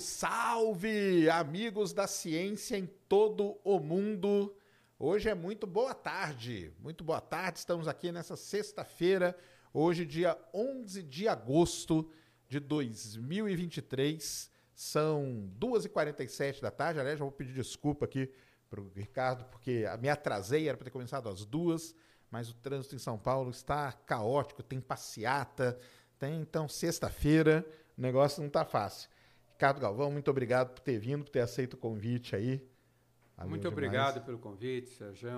Salve, salve, amigos da ciência em todo o mundo. Hoje é muito boa tarde, muito boa tarde. Estamos aqui nessa sexta-feira, hoje, dia 11 de agosto de 2023. São 2h47 da tarde. Aliás, já vou pedir desculpa aqui para o Ricardo, porque me atrasei, era para ter começado às duas, mas o trânsito em São Paulo está caótico, tem passeata, tem então sexta-feira, o negócio não está fácil. Ricardo Galvão, muito obrigado por ter vindo, por ter aceito o convite aí. Valeu muito demais. obrigado pelo convite, Sérgio,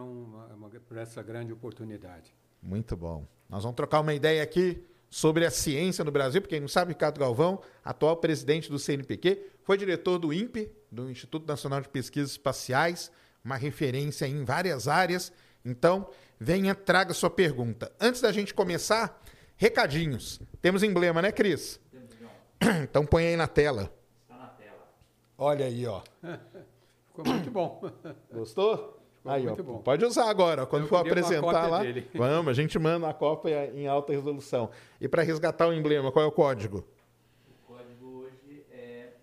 por essa grande oportunidade. Muito bom. Nós vamos trocar uma ideia aqui sobre a ciência no Brasil, porque quem não sabe, Ricardo Galvão, atual presidente do CNPq, foi diretor do INPE, do Instituto Nacional de Pesquisas Espaciais, uma referência em várias áreas. Então, venha, traga sua pergunta. Antes da gente começar, recadinhos. Temos emblema, né, Cris? Então põe aí na tela. Olha aí, ó. Ficou muito bom. Gostou? Ficou aí, ó, bom. Pode usar agora, quando Eu for apresentar lá. Dele. Vamos, a gente manda a cópia em alta resolução. E para resgatar o emblema, qual é o código? O código hoje é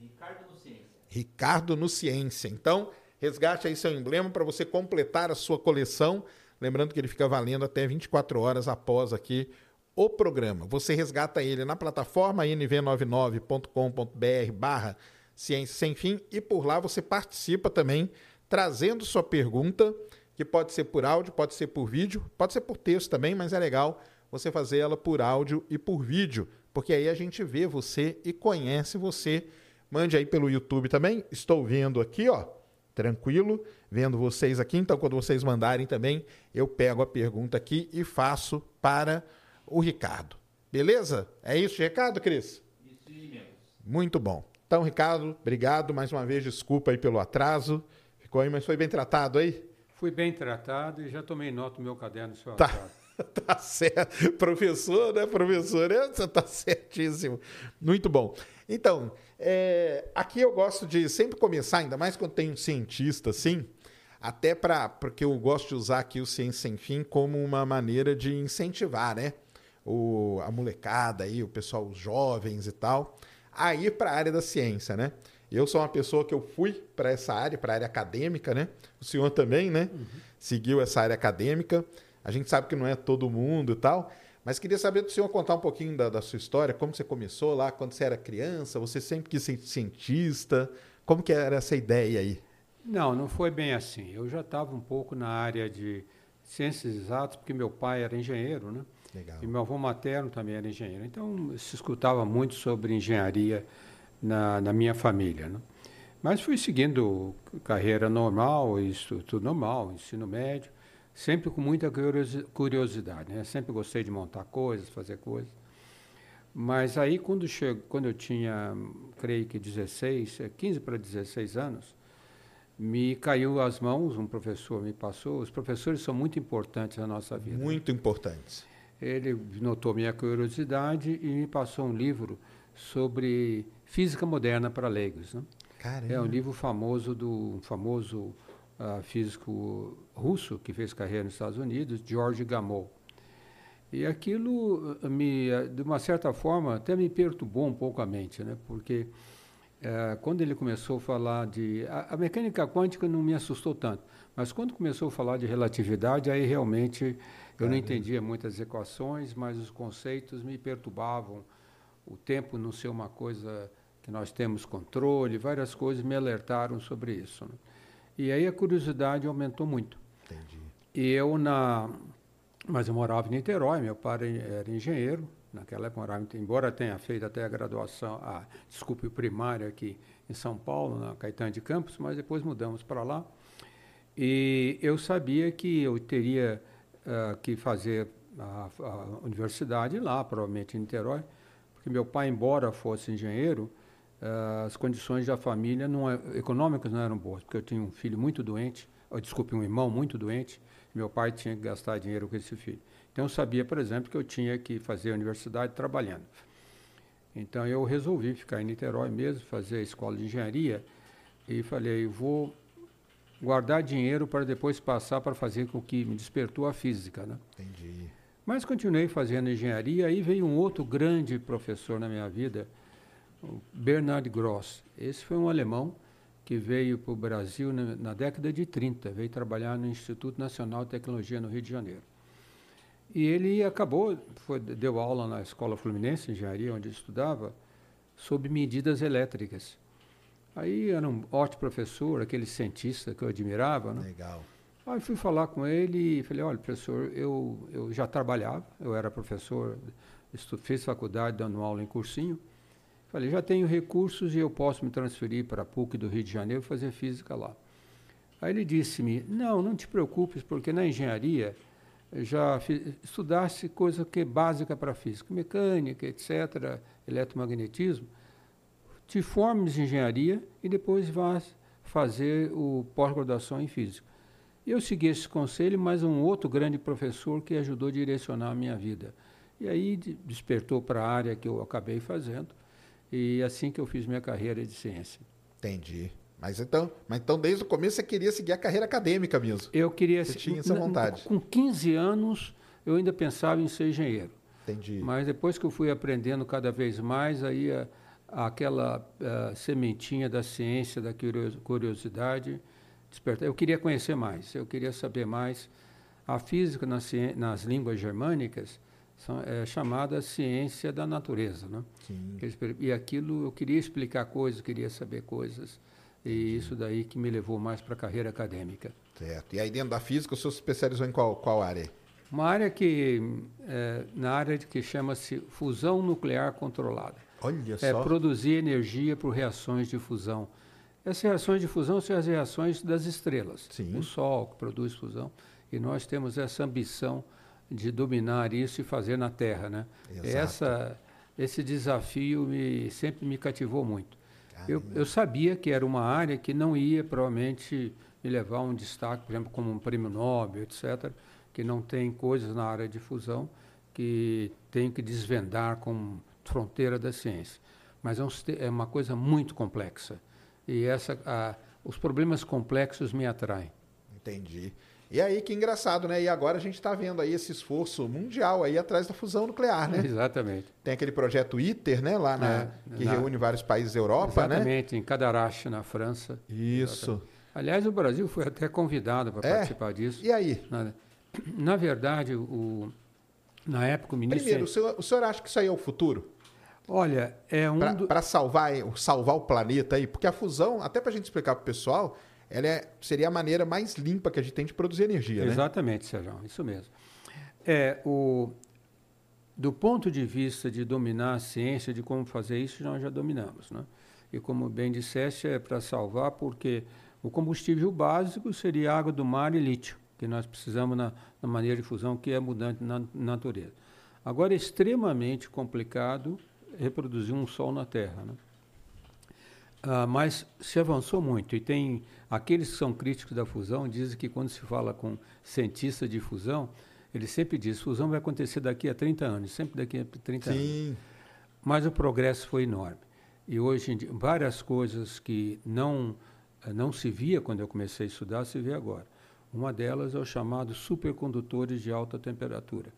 Ricardo no Ciência. Ricardo no Ciência. Então, resgate aí seu emblema para você completar a sua coleção. Lembrando que ele fica valendo até 24 horas após aqui o programa. Você resgata ele na plataforma nv99.com.br barra Ciência Sem Fim e por lá você participa também trazendo sua pergunta, que pode ser por áudio, pode ser por vídeo, pode ser por texto também, mas é legal você fazer ela por áudio e por vídeo, porque aí a gente vê você e conhece você. Mande aí pelo YouTube também. Estou vendo aqui, ó, tranquilo, vendo vocês aqui. Então, quando vocês mandarem também, eu pego a pergunta aqui e faço para o Ricardo. Beleza? É isso recado, Cris? Isso mesmo. Muito bom. Então, Ricardo, obrigado mais uma vez. Desculpa aí pelo atraso. Ficou aí, mas foi bem tratado aí? Fui bem tratado e já tomei nota no meu caderno, seu tá. Tá certo. Professor, né, professor? Você tá certíssimo. Muito bom. Então, é, aqui eu gosto de sempre começar, ainda mais quando tem um cientista assim, até para porque eu gosto de usar aqui o Ciência Sem Fim como uma maneira de incentivar, né? o, a molecada aí, o pessoal, os jovens e tal, a ir para a área da ciência, né? Eu sou uma pessoa que eu fui para essa área, para a área acadêmica, né? O senhor também, né? Uhum. Seguiu essa área acadêmica. A gente sabe que não é todo mundo e tal, mas queria saber do senhor contar um pouquinho da, da sua história, como você começou lá, quando você era criança, você sempre quis ser cientista, como que era essa ideia aí? Não, não foi bem assim. Eu já estava um pouco na área de ciências exatas, porque meu pai era engenheiro, né? Legal. E meu avô materno também era engenheiro. Então, se escutava muito sobre engenharia na, na minha família. Né? Mas fui seguindo carreira normal, isso tudo normal, ensino médio, sempre com muita curiosidade. Né? Sempre gostei de montar coisas, fazer coisas. Mas aí, quando, chego, quando eu tinha, creio que 16, 15 para 16 anos, me caiu às mãos, um professor me passou. Os professores são muito importantes na nossa vida. Muito importantes. Ele notou minha curiosidade e me passou um livro sobre física moderna para leigos. Né? É um livro famoso do famoso uh, físico russo que fez carreira nos Estados Unidos, George Gamow. E aquilo ah, me, de uma certa forma, até me perturbou um pouco a mente, né? Porque uh, quando ele começou a falar de a, a, mecânica quântica não me assustou tanto, mas quando começou a falar de relatividade, aí realmente eu não entendia muitas equações, mas os conceitos me perturbavam. O tempo não ser uma coisa que nós temos controle, várias coisas me alertaram sobre isso. Né? E aí a curiosidade aumentou muito. Entendi. E eu na, mas eu morava em Niterói, meu pai era engenheiro, naquela época morava, embora tenha feito até a graduação, a, desculpe, o primário aqui em São Paulo, na Caetano de Campos, mas depois mudamos para lá. E eu sabia que eu teria uh, que fazer a, a, universidade lá, provavelmente em Niterói, porque meu pai, embora fosse engenheiro, uh, as condições da família não é, econômicas não eram boas, porque eu tinha um filho muito doente, ou, desculpe, um irmão muito doente, e meu pai tinha que gastar dinheiro com esse filho. Então eu sabia, por exemplo, que eu tinha que fazer a universidade trabalhando. Então eu resolvi ficar em Niterói mesmo, fazer a escola de engenharia, e falei, vou guardar dinheiro para depois passar para fazer com que me despertou a física, né? Entendi. Mas continuei fazendo engenharia, aí veio um outro grande professor na minha vida, o Bernard Gross. Esse foi um alemão que veio para o Brasil na, na, década de 30, veio trabalhar no Instituto Nacional de Tecnologia no Rio de Janeiro. E ele acabou, foi, deu aula na Escola Fluminense, Engenharia, onde estudava, sobre medidas elétricas. Aí era um ótimo professor, aquele cientista que eu admirava. Né? Legal. Aí fui falar com ele e falei, olha, professor, eu, eu já trabalhava, eu era professor, fiz faculdade dando aula em cursinho. Falei, já tenho recursos e eu posso me transferir para a PUC do Rio de Janeiro fazer física lá. Aí ele disse-me, não, não te preocupes, porque na engenharia já estudasse coisa que é básica para física, mecânica, etc., eletromagnetismo, te formes em engenharia e depois vá fazer o pós-graduação em física. Eu segui esse conselho, mas um outro grande professor que ajudou a direcionar a minha vida. E aí despertou para a área que eu acabei fazendo, e assim que eu fiz minha carreira de ciência. Entendi. Mas então, mas então desde o começo você queria seguir a carreira acadêmica mesmo? Eu queria. Você tinha essa vontade? Com 15 anos eu ainda pensava em ser engenheiro. Entendi. Mas depois que eu fui aprendendo cada vez mais, aí a, aquela a sementinha da ciência, da curiosidade, despertou. Eu queria conhecer mais, eu queria saber mais. A física nas, nas línguas germânicas são, é chamada ciência da natureza, né? Sim. E aquilo eu queria explicar coisas, queria saber coisas. E isso daí que me levou mais para a carreira acadêmica. Certo. E aí dentro da física, o senhor se especializou em qual, qual área? Uma área que, é, na área que chama-se fusão nuclear controlada. Olha é só. produzir energia por reações de fusão. Essas reações de fusão são as reações das estrelas. Sim. O Sol que produz fusão. E nós temos essa ambição de dominar isso e fazer na Terra, né? Exato. Essa, esse desafio me, sempre me cativou muito. Eu, eu, sabia que era uma área que não ia provavelmente me levar a um destaque, por exemplo, como um prêmio Nobel, etc., que não tem coisas na área de fusão que tem que desvendar com fronteira da ciência. Mas é, um, é uma coisa muito complexa. E essa, a, os problemas complexos me atraem. Entendi. E aí, que engraçado, né? E agora a gente está vendo aí esse esforço mundial aí atrás da fusão nuclear, né? Exatamente. Tem aquele projeto ITER, né? Lá na, é, que na, reúne vários países da Europa, exatamente, né? Exatamente, em Cadarache, na França. Isso. Exatamente. Aliás, o Brasil foi até convidado para é? participar disso. E aí? Na, na verdade, o, na época o ministro... Primeiro, o senhor, o senhor acha que isso aí é o futuro? Olha, é um... Para do... salvar, salvar o planeta aí, porque a fusão, até para a gente explicar para o pessoal ela é, seria a maneira mais limpa que a gente tem de produzir energia. Né? Exatamente, né? Sérgio, isso mesmo. É, o, do ponto de vista de dominar a ciência, de como fazer isso, nós já dominamos. Né? E como bem disseste, é para salvar, porque o combustível básico seria água do mar e lítio, que nós precisamos na, na maneira de fusão, que é mudante na, na natureza. Agora, é extremamente complicado reproduzir um sol na Terra. Né? Ah, mas se avançou muito e tem aqueles que são críticos da fusão dizem que quando se fala com cientistas de fusão, ele sempre diz fusão vai acontecer daqui a 30 anos, sempre daqui a 30 Sim. anos. Mas o progresso foi enorme. E hoje dia, várias coisas que não não se via quando eu comecei a estudar, se vê agora. Uma delas é o chamado supercondutores de alta temperatura.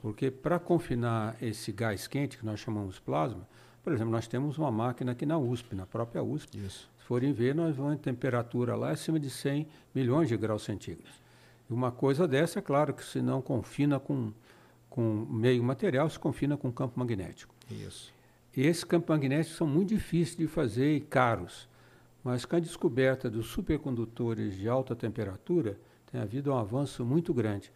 Porque para confinar esse gás quente, que nós chamamos plasma, por exemplo, nós temos uma máquina aqui na USP, na própria USP. Isso. Se forem ver, nós vamos em temperatura lá acima de 100 milhões de graus centígrados. E uma coisa dessa, é claro, que se não confina com, com meio material, se confina com campo magnético. Isso. E esses campos magnéticos são muito difíceis de fazer e caros. Mas com a descoberta dos supercondutores de alta temperatura, tem havido um avanço muito grande.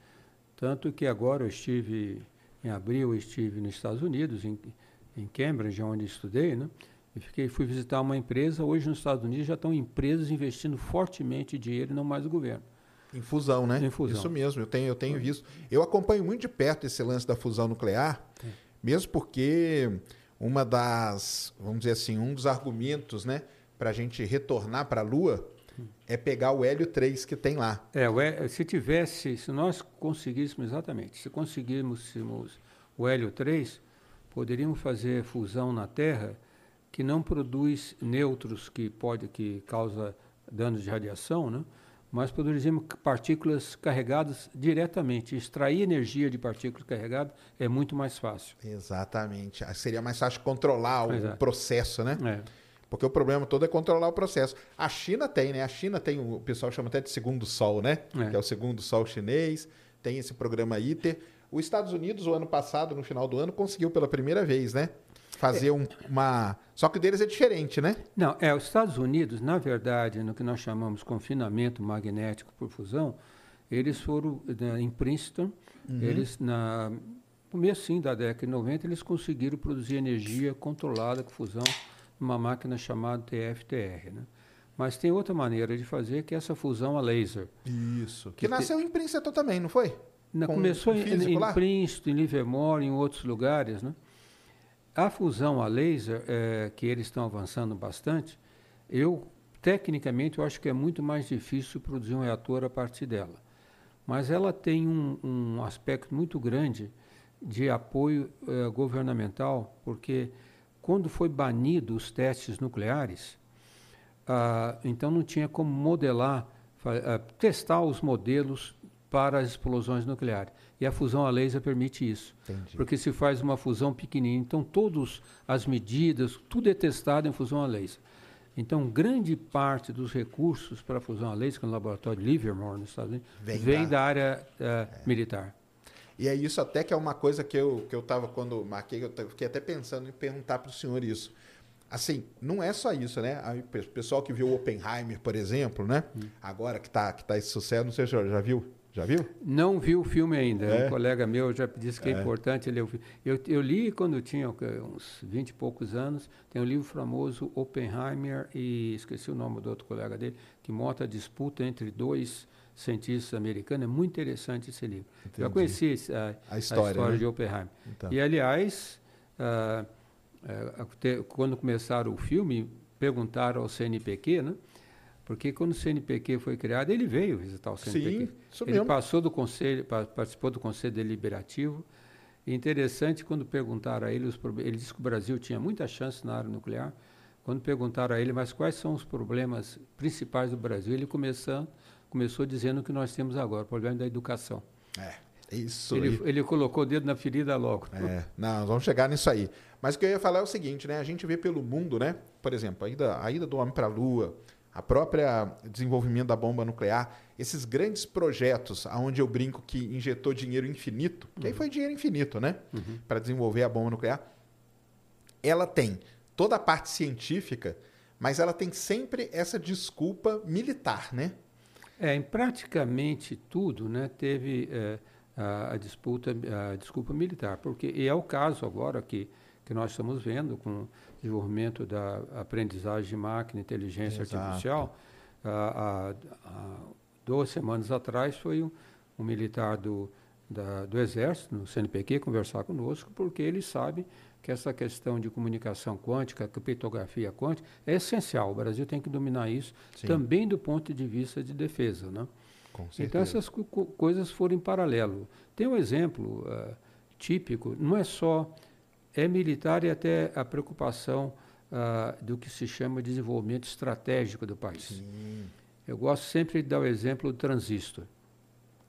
Tanto que agora eu estive, em abril, eu estive nos Estados Unidos, em, em Cambridge, onde estudei, né? E fiquei, fui visitar uma empresa. Hoje nos Estados Unidos já estão empresas investindo fortemente dinheiro e não mais o governo. Em fusão, né? Em fusão. Isso mesmo, eu tenho, eu tenho visto. Eu acompanho muito de perto esse lance da fusão nuclear, é. mesmo porque uma das, vamos dizer assim, um dos argumentos, né, para a gente retornar para a Lua é pegar o hélio 3 que tem lá. É, se tivesse, se nós conseguíssemos exatamente, se conseguíssemos o hélio 3, poderíamos fazer fusão na Terra que não produz nêutrons que pode que causa danos de radiação, né? mas produzimos partículas carregadas diretamente. Extrair energia de partículas carregadas é muito mais fácil. Exatamente. Seria mais fácil controlar o é. processo, né? É. Porque o problema todo é controlar o processo. A China tem, né? A China tem, o pessoal chama até de segundo sol, né? É. Que é o segundo sol chinês. Tem esse programa ITER. Os Estados Unidos, o ano passado, no final do ano, conseguiu pela primeira vez, né? fazer um, uma. Só que o deles é diferente, né? Não, é, os Estados Unidos, na verdade, no que nós chamamos confinamento magnético por fusão, eles foram né, em Princeton, uhum. eles na no começo da década de 90, eles conseguiram produzir energia controlada com fusão numa máquina chamada TFTR, né? Mas tem outra maneira de fazer que é essa fusão a laser. Isso. Que, que nasceu te... em Princeton também, não foi? Na, começou em, em Princeton, em Livermore, em outros lugares, né? A fusão a laser, é, que eles estão avançando bastante, eu, tecnicamente, eu acho que é muito mais difícil produzir um reator a partir dela. Mas ela tem um, um aspecto muito grande de apoio é, governamental, porque quando foi banido os testes nucleares, ah, então não tinha como modelar, ah, testar os modelos para as explosões nucleares. E a fusão a laser permite isso. Entendi. Porque se faz uma fusão pequenininha, então todas as medidas, tudo é testado em fusão a laser. Então, grande parte dos recursos para a fusão a laser, que é no laboratório de Livermore, nos Estados Unidos, vem, vem da, da, área uh, é. militar. E é isso até que é uma coisa que eu que eu estava quando marquei, eu fiquei até pensando em perguntar para o senhor isso. Assim, não é só isso, né? O pessoal que viu Oppenheimer, por exemplo, né? Hum. Agora que está que tá esse sucesso, não sei se o já viu. Já viu? Não vi o filme ainda. É? Um colega meu já disse que é, é importante ler o filme. Eu, eu li quando eu tinha uns 20 e poucos anos. Tem um livro famoso, Oppenheimer, e esqueci o nome do outro colega dele, que mostra a disputa entre dois cientistas americanos. É muito interessante esse livro. Entendi. Já conheci a, a história, a história né? de Oppenheimer. Então. E, aliás, uh, uh, quando começaram o filme, perguntaram ao CNPq, né? Porque quando o CNPq foi criado, ele veio visitar o CNPq. Sim, isso ele passou do conselho, participou do conselho deliberativo. E interessante quando perguntaram a ele os ele disse que o Brasil tinha muita chance na área nuclear. Quando perguntaram a ele, mas quais são os problemas principais do Brasil, ele começou, começou dizendo o que nós temos agora, o problema da educação. É, isso. Ele, ele colocou o dedo na ferida logo. É, não, vamos chegar nisso aí. Mas o que eu ia falar é o seguinte, né? A gente vê pelo mundo, né? Por exemplo, a ida, a ida do homem para a Lua, a própria desenvolvimento da bomba nuclear, esses grandes projetos, aonde eu brinco que injetou dinheiro infinito, que aí uhum. foi dinheiro infinito, né, uhum. para desenvolver a bomba nuclear, ela tem toda a parte científica, mas ela tem sempre essa desculpa militar, né? É, em praticamente tudo, né, teve é, a, a, disputa, a desculpa militar, porque e é o caso agora que que nós estamos vendo com desenvolvimento da aprendizagem de máquina, inteligência Exato. artificial. Há, duas semanas atrás foi um, um militar do, da, do Exército, no CNPq, conversar conosco, porque ele sabe que essa questão de comunicação quântica, criptografia quântica, é essencial. O Brasil tem que dominar isso Sim. também do ponto de vista de defesa. Né? então, essas co coisas foram em paralelo. Tem um exemplo uh, típico, não é só é militar e até a preocupação uh, do que se chama de desenvolvimento estratégico do país. Sim. Eu gosto sempre de dar o exemplo do transistor.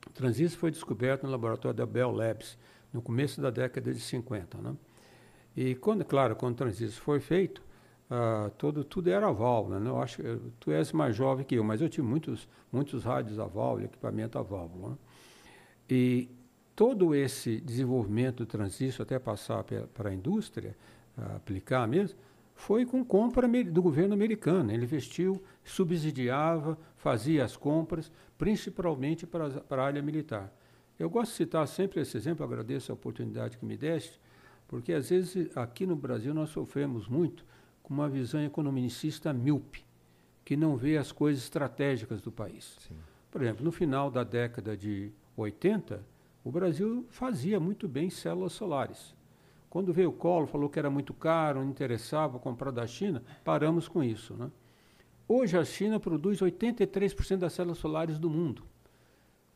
O transistor foi descoberto no laboratório da Bell Labs no começo da década de 50. Né? E, quando, claro, quando o transistor foi feito, uh, todo, tudo era válvula. Né? Eu acho que tu és mais jovem que eu, mas eu tive muitos, muitos rádios a válvula, equipamento a válvula. Né? E todo esse desenvolvimento do transistor até passar para a indústria, aplicar mesmo, foi com compra do governo americano. Ele investiu, subsidiava, fazia as compras, principalmente para, para a área militar. Eu gosto de citar sempre esse exemplo, agradeço a oportunidade que me deste, porque às vezes aqui no Brasil nós sofremos muito com uma visão economicista míope, que não vê as coisas estratégicas do país. Sim. Por exemplo, no final da década de 80, o Brasil fazia muito bem células solares. Quando veio o Collor, falou que era muito caro, não interessava comprar da China, paramos com isso. Né? Hoje a China produz 83% das células solares do mundo.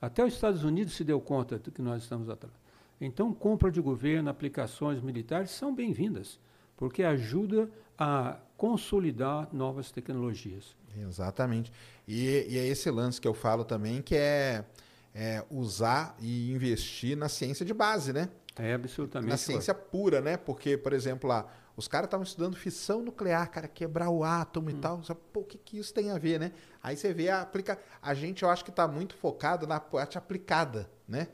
Até os Estados Unidos se deu conta do que nós estamos atrás. Então, compra de governo, aplicações militares são bem-vindas, porque ajuda a consolidar novas tecnologias. Exatamente. E, e é esse lance que eu falo também, que é, é usar e investir na ciência de base, né? É absolutamente. Na ciência pura, né? Porque, por exemplo, lá, os caras estavam estudando fissão nuclear, cara, quebrar o átomo hum. e tal. Pô, o que, que isso tem a ver, né? Aí você vê a aplica... A gente, eu acho que está muito focado na parte aplicada, né?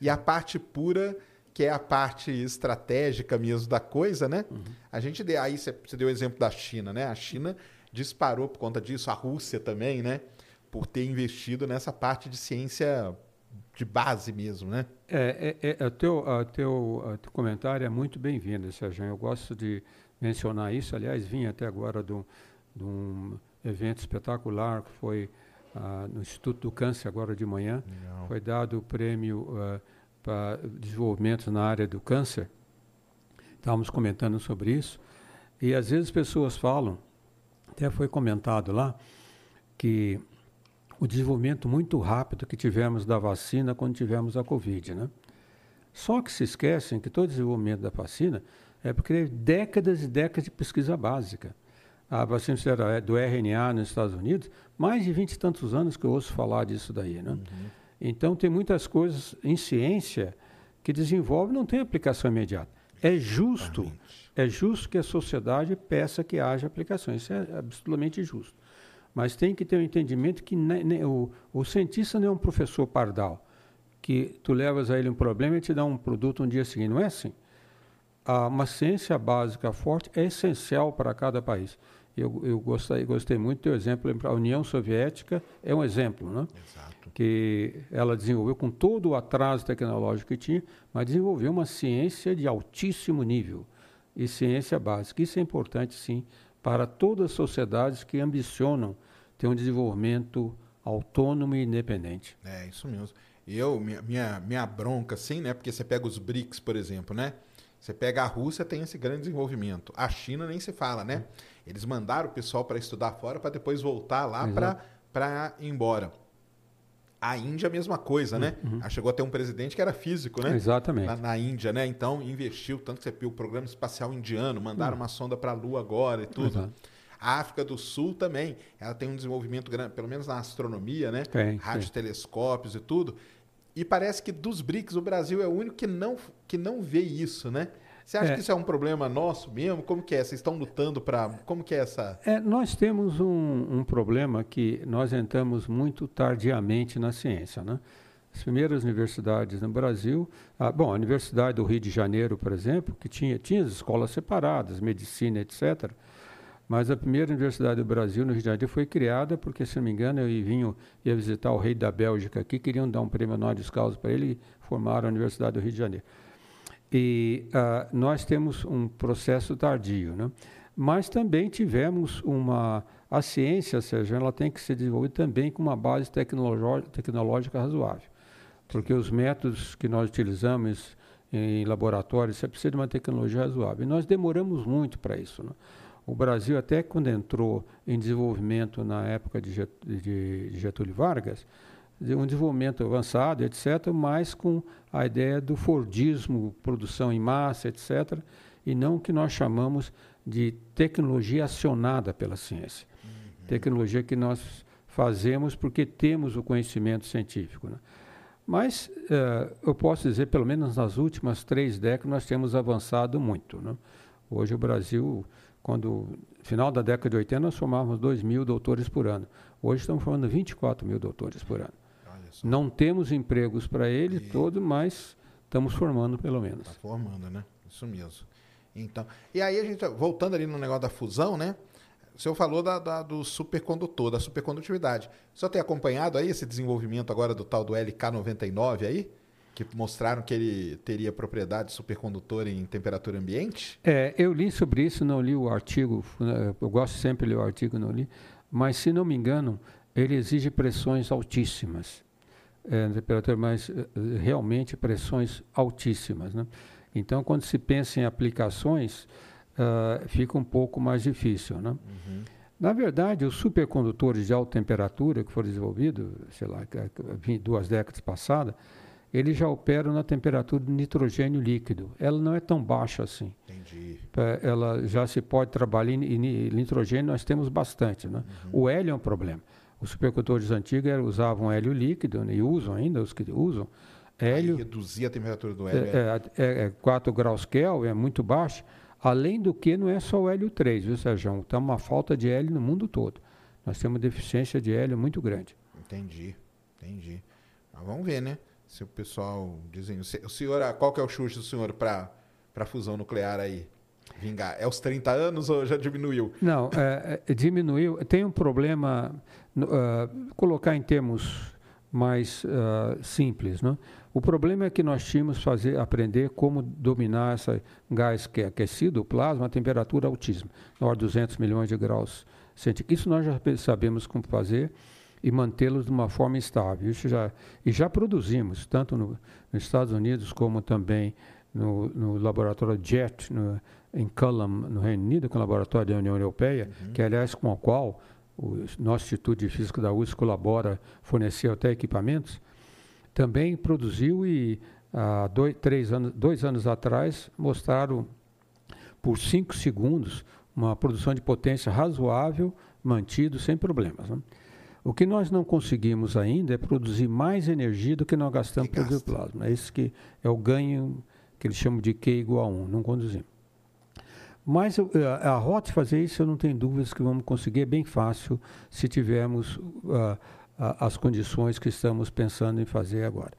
E a parte pura, que é a parte estratégica mesmo da coisa, né? Uhum. A gente deu, aí você, deu o exemplo da China, né? A China disparou por conta disso, a Rússia também, né? Por ter investido nessa parte de ciência de base mesmo, né? É, é, é o teu, a teu, a teu comentário é muito bem-vindo, Sérgio. Eu gosto de mencionar isso. Aliás, vim até agora de um evento espetacular que foi uh, no Instituto do Câncer agora de manhã. Legal. Foi dado o prêmio uh, para desenvolvimento na área do câncer. Estávamos comentando sobre isso. E às vezes pessoas falam, até foi comentado lá, que o desenvolvimento muito rápido que tivemos da vacina quando tivemos a Covid, né? Só que se esquecem que todo desenvolvimento da vacina é porque décadas e décadas de pesquisa básica. A vacina é do RNA nos Estados Unidos, mais de vinte e tantos anos que eu ouço falar disso daí, né? Uhum. Então tem muitas coisas em ciência que desenvolve não tem aplicação imediata. É justo, é justo que a sociedade peça que haja aplicações. Isso é absolutamente justo. Mas tem que ter um entendimento que ne, ne, o, o cientista não é um professor pardal, que tu levas a ele um problema e te dá um produto um dia seguinte. Não é assim. Uma ciência básica forte é essencial para cada país. Eu, eu gostei, gostei muito do exemplo. A União Soviética é um exemplo, né? Exato. Que ela desenvolveu com todo o atraso tecnológico que tinha, mas desenvolveu uma ciência de altíssimo nível e ciência básica. Isso é importante, sim, para todas as sociedades que ambicionam ter um desenvolvimento autônomo e independente. É, isso mesmo. Eu, minha, minha, minha bronca, sim, né? Porque você pega os BRICS, por exemplo, né? Você pega a Rússia, tem esse grande desenvolvimento. A China nem se fala, né? Eles mandaram o pessoal para estudar fora para depois voltar lá para ir embora. A Índia, a mesma coisa, né? Uhum. uhum. Chegou a ter um presidente que era físico, né? Exatamente. Na, na Índia, né? Então, investiu, tanto que você viu o programa espacial indiano, mandaram uhum. uma sonda para a Lua agora e tudo. Exato. A África do Sul também, ela tem um desenvolvimento grande, pelo menos na astronomia, né? Tem, Radiotelescópios e tudo. E parece que dos BRICS, o Brasil é o único que não, que não vê isso, né? Você acha é. que isso é um problema nosso mesmo? Como que é? Vocês estão lutando para... Como que é essa... É, nós temos um, um, problema que nós entramos muito tardiamente na ciência, né? As primeiras universidades no Brasil... Ah, bom, a Universidade do Rio de Janeiro, por exemplo, que tinha, tinha as escolas separadas, medicina, etc., mas a primeira universidade do Brasil, no Rio de Janeiro, foi criada porque, se não me engano, eu vinha, ia visitar o rei da Bélgica aqui, queriam dar um prêmio honoris causa para ele e formaram a Universidade do Rio de Janeiro. E uh, nós temos um processo tardio, né? Mas também tivemos uma... A ciência, Sérgio, ela tem que ser desenvolvida também com uma base tecnológica razoável. Porque os métodos que nós utilizamos em laboratórios, você precisa de uma tecnologia razoável. E nós demoramos muito para isso, né? O Brasil, até quando entrou em desenvolvimento na época de Getúlio Vargas, um desenvolvimento avançado, etc., mas com a ideia do Fordismo, produção em massa, etc., e não o que nós chamamos de tecnologia acionada pela ciência. Uhum. Tecnologia que nós fazemos porque temos o conhecimento científico. Né? Mas uh, eu posso dizer, pelo menos nas últimas três décadas, nós temos avançado muito. Né? Hoje o Brasil, quando final da década de 80, nós formávamos 2 mil doutores por ano. Hoje estamos formando 24 mil doutores por ano. Não temos empregos para ele e... todo, mas estamos formando pelo menos. Está formando, né? Isso mesmo. Então, e aí a gente, voltando ali no negócio da fusão, né? O senhor falou da, da, do supercondutor, da supercondutividade. O senhor tem acompanhado aí esse desenvolvimento agora do tal do LK99 aí? Que mostraram que ele teria propriedade supercondutor em temperatura ambiente? É, eu li sobre isso, não li o artigo, né, eu gosto sempre de ler o artigo, não li, mas se não me engano, ele exige pressões altíssimas é, temperatura, mas eh, realmente pressões altíssimas. Né? Então, quando se pensa em aplicações, uh, fica um pouco mais difícil. Né? Uhum. Na verdade, os supercondutores de alta temperatura que foram desenvolvidos, sei lá, duas décadas passadas, ele já opera na temperatura de nitrogênio líquido. Ela não é tão baixa assim. Entendi. Ela já se pode trabalhar em, nitrogênio, nós temos bastante. Né? Uhum. O hélio é um problema. Os supercondutores antigos usavam hélio líquido, né? e usam ainda, os que usam. Hélio, Aí reduzia a temperatura do hélio. É, é, é 4 graus Kelvin, é muito baixo. Além do que, não é só o hélio 3, viu, Sérgio? Está uma falta de hélio no mundo todo. Nós temos uma deficiência de hélio muito grande. Entendi, entendi. Mas vamos ver, né? Se o pessoal dizem. O senhor, qual que é o chute do senhor para a fusão nuclear aí? Vingar. É os 30 anos ou já diminuiu? Não, é, é, diminuiu. Tem um problema, uh, colocar em termos mais uh, simples. Né? O problema é que nós tínhamos fazer aprender como dominar esse gás que é aquecido, o plasma, a temperatura altíssima, na ordem de 200 milhões de graus centígrados. Isso nós já sabemos como fazer e mantê-los de uma forma estável. Isso já, e já produzimos, tanto no, nos Estados Unidos como também no, no laboratório JET, no, em Culham, no Reino Unido, que é o laboratório da União Europeia, uhum. que aliás com o qual o nosso Instituto de Física da USP colabora, forneceu até equipamentos, também produziu e há dois, três anos, dois anos atrás mostraram por cinco segundos uma produção de potência razoável, mantido sem problemas. Né? O que nós não conseguimos ainda é produzir mais energia do que nós gastamos para produzir plasma. É esse que é o ganho que eles chamam de Q igual a 1, não conduzimos. Mas a, a rota de fazer isso, eu não tenho dúvidas que vamos conseguir, é bem fácil se tivermos uh, as condições que estamos pensando em fazer agora.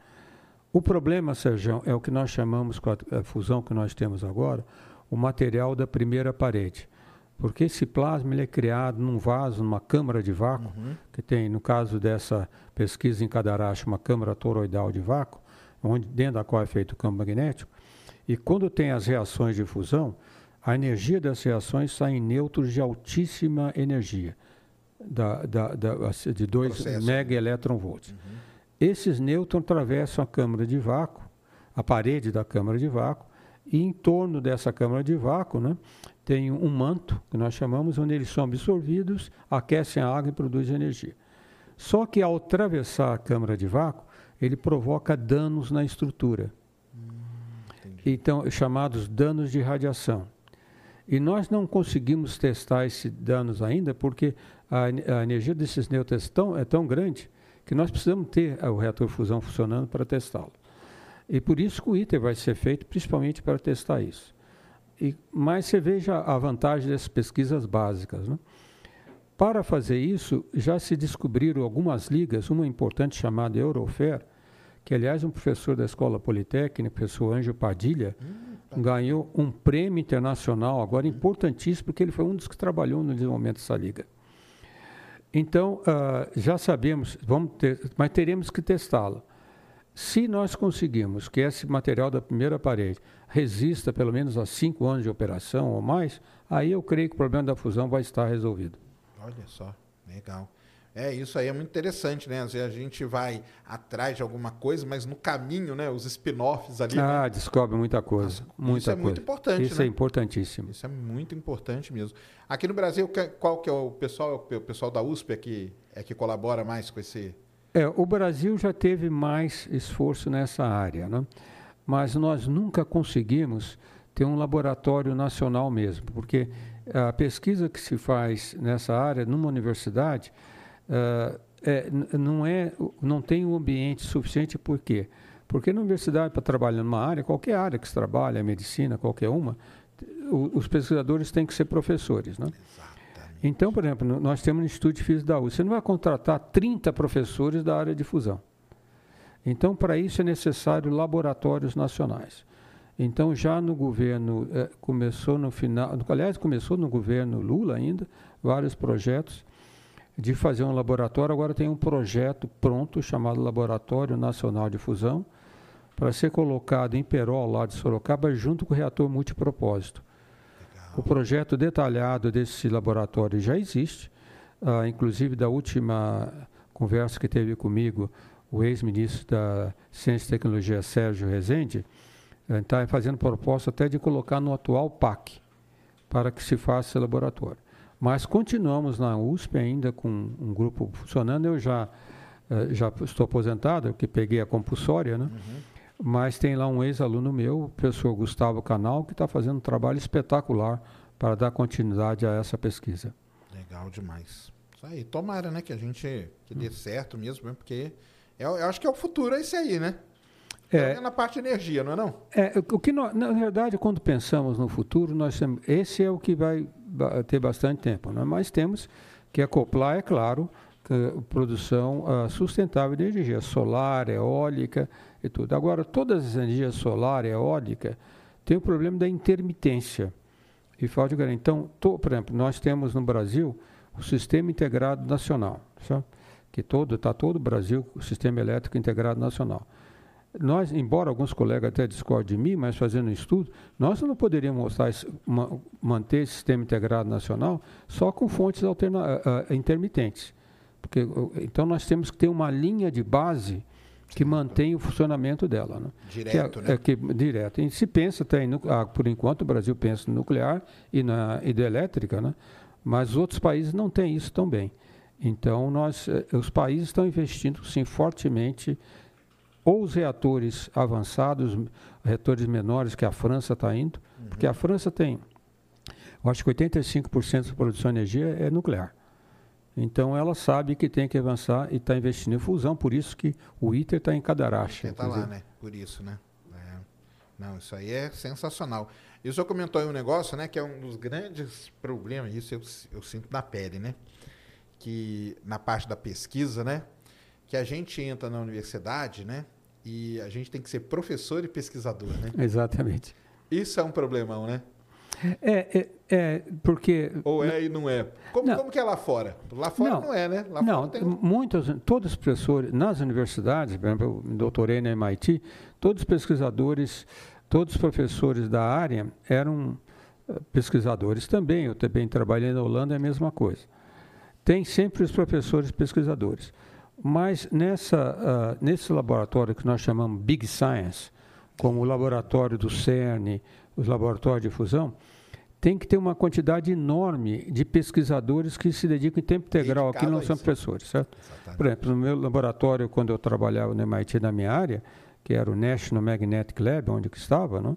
O problema, Sérgio, é o que nós chamamos, com a, a fusão que nós temos agora, o material da primeira parede. Porque esse plasma ele é criado num vaso, numa câmara de vácuo, uhum. que tem, no caso dessa pesquisa em Cadarache, uma câmara toroidal de vácuo, onde, dentro da qual é feito o campo magnético. E quando tem as reações de fusão, a energia das reações sai em nêutrons de altíssima energia, da, da, da, de 2 megaelectronvolts. Uhum. Esses nêutrons atravessam a câmara de vácuo, a parede da câmara de vácuo, e em torno dessa câmara de vácuo, né, tem um manto, que nós chamamos, onde eles são absorvidos, aquecem a água e produzem energia. Só que ao atravessar a câmara de vácuo, ele provoca danos na estrutura. Hum, então, chamados danos de radiação. E nós não conseguimos testar esses danos ainda, porque a, a energia desses nêutrons é tão, é tão grande que nós precisamos ter o reator fusão funcionando para testá-lo. E por isso que o ITER vai ser feito, principalmente para testar isso. E, mas você veja a vantagem dessas pesquisas básicas. Né? Para fazer isso, já se descobriram algumas ligas, uma importante chamada Eurofer, que aliás um professor da Escola Politécnica, o professor Anjo Padilha, hum, ganhou um prêmio internacional, agora importantíssimo, porque ele foi um dos que trabalhou no desenvolvimento dessa liga. Então, uh, já sabemos, vamos ter, mas teremos que testá-la. Se nós conseguirmos que esse material da primeira parede resista pelo menos a cinco anos de operação ou mais, aí eu creio que o problema da fusão vai estar resolvido. Olha só, legal. É, isso aí é muito interessante, né? Às vezes a gente vai atrás de alguma coisa, mas no caminho, né? Os spin-offs ali. Ah, né? descobre muita coisa. Ah, muita isso é coisa. muito importante. Isso né? é importantíssimo. Isso é muito importante mesmo. Aqui no Brasil, qual que é o pessoal? O pessoal da USP é que, é que colabora mais com esse. É, o Brasil já teve mais esforço nessa área, né? mas nós nunca conseguimos ter um laboratório nacional mesmo, porque a pesquisa que se faz nessa área, numa universidade, uh, é, não, é, não tem um ambiente suficiente, por quê? Porque na universidade, para trabalhar numa área, qualquer área que se trabalha, medicina, qualquer uma, os pesquisadores têm que ser professores. Né? Então, por exemplo, nós temos no Instituto de Física da USP, você não vai contratar 30 professores da área de fusão. Então, para isso é necessário laboratórios nacionais. Então, já no governo, eh, começou no final, aliás, começou no governo Lula ainda, vários projetos de fazer um laboratório. Agora tem um projeto pronto chamado Laboratório Nacional de Fusão, para ser colocado em Perol, lá de Sorocaba, junto com o reator multipropósito. O projeto detalhado desse laboratório já existe, uh, inclusive da última conversa que teve comigo o ex-ministro da Ciência e Tecnologia, Sérgio Rezende, está eh, fazendo proposta até de colocar no atual PAC, para que se faça esse laboratório. Mas continuamos na USP ainda com um grupo funcionando. Eu já uh, já estou aposentado, que peguei a compulsória, né? Uhum. Mas tem lá um ex-aluno meu, o professor Gustavo Canal, que está fazendo um trabalho espetacular para dar continuidade a essa pesquisa. Legal demais. Isso aí, tomara, né, que a gente que dê hum. certo mesmo, porque eu, eu, acho que é o futuro é isso aí, né? É, é na parte de energia, não é não? É, o que nós, na verdade, quando pensamos no futuro, nós temos, esse é o que vai ter bastante tempo, né? mas temos que acoplar, é claro, produção uh, sustentável de energia, solar, eólica e tudo. Agora, todas as energias solar, eólica, tem o problema da intermitência e falta de garantia. Então, por exemplo, nós temos no Brasil o Sistema Integrado Nacional, que todo está todo o Brasil, o Sistema Elétrico Integrado Nacional. Nós, embora alguns colegas até discordem de mim, mas fazendo um estudo, nós não poderíamos mostrar, manter esse sistema integrado nacional só com fontes alterna, uh, intermitentes. Porque, então nós temos que ter uma linha de base que mantém o funcionamento dela. Né? Direto, que é, né? É, que, direto. E se pensa até em, ah, por enquanto o Brasil pensa no nuclear e na hidrelétrica, né? mas outros países não têm isso tão bem. Então nós, eh, os países estão investindo sim fortemente ou os reatores avançados, reatores menores que a França está indo, uhum. porque a França tem, eu acho que 85% da produção de energia é nuclear. Então ela sabe que tem que avançar e está investindo em fusão, por isso que o ITER está em Cadarache. Está lá, né? Por isso, né? É. Não, isso aí é sensacional. E o senhor comentou aí um negócio, né? Que é um dos grandes problemas, isso eu, eu sinto na pele, né? Que na parte da pesquisa, né? Que a gente entra na universidade, né? E a gente tem que ser professor e pesquisador, né? Exatamente. Isso é um problemão, né? É, é, é, porque. Ou é e não é. Como, não, como que é lá fora? Lá fora não, não é, né? Lá não, tem... muitos, todos os professores, nas universidades, por exemplo, eu doutorei na MIT, todos os pesquisadores, todos os professores da área eram eh, pesquisadores também. Eu também trabalhei na Holanda, é a mesma coisa. Tem sempre os professores pesquisadores. Mas nessa, uh, nesse laboratório que nós chamamos Big Science, como o laboratório do CERN, os laboratórios de fusão, tem que ter uma quantidade enorme de pesquisadores que se dedicam em tempo integral, aqui não são professores, certo? Exatamente. Por exemplo, no meu laboratório, quando eu trabalhava no MIT na minha área, que era o National Magnetic Lab, onde eu estava, não?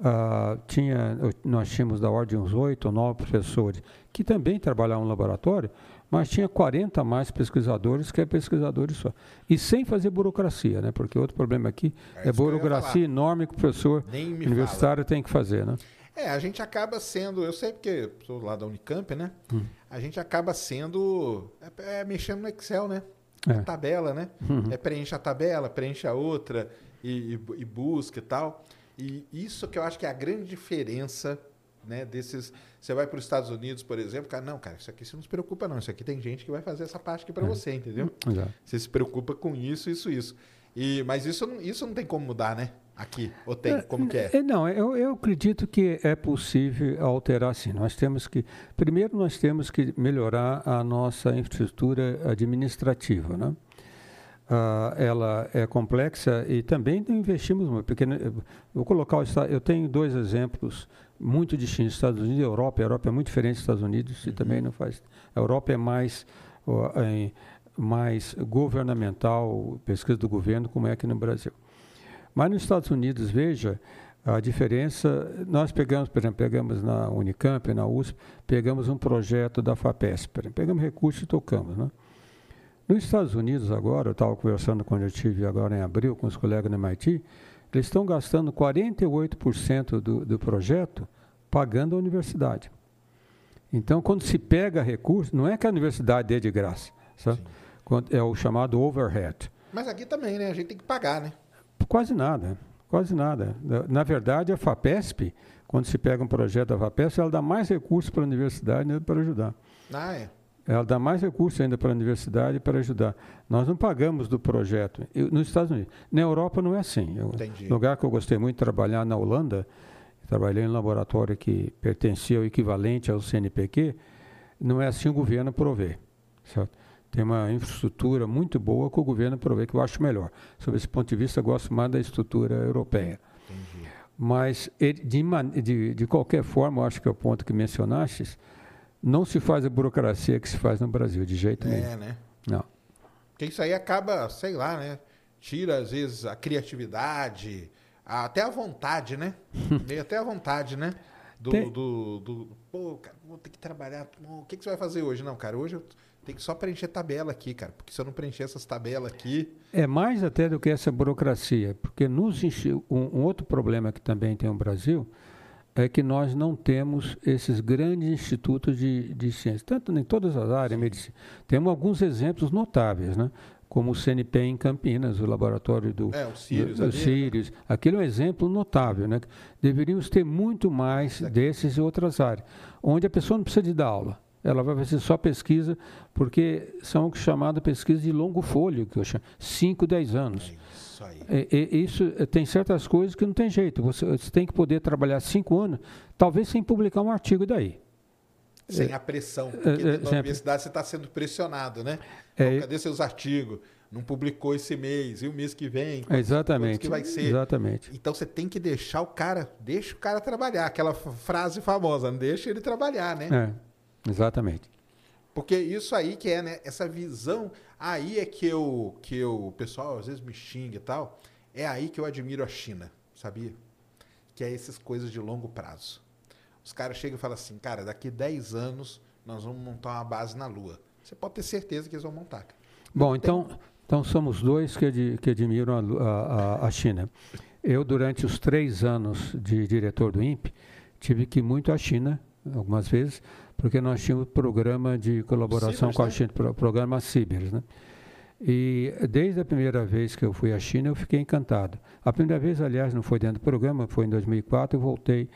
Uh, tinha, nós tínhamos da ordem uns oito ou nove professores que também trabalhavam no laboratório, mas tinha 40 mais pesquisadores que é pesquisadores só. E sem fazer burocracia, né? Porque outro problema aqui é, é burocracia enorme que o professor universitário fala. tem que fazer, né? É, a gente acaba sendo, eu sei porque sou lá da Unicamp, né? Hum. A gente acaba sendo é, é, mexendo no Excel, né? É. tabela, né? Uhum. É preenche a tabela, preenche a outra e, e, e busca e tal. E isso que eu acho que é a grande diferença né, desses. Você vai para os Estados Unidos, por exemplo, cara, não, cara, isso aqui você não se preocupa, não. Isso aqui tem gente que vai fazer essa parte aqui para é. você, entendeu? Exato. Você se preocupa com isso, isso, isso. E, mas isso, isso não tem como mudar, né? Aqui, ou tem? Como que é? é não, eu, eu acredito que é possível alterar sim. Nós temos que, primeiro nós temos que melhorar a nossa infraestrutura administrativa, né? Uh, ela é complexa e também investimos muito. Porque, né, vou colocar o eu tenho dois exemplos muito distintos: Estados Unidos e Europa. A Europa é muito diferente dos Estados Unidos e uhum. também não faz. A Europa é mais é, mais governamental, pesquisa do governo, como é aqui no Brasil. Mas nos Estados Unidos, veja a diferença. Nós pegamos, por exemplo, pegamos na Unicamp, na USP, pegamos um projeto da FAPESP, pegamos recursos e tocamos, né? Nos Estados Unidos agora, eu estava conversando quando eu estive agora em abril com os colegas da MIT, eles estão gastando 48% do, do projeto pagando a universidade. Então, quando se pega recurso, não é que a universidade dê de graça, sabe? é o chamado overhead. Mas aqui também, né? A gente tem que pagar, né? Quase nada, quase nada. Na verdade, a FAPESP, quando se pega um projeto da FAPESP, ela dá mais recursos para a universidade né, para ajudar. Ah, é? Ela dá mais recursos ainda para a universidade para ajudar. Nós não pagamos do projeto. Eu, nos Estados Unidos. Na Europa não é assim. Eu, Entendi. lugar que eu gostei muito de trabalhar na Holanda, trabalhei em um laboratório que pertencia ao equivalente ao CNPq, não é assim o governo provê. Certo? Tem uma infraestrutura muito boa que o governo provê, que eu acho melhor. Sob esse ponto de vista, eu gosto mais da estrutura europeia. Entendi. Mas, de, de, de qualquer forma, eu acho que é o ponto que mencionaste, não se faz a burocracia que se faz no Brasil, de jeito nenhum. É, né? Não. Porque isso aí acaba, sei lá, né? Tira, às vezes, a criatividade, até a vontade, né? Meio até a vontade, né? Do, Tem... do, do, pô, cara, vou ter que trabalhar. O que, que você vai fazer hoje? Não, cara, hoje eu tenho que só preencher tabela aqui, cara. Porque se eu não preencher essas tabelas aqui. É mais até do que essa burocracia. Porque nos um, um outro problema que também tem no Brasil é que nós não temos esses grandes institutos de, de ciência, tanto em todas as áreas, medicina. Temos alguns exemplos notáveis, né? como o CNP em Campinas, o laboratório do, é, o Sirius, do, do Sirius. Né? Aquele é um exemplo notável. Né? Deveríamos ter muito mais desses em outras áreas, onde a pessoa não precisa de dar aula. Ela vai fazer só pesquisa, porque são chamadas pesquisas de longo folho, que eu chamo, 5, 10 anos. É isso aí. E, e, isso eh, tem certas coisas que não tem jeito. Você, você tem que poder trabalhar cinco anos, talvez sem publicar um artigo daí. Sem a pressão, porque é, na universidade você está sendo pressionado, né? Então, é, cadê seus artigos? Não publicou esse mês, e o mês que vem? Exatamente. que vai ser? Exatamente. Então você tem que deixar o cara, deixa o cara trabalhar, aquela frase famosa, deixa ele trabalhar, né? É, exatamente. Porque isso aí que é, né? Essa visão, aí é que eu, que eu, o pessoal às vezes me xinga e tal, é aí que eu admiro a China, sabia? Que é essas coisas de longo prazo. Os caras chegam e falam assim, cara, daqui 10 anos nós vamos montar uma base na Lua. Você pode ter certeza que eles vão montar. Bom, então, então somos dois que, ad, que admiram a, a, a, China. Eu, durante os três anos de diretor do INPE, tive que ir muito à China, algumas vezes, porque nós tínhamos programa de colaboração Cibers, com a né? China, programa Cibers, né? E desde a primeira vez que eu fui à China, eu fiquei encantado. A primeira vez, aliás, não foi dentro do programa, foi em 2004, eu voltei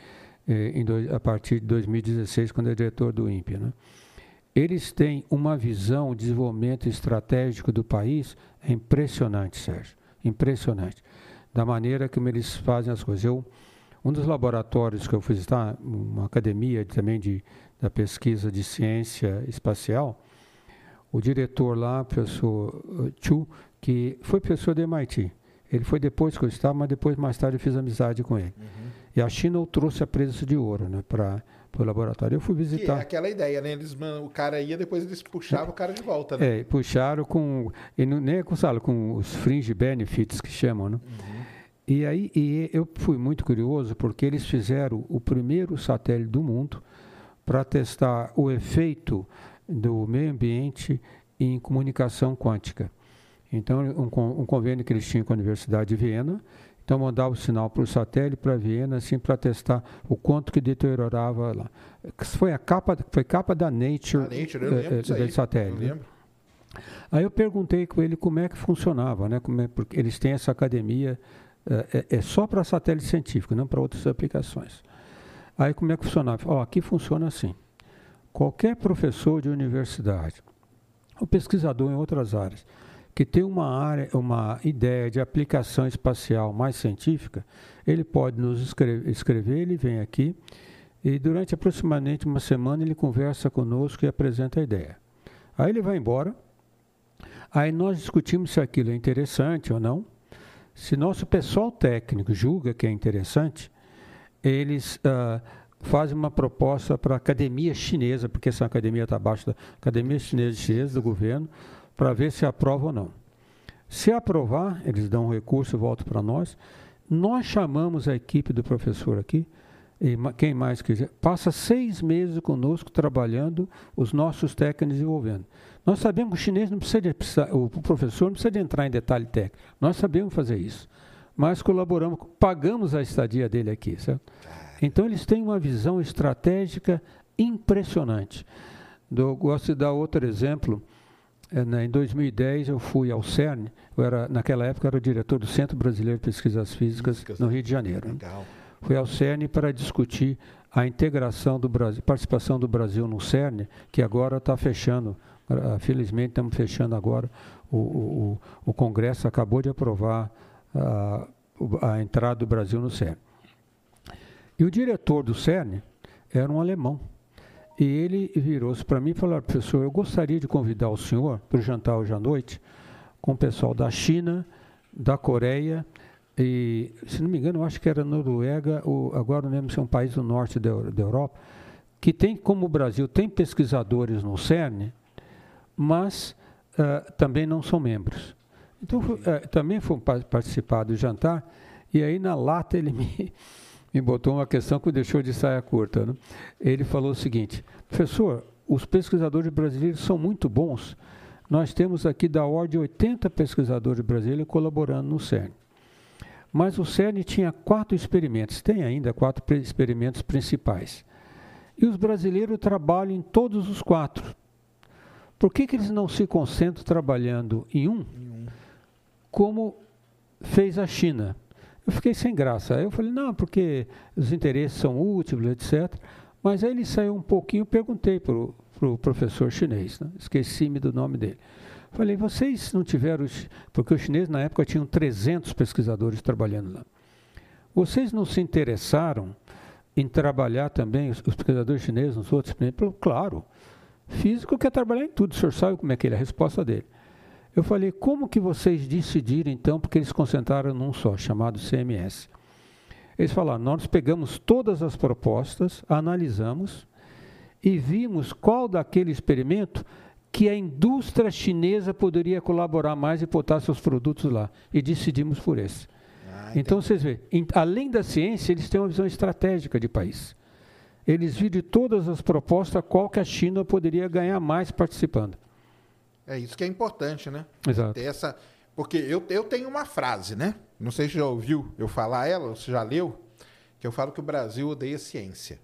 eh, a partir de 2016, quando é diretor do INPE. Né? Eles têm uma visão, de desenvolvimento estratégico do país impressionante, Sérgio. Impressionante. Da maneira como eles fazem as coisas. Eu, um dos laboratórios que eu visitar, uma academia também de, da pesquisa de ciência espacial, o diretor lá, professor uh, Chu, que foi professor do MIT. Ele foi depois que eu estava, mas depois, mais tarde, eu fiz amizade com ele. Uhum. E a China trouxe a preço de ouro né, para o laboratório. Eu fui visitar. Que é aquela ideia, né? Eles, o cara ia, depois eles puxavam o cara de volta, né? É, puxaram com. E não, nem é com, sabe, com os fringe benefits que chamam, né? Uhum. E aí e eu fui muito curioso porque eles fizeram o primeiro satélite do mundo para testar o efeito do meio ambiente em comunicação quântica. Então, um, um convênio que eles tinham com a Universidade de Viena, então mandava o sinal para o satélite, para Viena, assim, para testar o quanto que deteriorava lá. Foi a capa, foi capa da Nature, a Nature eu lembro é, do satélite. Eu lembro. Aí eu perguntei com ele como é que funcionava, né? Como é, porque eles têm essa academia, é, é só para satélite científico, não para outras aplicações. Aí como é que funcionava? Oh, aqui funciona assim. Qualquer professor de universidade, ou pesquisador em outras áreas, que tem uma área, uma ideia de aplicação espacial mais científica, ele pode nos escrever, escrever, ele vem aqui e durante aproximadamente uma semana ele conversa conosco e apresenta a ideia. Aí ele vai embora, aí nós discutimos se aquilo é interessante ou não. Se nosso pessoal técnico julga que é interessante, eles uh, fazem uma proposta para a academia chinesa, porque essa academia está abaixo da academia chinesa, chinesa do governo, para ver se aprova ou não. Se aprovar, eles dão um recurso e voltam para nós. Nós chamamos a equipe do professor aqui, e quem mais quiser, passa seis meses conosco trabalhando, os nossos técnicos desenvolvendo. Nós sabemos que o chinês não precisa, de, o professor não precisa de entrar em detalhe técnico. Nós sabemos fazer isso. Mas colaboramos, pagamos a estadia dele aqui, certo? Então eles têm uma visão estratégica impressionante. Eu gosto de dar outro exemplo. É, né, em 2010 eu fui ao CERN, eu era, naquela época eu era o diretor do Centro Brasileiro de Pesquisas Físicas no Rio de Janeiro. Né? Fui ao CERN para discutir a integração do Brasil, participação do Brasil no CERN, que agora está fechando, ah, felizmente estamos fechando agora, o, o, o Congresso acabou de aprovar a, a entrada do Brasil no CERN. E o diretor do CERN era um alemão. E ele virou-se para mim e falou: professor, eu gostaria de convidar o senhor para o jantar hoje à noite com o pessoal da China, da Coreia e, se não me engano, eu acho que era Noruega, ou agora não lembro se é um país do norte da, da Europa, que tem, como o Brasil, tem pesquisadores no CERN, mas uh, também não são membros. Então, uh, também fui participar do jantar, e aí na lata ele me, me botou uma questão que deixou de saia curta. Né? Ele falou o seguinte: professor, os pesquisadores brasileiros são muito bons. Nós temos aqui da ordem de 80 pesquisadores brasileiros colaborando no CERN. Mas o CERN tinha quatro experimentos, tem ainda quatro experimentos principais. E os brasileiros trabalham em todos os quatro. Por que, que eles não se concentram trabalhando em um, como fez a China? Eu fiquei sem graça. Aí eu falei, não, porque os interesses são úteis, etc. Mas aí ele saiu um pouquinho, perguntei para o pro professor chinês, né? esqueci-me do nome dele. Falei, vocês não tiveram, porque os chineses na época tinham 300 pesquisadores trabalhando lá. Vocês não se interessaram em trabalhar também, os, os pesquisadores chineses, nos outros? Falei, claro, físico quer trabalhar em tudo, o senhor sabe como é que é a resposta dele. Eu falei, como que vocês decidiram então, porque eles concentraram num só, chamado CMS. Eles falaram, nós pegamos todas as propostas, analisamos e vimos qual daquele experimento que a indústria chinesa poderia colaborar mais e botar seus produtos lá. E decidimos por esse. Ah, então, vocês veem, além da ciência, eles têm uma visão estratégica de país. Eles viram de todas as propostas qual que a China poderia ganhar mais participando. É isso que é importante, né? Exato. Ter essa, porque eu, eu tenho uma frase, né? Não sei se já ouviu eu falar ela, ou se já leu, que eu falo que o Brasil odeia ciência.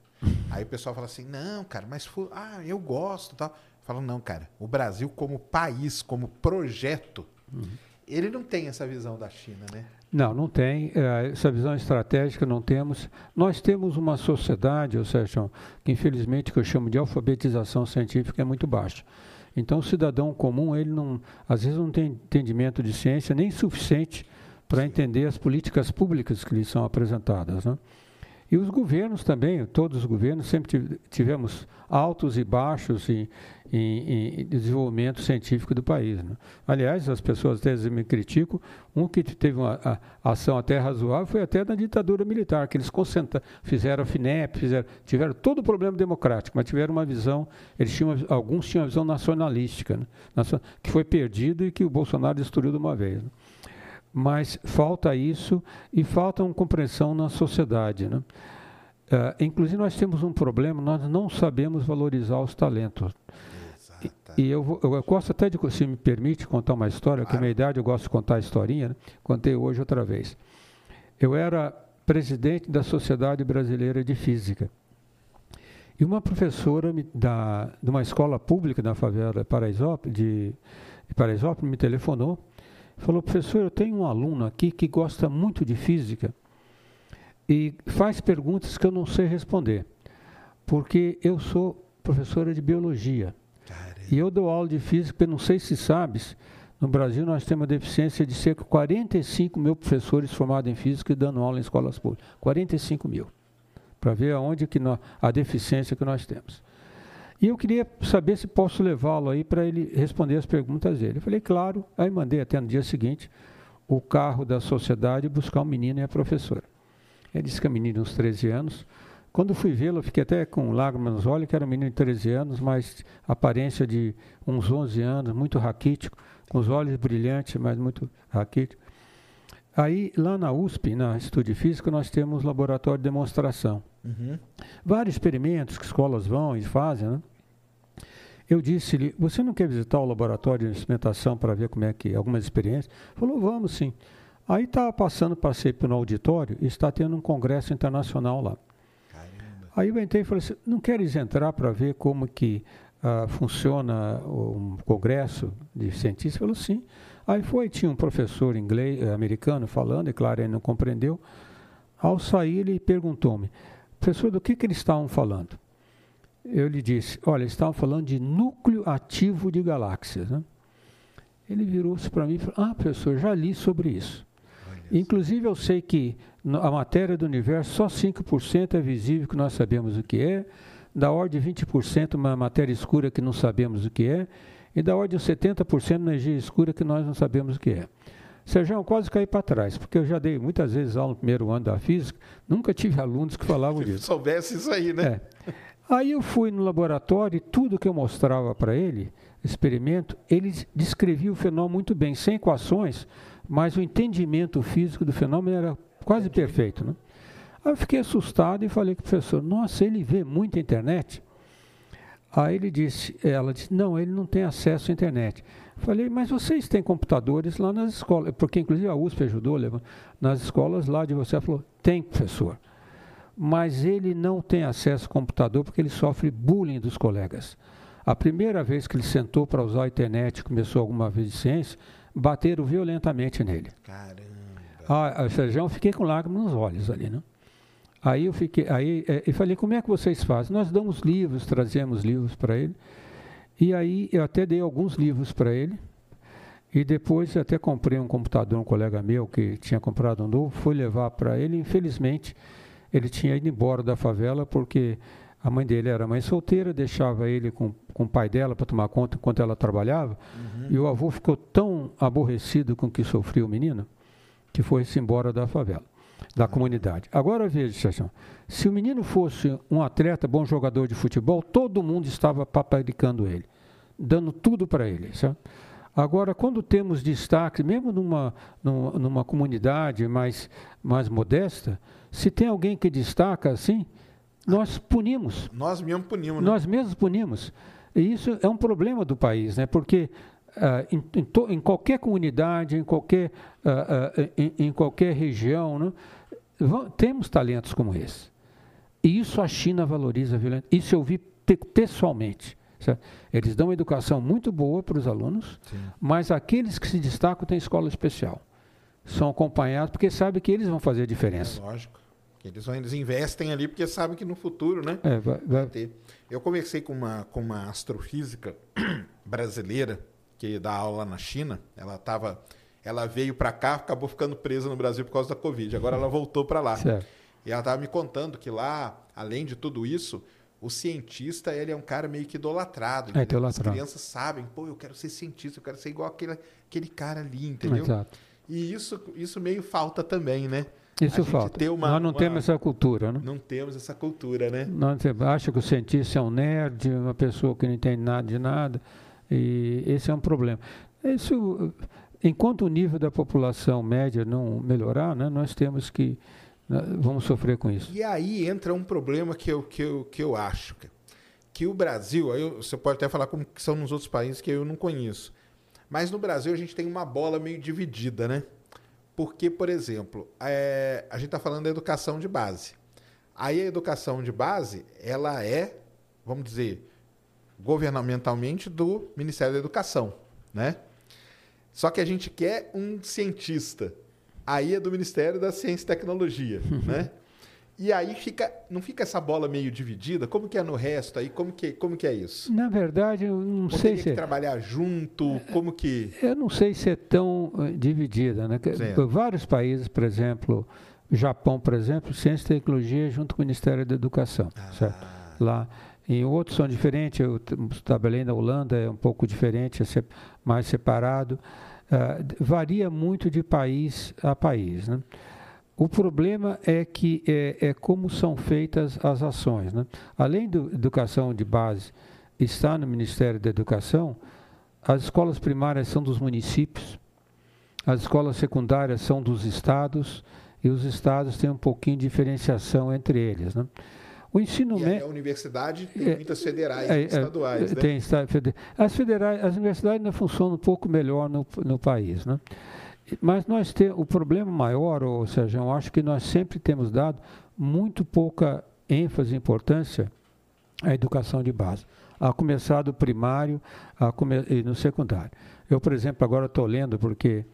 Aí o pessoal fala assim, não, cara, mas ah, eu gosto tal. Falam, não, cara, o Brasil como país, como projeto, uhum. ele não tem essa visão da China, né? Não, não tem. É, essa visão estratégica não temos. Nós temos uma sociedade, ou seja, que infelizmente que eu chamo de alfabetização científica é muito baixa. Então, o cidadão comum, ele não, às vezes não tem entendimento de ciência nem suficiente para entender as políticas públicas que lhe são apresentadas. Né? E os governos também, todos os governos, sempre tivemos altos e baixos em, em, em desenvolvimento científico do país. Né? Aliás, as pessoas vezes me criticam, um que teve uma ação até razoável foi até na ditadura militar, que eles fizeram a FINEP, fizeram, tiveram todo o problema democrático, mas tiveram uma visão, eles tinham, alguns tinham uma visão nacionalística, né? que foi perdida e que o Bolsonaro destruiu de uma vez. Né? Mas falta isso e falta uma compreensão na sociedade. Né? Uh, inclusive, nós temos um problema, nós não sabemos valorizar os talentos. E, e eu, eu, gosto até de, se me permite, contar uma história, claro. que a minha idade eu gosto de contar a historinha, né? contei hoje outra vez. Eu era presidente da Sociedade Brasileira de Física. E uma professora da, de uma escola pública da favela Paraisópolis, de, de Paraisópolis me telefonou falou, professor, eu tenho um aluno aqui que gosta muito de física e faz perguntas que eu não sei responder, porque eu sou professora de biologia. E eu dou aula de física, eu não sei se sabes, no Brasil nós temos uma deficiência de cerca de 45 mil professores formados em física e dando aula em escolas públicas. 45 mil. Para ver aonde que nós, a deficiência que nós temos. E eu queria saber se posso levá-lo aí para ele responder as perguntas dele. Eu falei, claro. Aí mandei até no dia seguinte o carro da sociedade buscar o menino e a professora. Ele disse que a menina uns 13 anos. Quando fui vê-lo, fiquei até com lágrimas nos olhos, que era um menino de 13 anos, mas aparência de uns 11 anos, muito raquítico, com os olhos brilhantes, mas muito raquítico. Aí, lá na USP, na de Física, nós temos laboratório de demonstração. Uhum. Vários experimentos que escolas vão e fazem, né? Eu disse-lhe, você não quer visitar o laboratório de instrumentação para ver como é que algumas experiências? Falou, vamos sim. Aí estava passando, passei pelo auditório e está tendo um congresso internacional lá. Aí eu entrei e falei assim, não queres entrar para ver como que uh, funciona um congresso de cientistas? Falou, sim. Aí foi, tinha um professor inglês, eh, americano falando, e claro, ele não compreendeu. Ao sair, ele perguntou-me, professor, do que, que eles estavam falando? Eu lhe disse, olha, eles estavam falando de núcleo ativo de galáxias. Né? Ele virou-se para mim e falou, ah, professor, já li sobre isso. Inclusive, eu sei que a matéria do universo, só 5% é visível, que nós sabemos o que é, da ordem de 20% uma matéria escura que não sabemos o que é, e da ordem de 70% energia escura que nós não sabemos o que é. Sérgio, quase caí para trás, porque eu já dei muitas vezes aula no primeiro ano da física, nunca tive alunos que falavam disso. Se soubesse isso aí, né? É. Aí eu fui no laboratório e tudo que eu mostrava para ele, experimento, ele descrevia o fenômeno muito bem, sem equações, mas o entendimento físico do fenômeno era quase perfeito. Né? Aí eu fiquei assustado e falei com o professor, nossa, ele vê muita internet? Aí ele disse, ela disse, não, ele não tem acesso à internet. Falei, mas vocês têm computadores lá nas escolas, porque inclusive a USP ajudou, nas escolas lá de você. Ela falou, tem, professor. Mas ele não tem acesso ao computador porque ele sofre bullying dos colegas. A primeira vez que ele sentou para usar a internet, começou alguma vez de ciência, bateram violentamente nele. Caramba. Ah, eu fiquei com lágrimas nos olhos ali, né? Aí eu fiquei, aí é, eu falei, como é que vocês fazem? Nós damos livros, trazemos livros para ele. E aí eu até dei alguns livros para ele. E depois eu até comprei um computador, um colega meu que tinha comprado um novo, fui levar para ele. Infelizmente, ele tinha ido embora da favela porque a mãe dele era mãe solteira, deixava ele com, com o pai dela para tomar conta enquanto ela trabalhava. Uhum. E o avô ficou tão aborrecido com o que sofria o menino que foi-se embora da favela da comunidade. Agora veja, Sérgio, se o menino fosse um atleta, bom jogador de futebol, todo mundo estava paparicando ele, dando tudo para ele. Agora, quando temos destaque, mesmo numa, numa, numa, comunidade mais, mais modesta, se tem alguém que destaca assim, nós punimos. Nós mesmos punimos. Né? Nós mesmos punimos. E isso é um problema do país, né? porque Uh, em, em, to, em, qualquer comunidade, em qualquer, uh, uh, em, em, qualquer região, né? temos talentos como esse. E isso a China valoriza violento. Isso eu vi pessoalmente. Certo? Eles dão uma educação muito boa para os alunos, Sim. mas aqueles que se destacam têm escola especial. São acompanhados porque sabem que eles vão fazer a diferença. É lógico. Eles, eles investem ali porque sabem que no futuro, né? É, vai, vai. ter. Eu conversei com uma, com uma astrofísica brasileira que dá aula na China. Ela estava ela veio para cá, acabou ficando presa no Brasil por causa da Covid. Agora ela voltou para lá. Certo. E ela estava me contando que lá, além de tudo isso, o cientista ele é um cara meio que idolatrado. É, idolatrado. As crianças sabem, pô, eu quero ser cientista, eu quero ser igual aquele, aquele cara ali, entendeu? Exato. E isso, isso meio falta também, né? Isso falta. Uma, Nós não uma... temos essa cultura, né? Não temos essa cultura, né? Nós acha que o cientista é um nerd, uma pessoa que não entende nada de nada, e esse é um problema. Isso Enquanto o nível da população média não melhorar, né, nós temos que né, vamos sofrer com isso. E aí entra um problema que eu, que eu, que eu acho que o Brasil, aí você pode até falar como que são nos outros países que eu não conheço, mas no Brasil a gente tem uma bola meio dividida, né? Porque, por exemplo, é, a gente está falando da educação de base. Aí a educação de base, ela é, vamos dizer, governamentalmente do Ministério da Educação, né? Só que a gente quer um cientista. Aí é do Ministério da Ciência e Tecnologia, né? E aí fica, não fica essa bola meio dividida? Como que é no resto aí? Como que, como que é isso? Na verdade, eu não Ou sei se... que é trabalhar junto? Como que... Eu não sei se é tão uh, dividida. Né? Vários países, por exemplo, o Japão, por exemplo, Ciência e Tecnologia junto com o Ministério da Educação. Ah. Certo? Lá. Em outros são diferentes. Eu trabalhei na Holanda, é um pouco diferente, é mais separado. Uh, varia muito de país a país. Né? O problema é que é, é, como são feitas as ações. Né? Além da educação de base estar no Ministério da Educação, as escolas primárias são dos municípios, as escolas secundárias são dos estados, e os estados têm um pouquinho de diferenciação entre eles. Né? O ensino médio. A universidade tem é, muitas federais é, estaduais. É, né? Tem, as federais, as universidades ainda funcionam um pouco melhor no, no país. Né? Mas nós temos o problema maior, ou seja, eu acho que nós sempre temos dado muito pouca ênfase e importância à educação de base, a começar do primário a come, e no secundário. Eu, por exemplo, agora estou lendo porque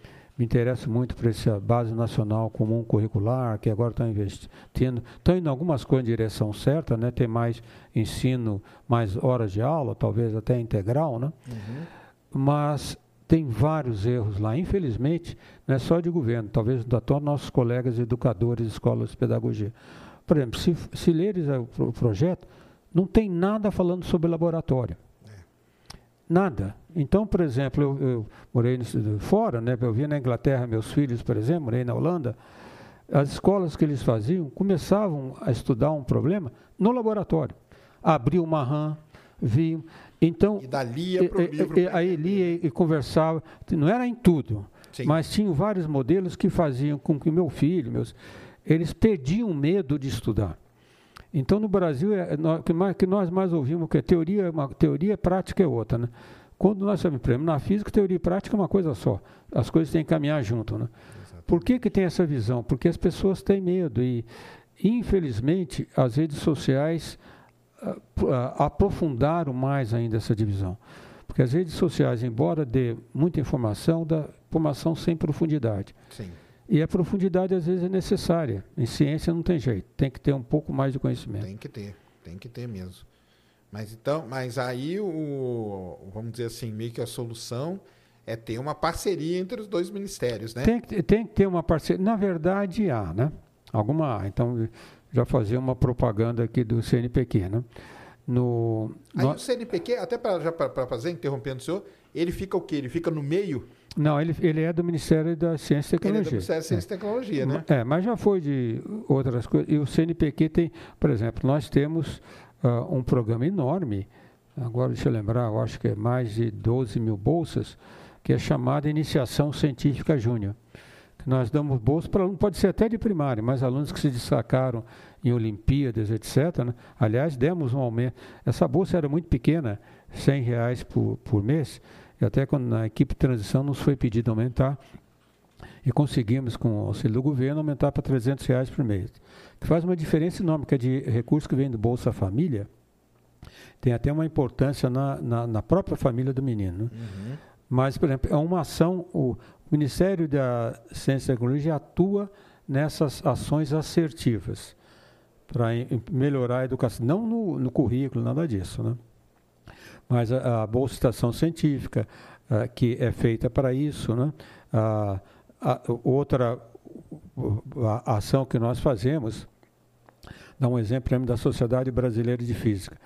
me interesso muito por essa base nacional comum curricular, que agora estão investindo, estão indo algumas coisas em direção certa, né? tem mais ensino, mais horas de aula, talvez até integral, né? Uhum. mas tem vários erros lá, infelizmente, não é só de governo, talvez até nossos colegas educadores de escolas de pedagogia. Por exemplo, se, se leres o projeto, não tem nada falando sobre laboratório. Nada. Então, por exemplo, eu, eu morei fora, né? eu vi na Inglaterra meus filhos, por exemplo, morei na Holanda. As escolas que eles faziam começavam a estudar um problema no laboratório. Abriu uma RAM, viam. Então, e dali ia para o livro. E, aí lia e conversava, não era em tudo, Sim. mas tinham vários modelos que faziam com que meu filho, meus, eles perdiam medo de estudar. Então, no Brasil, é, o que, que nós mais ouvimos que teoria, uma teoria prática é outra, né? Quando nós estamos na física, teoria e prática é uma coisa só. As coisas têm que caminhar junto, né? Por que, que tem essa visão? Porque as pessoas têm medo e, infelizmente, as redes sociais aprofundaram mais ainda essa divisão. Porque as redes sociais, embora dê muita informação, dá informação sem profundidade. Sim. E a profundidade às vezes é necessária. Em ciência não tem jeito, tem que ter um pouco mais de conhecimento. Tem que ter, tem que ter mesmo. Mas então, mas aí o, vamos dizer assim, meio que a solução é ter uma parceria entre os dois ministérios, né? Tem que, tem que ter uma parceria. Na verdade, há, né? Alguma há. Então, já fazer uma propaganda aqui do CNPq, né? No, Aí no... o CNPq, até para fazer, interrompendo o senhor, ele fica o quê? Ele fica no meio? Não, ele, ele é do Ministério da Ciência e Tecnologia. Ele é do Ministério da Ciência e Tecnologia, né? É, mas já foi de outras coisas. E o CNPq tem, por exemplo, nós temos uh, um programa enorme, agora deixa eu lembrar, eu acho que é mais de 12 mil bolsas, que é chamada Iniciação Científica Júnior nós damos bolsa para alunos, pode ser até de primária, mas alunos que se destacaram em Olimpíadas, etc. Né? Aliás, demos um aumento. Essa bolsa era muito pequena, R$ reais por, por mês, e até quando na equipe de transição nos foi pedido aumentar, e conseguimos, com o auxílio do governo, aumentar para R$ reais por mês. Que faz uma diferença enorme, que é de recursos que vem do Bolsa Família, tem até uma importância na, na, na própria família do menino. Né? Uhum. Mas, por exemplo, é uma ação, o, o Ministério da Ciência e Tecnologia atua nessas ações assertivas para melhorar a educação, não no, no, currículo, nada disso, né? Mas a, a bolsa de estação científica, a, que é feita para isso, né? A, outra ação que nós fazemos, dá um exemplo da Sociedade Brasileira de Física.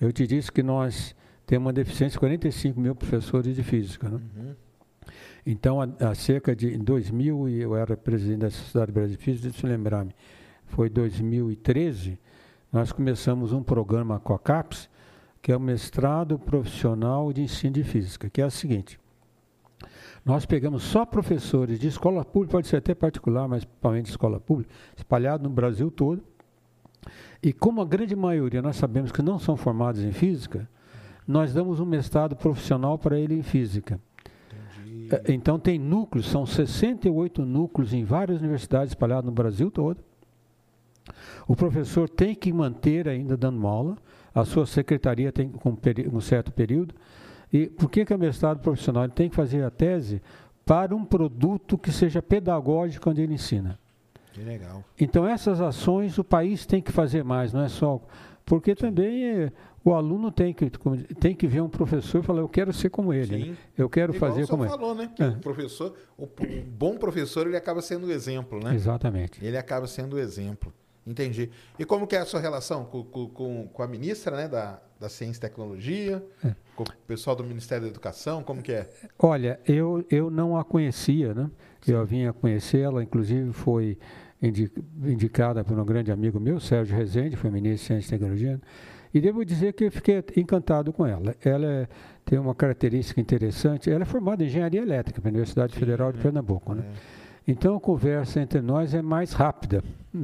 Eu te disse que nós temos uma deficiência de 45 mil professores de física, né? Uhum. Então, há, há, cerca de em 2000, e eu era presidente da Sociedade Brasileira de Física, deixa eu lembrar-me, foi 2013, nós começamos um programa com a CAPES, que é o mestrado profissional de ensino de física, que é o seguinte. Nós pegamos só professores de escola pública, pode ser até particular, mas principalmente de escola pública, espalhados no Brasil todo. E como a grande maioria nós sabemos que não são formados em física, nós damos um mestrado profissional para ele em física. É, então tem núcleos, são 68 núcleos em várias universidades espalhadas no Brasil todo. O professor tem que manter ainda dando aula, a sua secretaria tem com um certo período. E por que, que é mestrado profissional? Ele tem que fazer a tese para um produto que seja pedagógico quando ele ensina. Que legal. Então essas ações o país tem que fazer mais, não é só porque também é, o aluno tem que, tem que ver um professor e falar, eu quero ser como ele, né? eu quero Igual fazer como ele. falou, né? Que é. o professor, o, bom professor, ele acaba sendo o exemplo, né? Exatamente. Ele acaba sendo o exemplo. Entendi. E como que é a sua relação com, com, com a ministra né, da, da Ciência e Tecnologia, é. com o pessoal do Ministério da Educação, como que é? Olha, eu, eu não a conhecia, né? Sim. Eu vim a conhecê-la, inclusive foi indicada por um grande amigo meu, Sérgio Rezende, foi ministro de Ciência e Tecnologia, e devo dizer que eu fiquei encantado com ela. Ela é, tem uma característica interessante. Ela é formada em engenharia elétrica pela Universidade Sim, Federal de é. Pernambuco. Né? É. Então a conversa entre nós é mais rápida,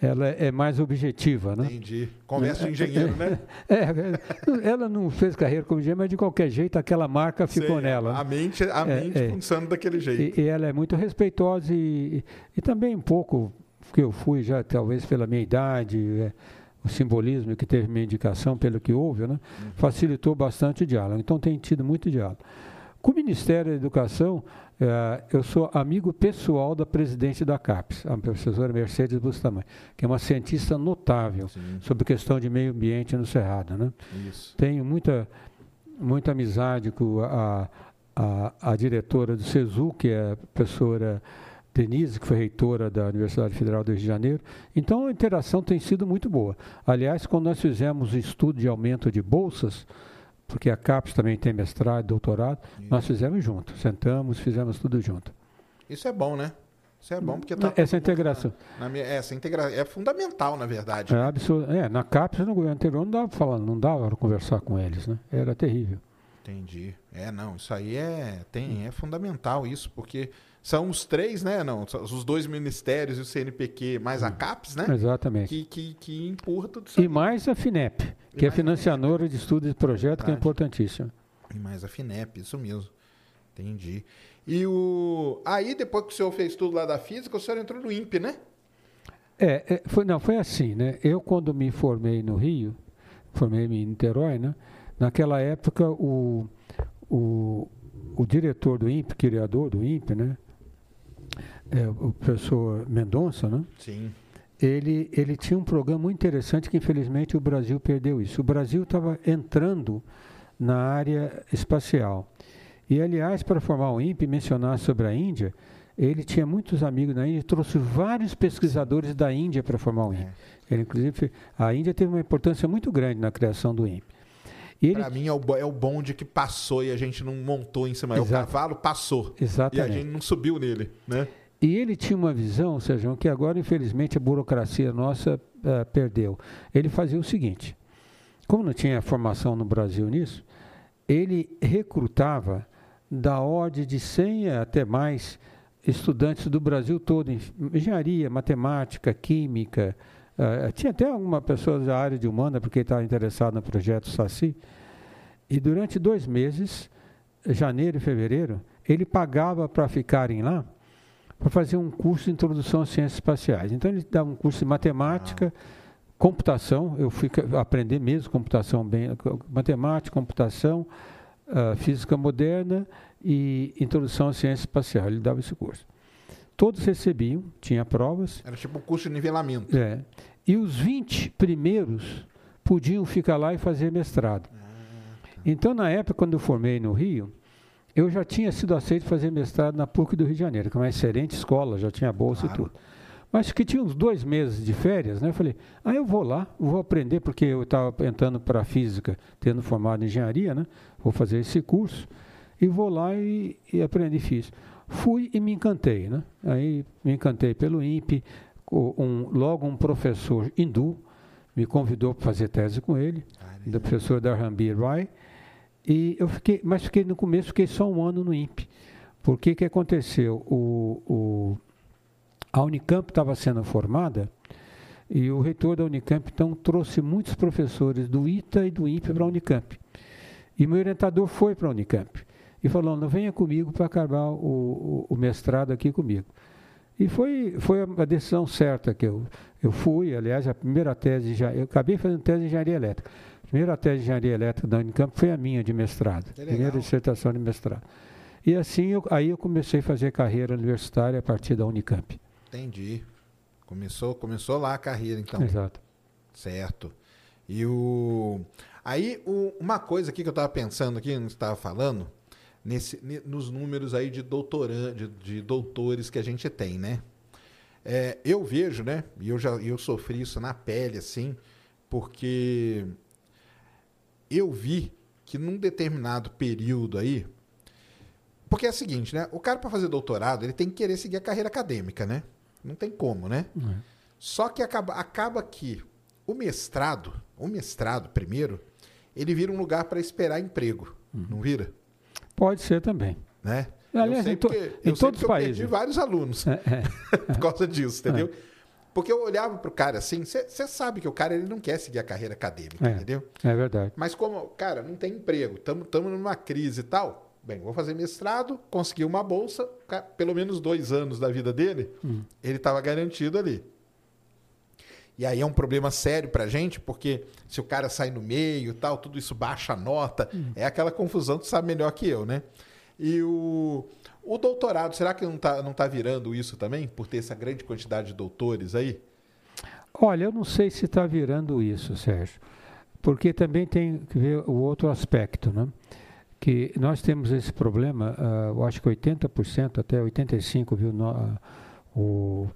ela é mais objetiva, né? Entendi. Conversa de engenheiro, né? É, é, ela não fez carreira como engenheiro, mas de qualquer jeito aquela marca ficou Sei, nela. A mente, a é, mente é, funciona daquele jeito. E, e, ela é muito respeitosa e, e, também um pouco, porque eu fui já talvez pela minha idade, é, o simbolismo que teve minha indicação, pelo que houve, né, uhum. facilitou bastante o diálogo. Então tem tido muito diálogo. Com o Ministério da Educação, eh, eu sou amigo pessoal da presidente da CAPES, a professora Mercedes Bustamante, que é uma cientista notável Sim. sobre questão de meio ambiente no Cerrado. Né? Isso. Tenho muita, muita amizade com a, a, a diretora do SESU, que é a professora Denise, que foi reitora da Universidade Federal do Rio de Janeiro. Então, a interação tem sido muito boa. Aliás, quando nós fizemos o estudo de aumento de bolsas, porque a CAPES também tem mestrado, doutorado, Isso. nós fizemos junto, sentamos, fizemos tudo junto. Isso é bom, né? Isso é bom porque tá essa integração. Na, na minha, essa integração é fundamental, na verdade. É, absurdo. é na CAPES, no governo anterior, não dava para falar, não dava para conversar com eles, né? Era terrível. Entendi. É, não, isso aí é, tem, é fundamental isso, porque são os três, né? Não, os dois ministérios e o CNPq, mais a. CAPES, né? Exatamente. Que, que, que empurra tudo isso. E mais a FINEP, que é financiadora de estudos e projetos, que é importantíssima. E mais a FINEP, isso mesmo. Entendi. E o. Aí, depois que o senhor fez tudo lá da física, o senhor entrou no INPE, né? É, é foi, não, foi assim, né? Eu, quando me formei no Rio, formei-me em Niterói, né? Naquela época, o, o, o diretor do INPE, criador do INPE, né? É, o professor Mendonça, né? Sim. Ele, ele tinha um programa muito interessante que, infelizmente, o Brasil perdeu isso. O Brasil estava entrando na área espacial. E, aliás, para formar o INPE, mencionar sobre a Índia, ele tinha muitos amigos na Índia, trouxe vários pesquisadores da Índia para formar o INPE. É. Ele, inclusive, a Índia teve uma importância muito grande na criação do INPE. Para mim é o, é o bonde que passou e a gente não montou em cima. Exato. É o cavalo passou. Exatamente. E a gente não subiu nele, né? E ele tinha uma visão, Sérgio, que agora, infelizmente, a burocracia nossa uh, perdeu. Ele fazia o seguinte: como não tinha formação no Brasil nisso, ele recrutava da ordem de 100 até mais estudantes do Brasil todo, engenharia, matemática, química. Uh, tinha até alguma pessoa da área de humana, porque estava interessado no projeto SACI. E durante dois meses, janeiro e fevereiro, ele pagava para ficarem lá para fazer um curso de introdução às ciências espaciais. Então ele dava um curso de matemática, ah. computação, eu fui aprender mesmo computação bem, matemática, computação, uh, física moderna e introdução à ciência espacial. Ele dava esse curso. Todos recebiam, tinha provas. Era tipo um curso de nivelamento. É. E os 20 primeiros podiam ficar lá e fazer mestrado. Então, na época, quando eu formei no Rio, eu já tinha sido aceito fazer mestrado na PUC do Rio de Janeiro, que é uma excelente escola, já tinha bolsa claro. e tudo. Mas que tinha uns dois meses de férias, né? Eu falei, ah, eu vou lá, vou aprender, porque eu estava entrando para física, tendo formado em engenharia, né? Vou fazer esse curso. E vou lá e, e aprendi, fiz. Fui e me encantei, né? Aí me encantei pelo INPE, um, logo um professor hindu me convidou para fazer tese com ele, do professor Darhambir Rai, e eu fiquei, mas fiquei no começo, fiquei só um ano no INPE. Por que que aconteceu? O, o a Unicamp estava sendo formada e o reitor da Unicamp então trouxe muitos professores do ITA e do INPE para a Unicamp. E meu orientador foi para a Unicamp e falou: não venha comigo para acabar o, o, o, mestrado aqui comigo. E foi, foi a decisão certa que eu, eu fui, aliás, a primeira tese, já, eu acabei fazendo tese de engenharia elétrica. Primeira tese de engenharia elétrica da Unicamp foi a minha de mestrado, primeira dissertação de mestrado. E assim, eu, aí eu comecei a fazer carreira universitária a partir da Unicamp. Entendi. Começou, começou lá a carreira, então. Exato. Certo. E o. Aí, o, uma coisa aqui que eu estava pensando aqui, não estava falando, nesse, nos números aí de, doutoran, de, de doutores que a gente tem, né? É, eu vejo, né? E eu já eu sofri isso na pele, assim, porque eu vi que num determinado período aí. Porque é o seguinte, né? O cara, para fazer doutorado, ele tem que querer seguir a carreira acadêmica, né? Não tem como, né? Uhum. Só que acaba, acaba que o mestrado, o mestrado primeiro, ele vira um lugar para esperar emprego, uhum. não vira? Pode ser também. Né? Aliás, em, to, em todos os países. Eu perdi vários alunos é, é, por causa disso, entendeu? É. Porque eu olhava para o cara assim, você sabe que o cara ele não quer seguir a carreira acadêmica, é, entendeu? É verdade. Mas como, cara, não tem emprego, estamos numa crise e tal, Bem, vou fazer mestrado, consegui uma bolsa, pelo menos dois anos da vida dele, hum. ele estava garantido ali. E aí é um problema sério para a gente, porque se o cara sai no meio tal, tudo isso baixa a nota, hum. é aquela confusão, tu sabe melhor que eu, né? E o, o doutorado, será que não está não tá virando isso também, por ter essa grande quantidade de doutores aí? Olha, eu não sei se está virando isso, Sérgio, porque também tem que ver o outro aspecto, né? que nós temos esse problema, uh, eu acho que 80%, até 85%, viu, no, uh, o,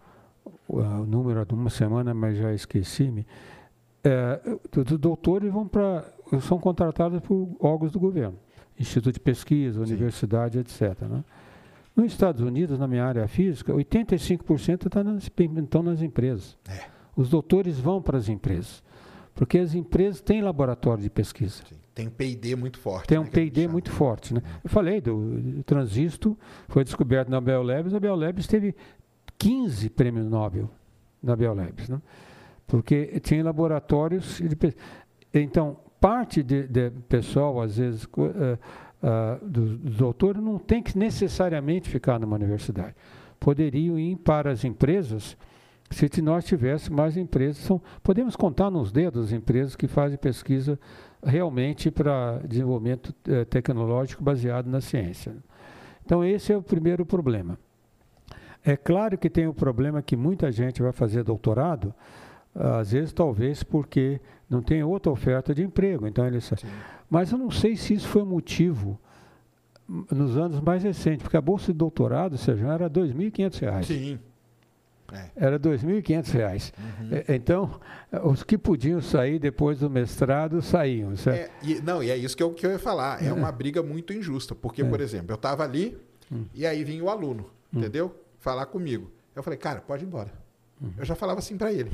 o, uh, número de uma semana, mas já esqueci-me, uh, os doutores vão para, são contratados por órgãos do governo, instituto de pesquisa, Sim. universidade, etc. Né? Nos Estados Unidos, na minha área física, 85% tá nas, estão nas empresas. É. Os doutores vão para as empresas. Porque as empresas têm laboratório de pesquisa. Sim. Tem um P&D muito forte. Tem um né, P&D muito forte. Né? Eu falei do transistor, foi descoberto na Bell Labs. A Bell Labs teve 15 prêmios Nobel na Bell Labs. Né? Porque tinha laboratórios... De, então, parte de, de pessoal, às vezes, uh, dos, dos doutores, não tem que necessariamente ficar numa universidade. Poderiam ir para as empresas se nós tivéssemos mais empresas. São, podemos contar nos dedos as empresas que fazem pesquisa realmente para desenvolvimento eh, tecnológico baseado na ciência. Então, esse é o primeiro problema. É claro que tem o problema que muita gente vai fazer doutorado, às vezes talvez porque não tem outra oferta de emprego. Então ele Mas eu não sei se isso foi motivo nos anos mais recentes, porque a bolsa de doutorado, seja, era R$ 2.500. Sim. É. Era R$ 2.500. Uhum. É, então, os que podiam sair depois do mestrado saíam. É, e, não, e é isso que eu, que eu ia falar. É, é. uma briga muito injusta. Porque, por exemplo, eu estava ali hum. e aí vinha o aluno, hum. entendeu? Falar comigo. Eu falei, cara, pode ir embora. Hum. Eu já falava assim para ele.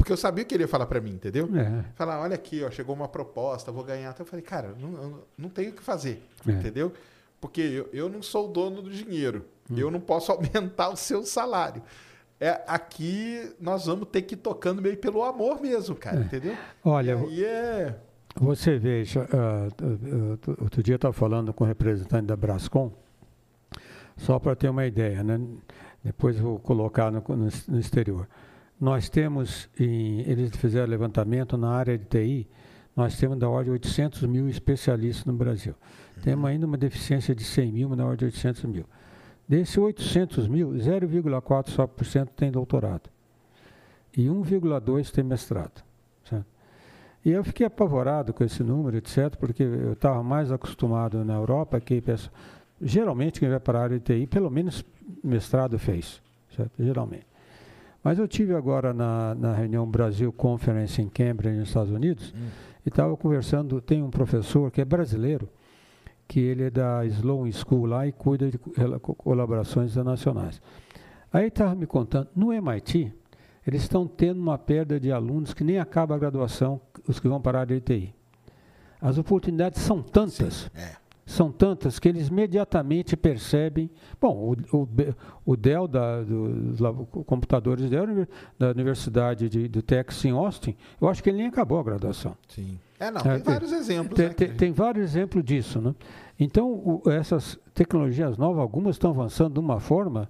Porque eu sabia que ele ia falar para mim, entendeu? É. Falar, olha aqui, ó, chegou uma proposta, vou ganhar. Então eu falei, cara, não, não tenho o que fazer, é. entendeu? Porque eu, eu não sou o dono do dinheiro. Hum. Eu não posso aumentar o seu salário é, aqui nós vamos ter que ir tocando meio pelo amor mesmo, cara, é. entendeu? Olha, e é... você veja, uh, uh, outro dia eu estava falando com o representante da Brascom, só para ter uma ideia, né? depois vou colocar no, no, no exterior. Nós temos, em, eles fizeram levantamento na área de TI, nós temos da ordem de 800 mil especialistas no Brasil. Uhum. Temos ainda uma deficiência de 100 mil, na ordem de 800 mil. Desses 800 mil, 0,4% só por cento tem doutorado. E 1,2% tem mestrado. Certo? E eu fiquei apavorado com esse número, etc., porque eu estava mais acostumado na Europa que geralmente quem vai para a área de TI, pelo menos mestrado fez. Certo? Geralmente. Mas eu tive agora na, na reunião Brasil Conference em Cambridge, nos Estados Unidos, hum. e estava conversando, tem um professor que é brasileiro, que ele é da Sloan School lá e cuida de colaborações internacionais. Aí estava me contando, no MIT, eles estão tendo uma perda de alunos que nem acaba a graduação, os que vão para a área de TI. As oportunidades são tantas. Sim, é são tantas que eles imediatamente percebem. Bom, o, o, o Dell, da, do, computadores Dell, da Universidade de, do Texas em Austin, eu acho que ele nem acabou a graduação. Sim. É, não, tem, é, tem vários exemplos. Tem, né, tem, tem, vários exemplos disso. Né? Então, o, essas tecnologias novas, algumas estão avançando de uma forma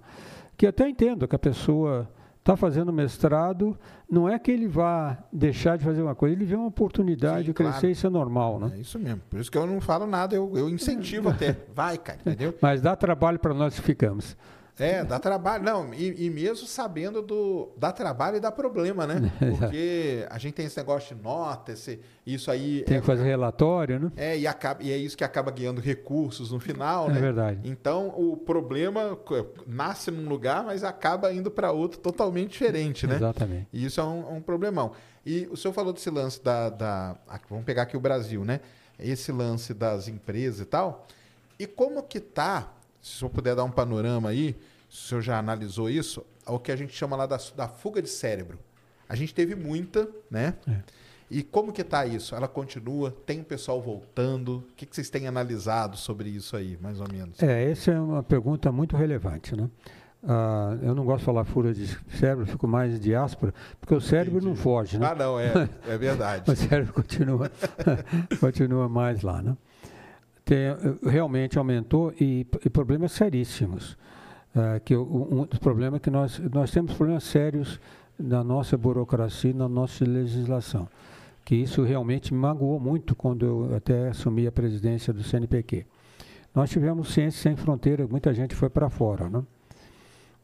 que até entendo que a pessoa está fazendo mestrado, não é que ele vá deixar de fazer uma coisa, ele vê uma oportunidade Sim, de crescer, claro. isso é normal, né? É isso mesmo. Por isso que eu não falo nada, eu, eu incentivo até. Vai, cara, entendeu? Mas dá trabalho para nós que ficamos. É, dá trabalho. Não, e, e, mesmo sabendo do. dá trabalho e dá problema, né? Porque a gente tem esse negócio de nota, esse, isso aí. Tem é, que fazer relatório, né? É, e, acaba, e é isso que acaba ganhando recursos no final, é né? É verdade. Então o problema nasce num lugar, mas acaba indo para outro totalmente diferente, né? Exatamente. E isso é um, é um problemão. E o senhor falou desse lance da, da. Vamos pegar aqui o Brasil, né? Esse lance das empresas e tal. E como que tá se o senhor puder dar um panorama aí, se o senhor já analisou isso, é o que a gente chama lá da, da fuga de cérebro. A gente teve muita, né? É. E como que está isso? Ela continua? Tem o pessoal voltando? O que, que vocês têm analisado sobre isso aí, mais ou menos? É, essa é uma pergunta muito relevante, né? Uh, eu não gosto de falar fura de cérebro, fico mais diáspora, porque o cérebro Entendi. não foge, né? Ah, não, é, é verdade. o cérebro continua, continua mais lá, né? Tem, realmente aumentou e, e problemas seríssimos. Uh, que um dos problemas é que nós, nós temos problemas sérios na nossa burocracia, na nossa legislação. Que isso realmente me magoou muito quando eu até assumi a presidência do CNPq. Nós tivemos Ciência Sem Fronteira, muita gente foi para fora. Né?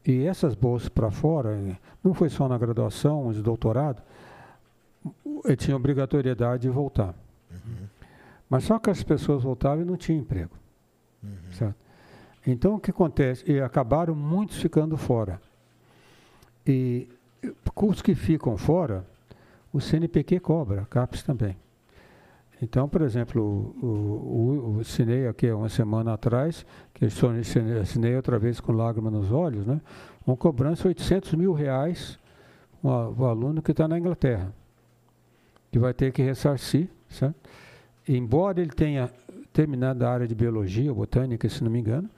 E essas bolsas para fora, não foi só na graduação, de doutorado, tinha obrigatoriedade de voltar. Uhum. Mas só que as pessoas voltavam e não tinham emprego. Uhum. Certo? Então o que acontece? E acabaram muitos ficando fora. E os que ficam fora, o CNPq cobra, a CAPES também. Então, por exemplo, o, o, o assinei aqui uma semana atrás, que eu assinei outra vez com lágrima nos olhos, né? uma cobrança de 800 mil reais um, o aluno que está na Inglaterra, que vai ter que ressarcir, certo? Embora ele tenha terminado a área de biologia, botânica, se não me engano,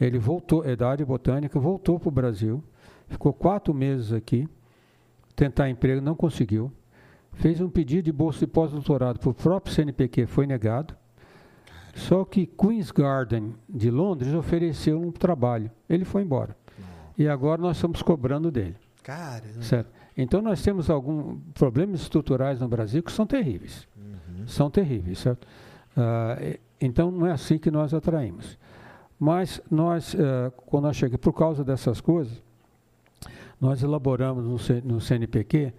ele voltou, é da área botânica, voltou para o Brasil, ficou quatro meses aqui, tentar emprego, não conseguiu, fez um pedido de bolsa de pós-doutorado para o próprio CNPq, foi negado. Só que Queen's Garden de Londres ofereceu um trabalho. Ele foi embora. E agora nós estamos cobrando dele. Caramba. Certo? Então nós temos alguns problemas estruturais no Brasil que são terríveis. Uhum. São terríveis, certo? Uh, então não é assim que nós atraímos. Mas nós, uh, quando nós chegamos, por causa dessas coisas, nós elaboramos no, no CNPq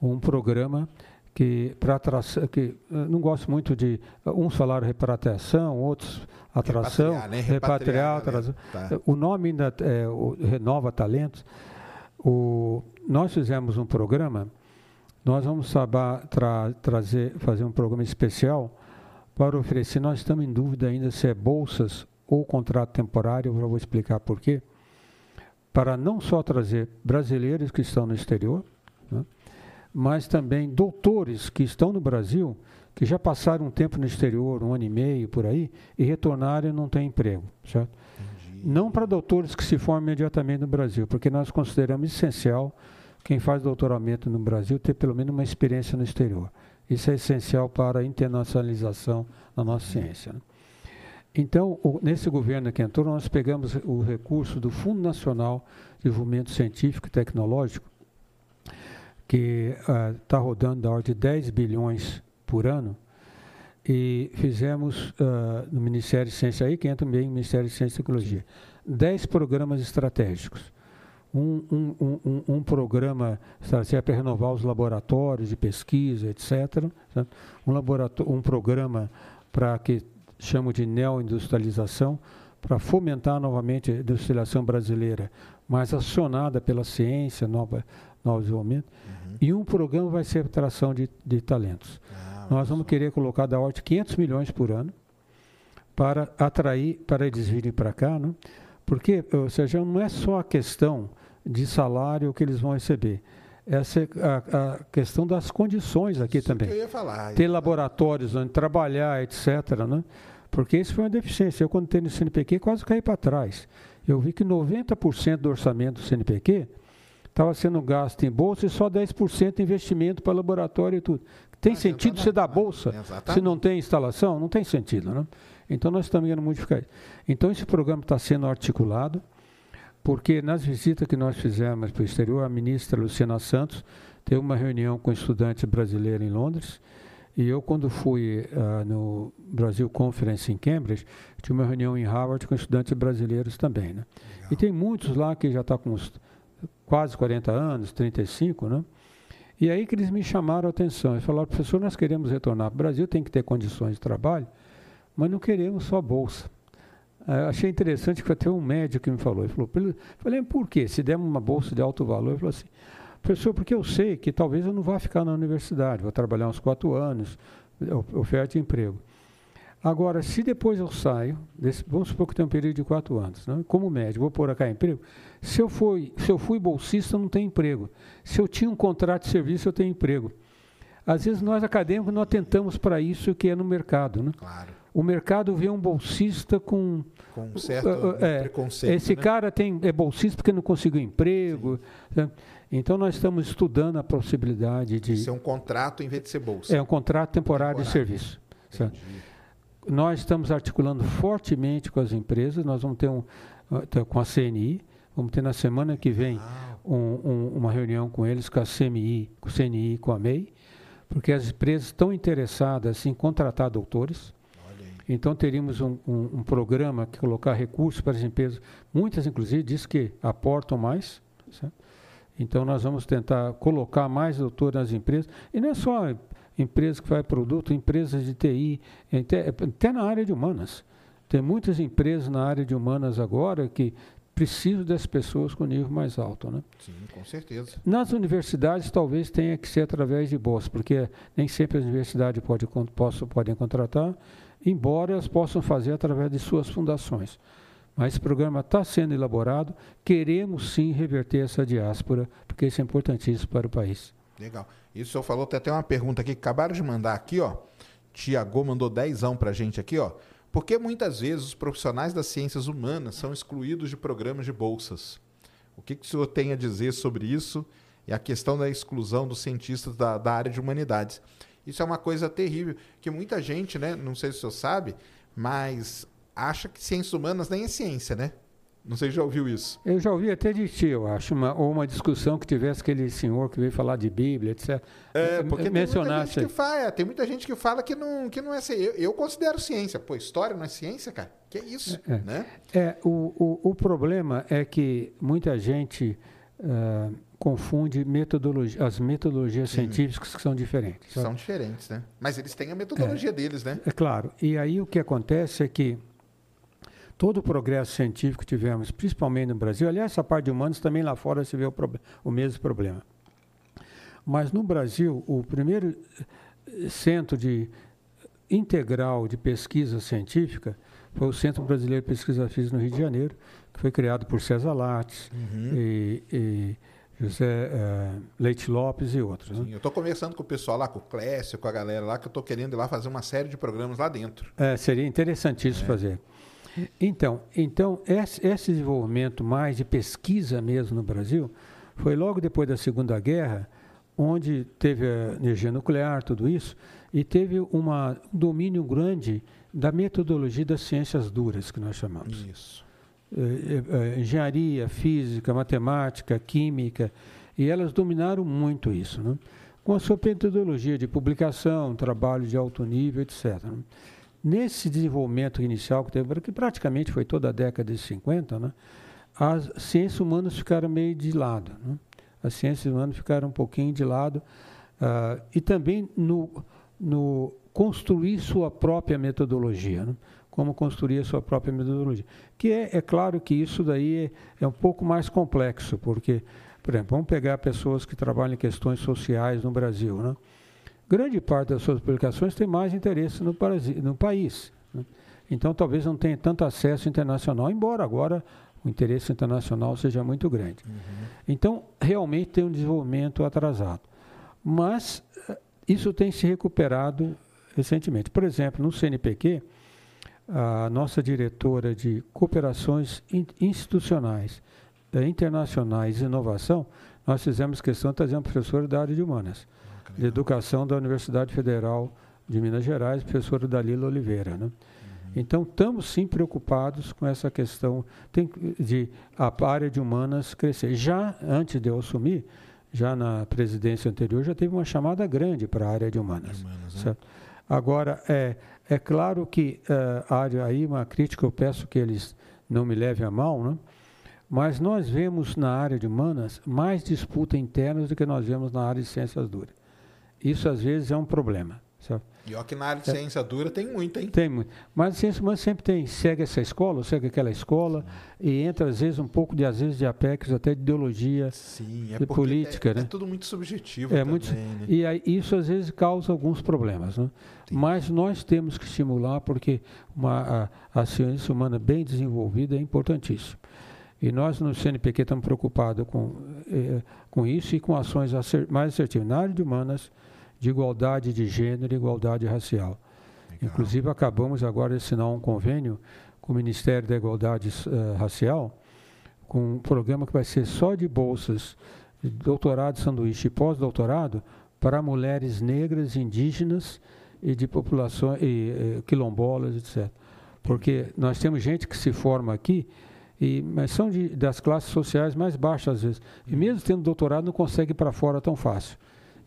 um programa que para atração, que não gosto muito de uns falaram repatriação, outros atração, repatriar, né? repatriar, né? atração. Tá. O nome ainda é o Renova Talentos. O, nós fizemos um programa, nós vamos tra, trazer, fazer um programa especial para oferecer. Nós estamos em dúvida ainda se é bolsas ou contrato temporário, eu vou explicar por quê. Para não só trazer brasileiros que estão no exterior, né, mas também doutores que estão no Brasil, que já passaram um tempo no exterior, um ano e meio por aí, e retornaram e não têm emprego, certo? Entendi. Não para doutores que se formam imediatamente no Brasil, porque nós consideramos essencial quem faz doutoramento no Brasil ter pelo menos uma experiência no exterior. Isso é essencial para a internacionalização da nossa ciência. Né? Então, o, nesse governo que entrou, nós pegamos o recurso do Fundo Nacional de Desenvolvimento Científico e Tecnológico, que está uh, rodando da ordem de 10 bilhões por ano, e fizemos uh, no Ministério de Ciência, aí que entra também o Ministério de Ciência e Tecnologia, 10 programas estratégicos. Um, um, um, um programa estratégico para renovar os laboratórios de pesquisa, etc. Um, laboratório, um programa para que chamo de neoindustrialização, para fomentar novamente a industrialização brasileira, mais acionada pela ciência, nova, novo desenvolvimento. Uhum. E um programa vai ser atração de, de talentos. Ah, Nós vamos querer colocar da ordem 500 milhões por ano para atrair, para eles virem para cá, né? porque, ou seja, não é só a questão de salário que eles vão receber. Essa é a, a questão das condições aqui Isso também. Que eu ia falar. Ter laboratórios onde trabalhar, etc. Né? Porque isso foi uma deficiência. Eu, quando tenho no CNPq, quase caí para trás. Eu vi que 90% do orçamento do CNPq estava sendo gasto em bolsa e só 10% investimento para laboratório e tudo. Tem ah, sentido você dar bolsa exatamente. se não tem instalação? Não tem sentido, né? Então nós estamos indo modificar isso. Então esse programa está sendo articulado, porque nas visitas que nós fizemos para o exterior, a ministra Luciana Santos teve uma reunião com estudantes brasileiros em Londres, e eu, quando fui uh, no Brasil Conference em Cambridge, tinha uma reunião em Harvard com estudantes brasileiros também. Né? E tem muitos lá que já estão tá com quase 40 anos, 35, né? E aí que eles me chamaram a atenção. Eles falaram, professor, nós queremos retornar para o Brasil, tem que ter condições de trabalho, mas não queremos só bolsa. Uh, achei interessante que até um médico que me falou. Ele falou, falei, por quê? Se demos uma bolsa de alto valor, ele falou assim, Professor, porque eu sei que talvez eu não vá ficar na universidade, vou trabalhar uns quatro anos, oferta emprego. Agora, se depois eu saio, desse, vamos supor que tem um período de quatro anos, né? como médico, vou pôr cá emprego. Se eu, fui, se eu fui bolsista, não tenho emprego. Se eu tinha um contrato de serviço, eu tenho emprego. Às vezes nós acadêmicos não atentamos para isso que é no mercado. Né? Claro. O mercado vê um bolsista com, com um certo uh, é, preconceito. Esse né? cara tem, é bolsista porque não conseguiu emprego. Né? Então, nós estamos estudando a possibilidade de. Isso é um contrato em vez de ser bolsa. É um contrato temporário, temporário. de serviço. Nós estamos articulando fortemente com as empresas, nós vamos ter um. Uh, com a CNI, vamos ter na semana que vem um, um, uma reunião com eles, com a CMI, com o CNI com a MEI, porque as empresas estão interessadas em contratar doutores. Então, teríamos um, um, um, programa que colocar recursos para as empresas. Muitas, inclusive, diz que aportam mais. Certo? Então, nós vamos tentar colocar mais doutor nas empresas. E não é só empresas que fazem produto, empresas de TI, até, até na área de humanas. Tem muitas empresas na área de humanas agora que preciso das pessoas com nível mais alto. Né? Sim, com certeza. Nas universidades, talvez tenha que ser através de bolsas, porque nem sempre as universidades pode, possam, podem contratar, embora elas possam fazer através de suas fundações. Mas esse programa está sendo elaborado, queremos sim reverter essa diáspora, porque isso é importantíssimo para o país. Legal. Isso o senhor falou, tem até uma pergunta aqui que acabaram de mandar aqui, ó. Tiago mandou dezão para a gente aqui, ó. Por que muitas vezes os profissionais das ciências humanas são excluídos de programas de bolsas? O que, que o senhor tem a dizer sobre isso e a questão da exclusão dos cientistas da, da área de humanidades? Isso é uma coisa terrível, que muita gente, né, não sei se o senhor sabe, mas acha que ciências humanas nem é ciência, né? Não sei se já ouviu isso. Eu já ouvi até de ti, eu acho, uma, ou uma discussão que tivesse aquele senhor que veio falar de Bíblia, etc. É, porque tem muita, gente que fala, é, tem muita gente que fala que não, que não é ciência. Eu, eu considero ciência. Pô, história não é ciência, cara? Que é isso, é, né? É, o, o, o problema é que muita gente uh, confunde metodologia, as metodologias Sim. científicas que são diferentes. Sabe? São diferentes, né? Mas eles têm a metodologia é, deles, né? É claro. E aí o que acontece é que todo o progresso científico que tivemos, principalmente no Brasil, aliás, essa parte de humanos também lá fora se vê o, o mesmo problema. Mas no Brasil, o primeiro eh, centro de integral de pesquisa científica foi o Centro Brasileiro de Pesquisa Física no Rio de Janeiro, que foi criado por César Lattes uhum. e, e, José uh, Leite Lopes e outros. Né? Sim, né? Eu estou conversando com o pessoal lá, com o Clécio, com a galera lá, que eu estou querendo ir lá fazer uma série de programas lá dentro. É, seria interessantíssimo é. fazer. Então, então esse, esse desenvolvimento mais de pesquisa mesmo no Brasil foi logo depois da Segunda Guerra, onde teve a energia nuclear, tudo isso, e teve uma, um domínio grande da metodologia das ciências duras, que nós chamamos. Isso. É, é, é, engenharia, física, matemática, química, e elas dominaram muito isso, né? com a sua metodologia de publicação, trabalho de alto nível, etc. Né? Nesse desenvolvimento inicial que teve, que praticamente foi toda a década de 50, né, as ciências humanas ficaram meio de lado. Né? As ciências humanas ficaram um pouquinho de lado. Uh, e também no, no construir sua própria metodologia. Né? Como construir a sua própria metodologia. Que é, é claro que isso daí é, é um pouco mais complexo, porque, por exemplo, vamos pegar pessoas que trabalham em questões sociais no Brasil. Né? grande parte das suas publicações tem mais interesse no, no país. Né? Então, talvez não tenha tanto acesso internacional, embora agora o interesse internacional seja muito grande. Uhum. Então, realmente tem um desenvolvimento atrasado. Mas eh, isso tem se recuperado recentemente. Por exemplo, no CNPq, a nossa diretora de cooperações institucionais, eh, internacionais e inovação, nós fizemos questão de trazer uma professora da área de humanas de Educação da Universidade Federal de Minas Gerais, professora Dalila Oliveira. Né? Uhum. Então, estamos sim preocupados com essa questão de a área de humanas crescer. Já antes de eu assumir, já na presidência anterior, já teve uma chamada grande para a área de humanas. humanas né? Agora, é, é claro que uh, aí, uma crítica, eu peço que eles não me levem a mal, né? mas nós vemos na área de humanas mais disputa interna do que nós vemos na área de ciências duras. Isso às vezes é um problema. Sabe? E ó que na área de é. ciência dura tem muito, hein? Tem muito. Mas a ciência humana sempre tem, segue essa escola, segue aquela escola, Sim. e entra às vezes um pouco de, às vezes, de apex, até de ideologia, Sim, é de política. É, né? é tudo muito subjetivo é também, muito, né? E aí, isso às vezes causa alguns problemas. Né? Mas nós temos que estimular, porque uma, a, a ciência humana bem desenvolvida é importantíssima. E nós no CNPq estamos preocupados com, eh, com isso e com ações mais assertivas na área de humanas, de igualdade de gênero e igualdade racial. Legal. Inclusive, acabamos agora de assinar um convênio com o Ministério da Igualdade uh, Racial, com um programa que vai ser só de bolsas doutorado, sanduíche e pós-doutorado para mulheres negras, indígenas e de populações e, e, quilombolas, etc. Porque nós temos gente que se forma aqui, e, mas são de, das classes sociais mais baixas às vezes. E mesmo tendo doutorado, não consegue ir para fora tão fácil.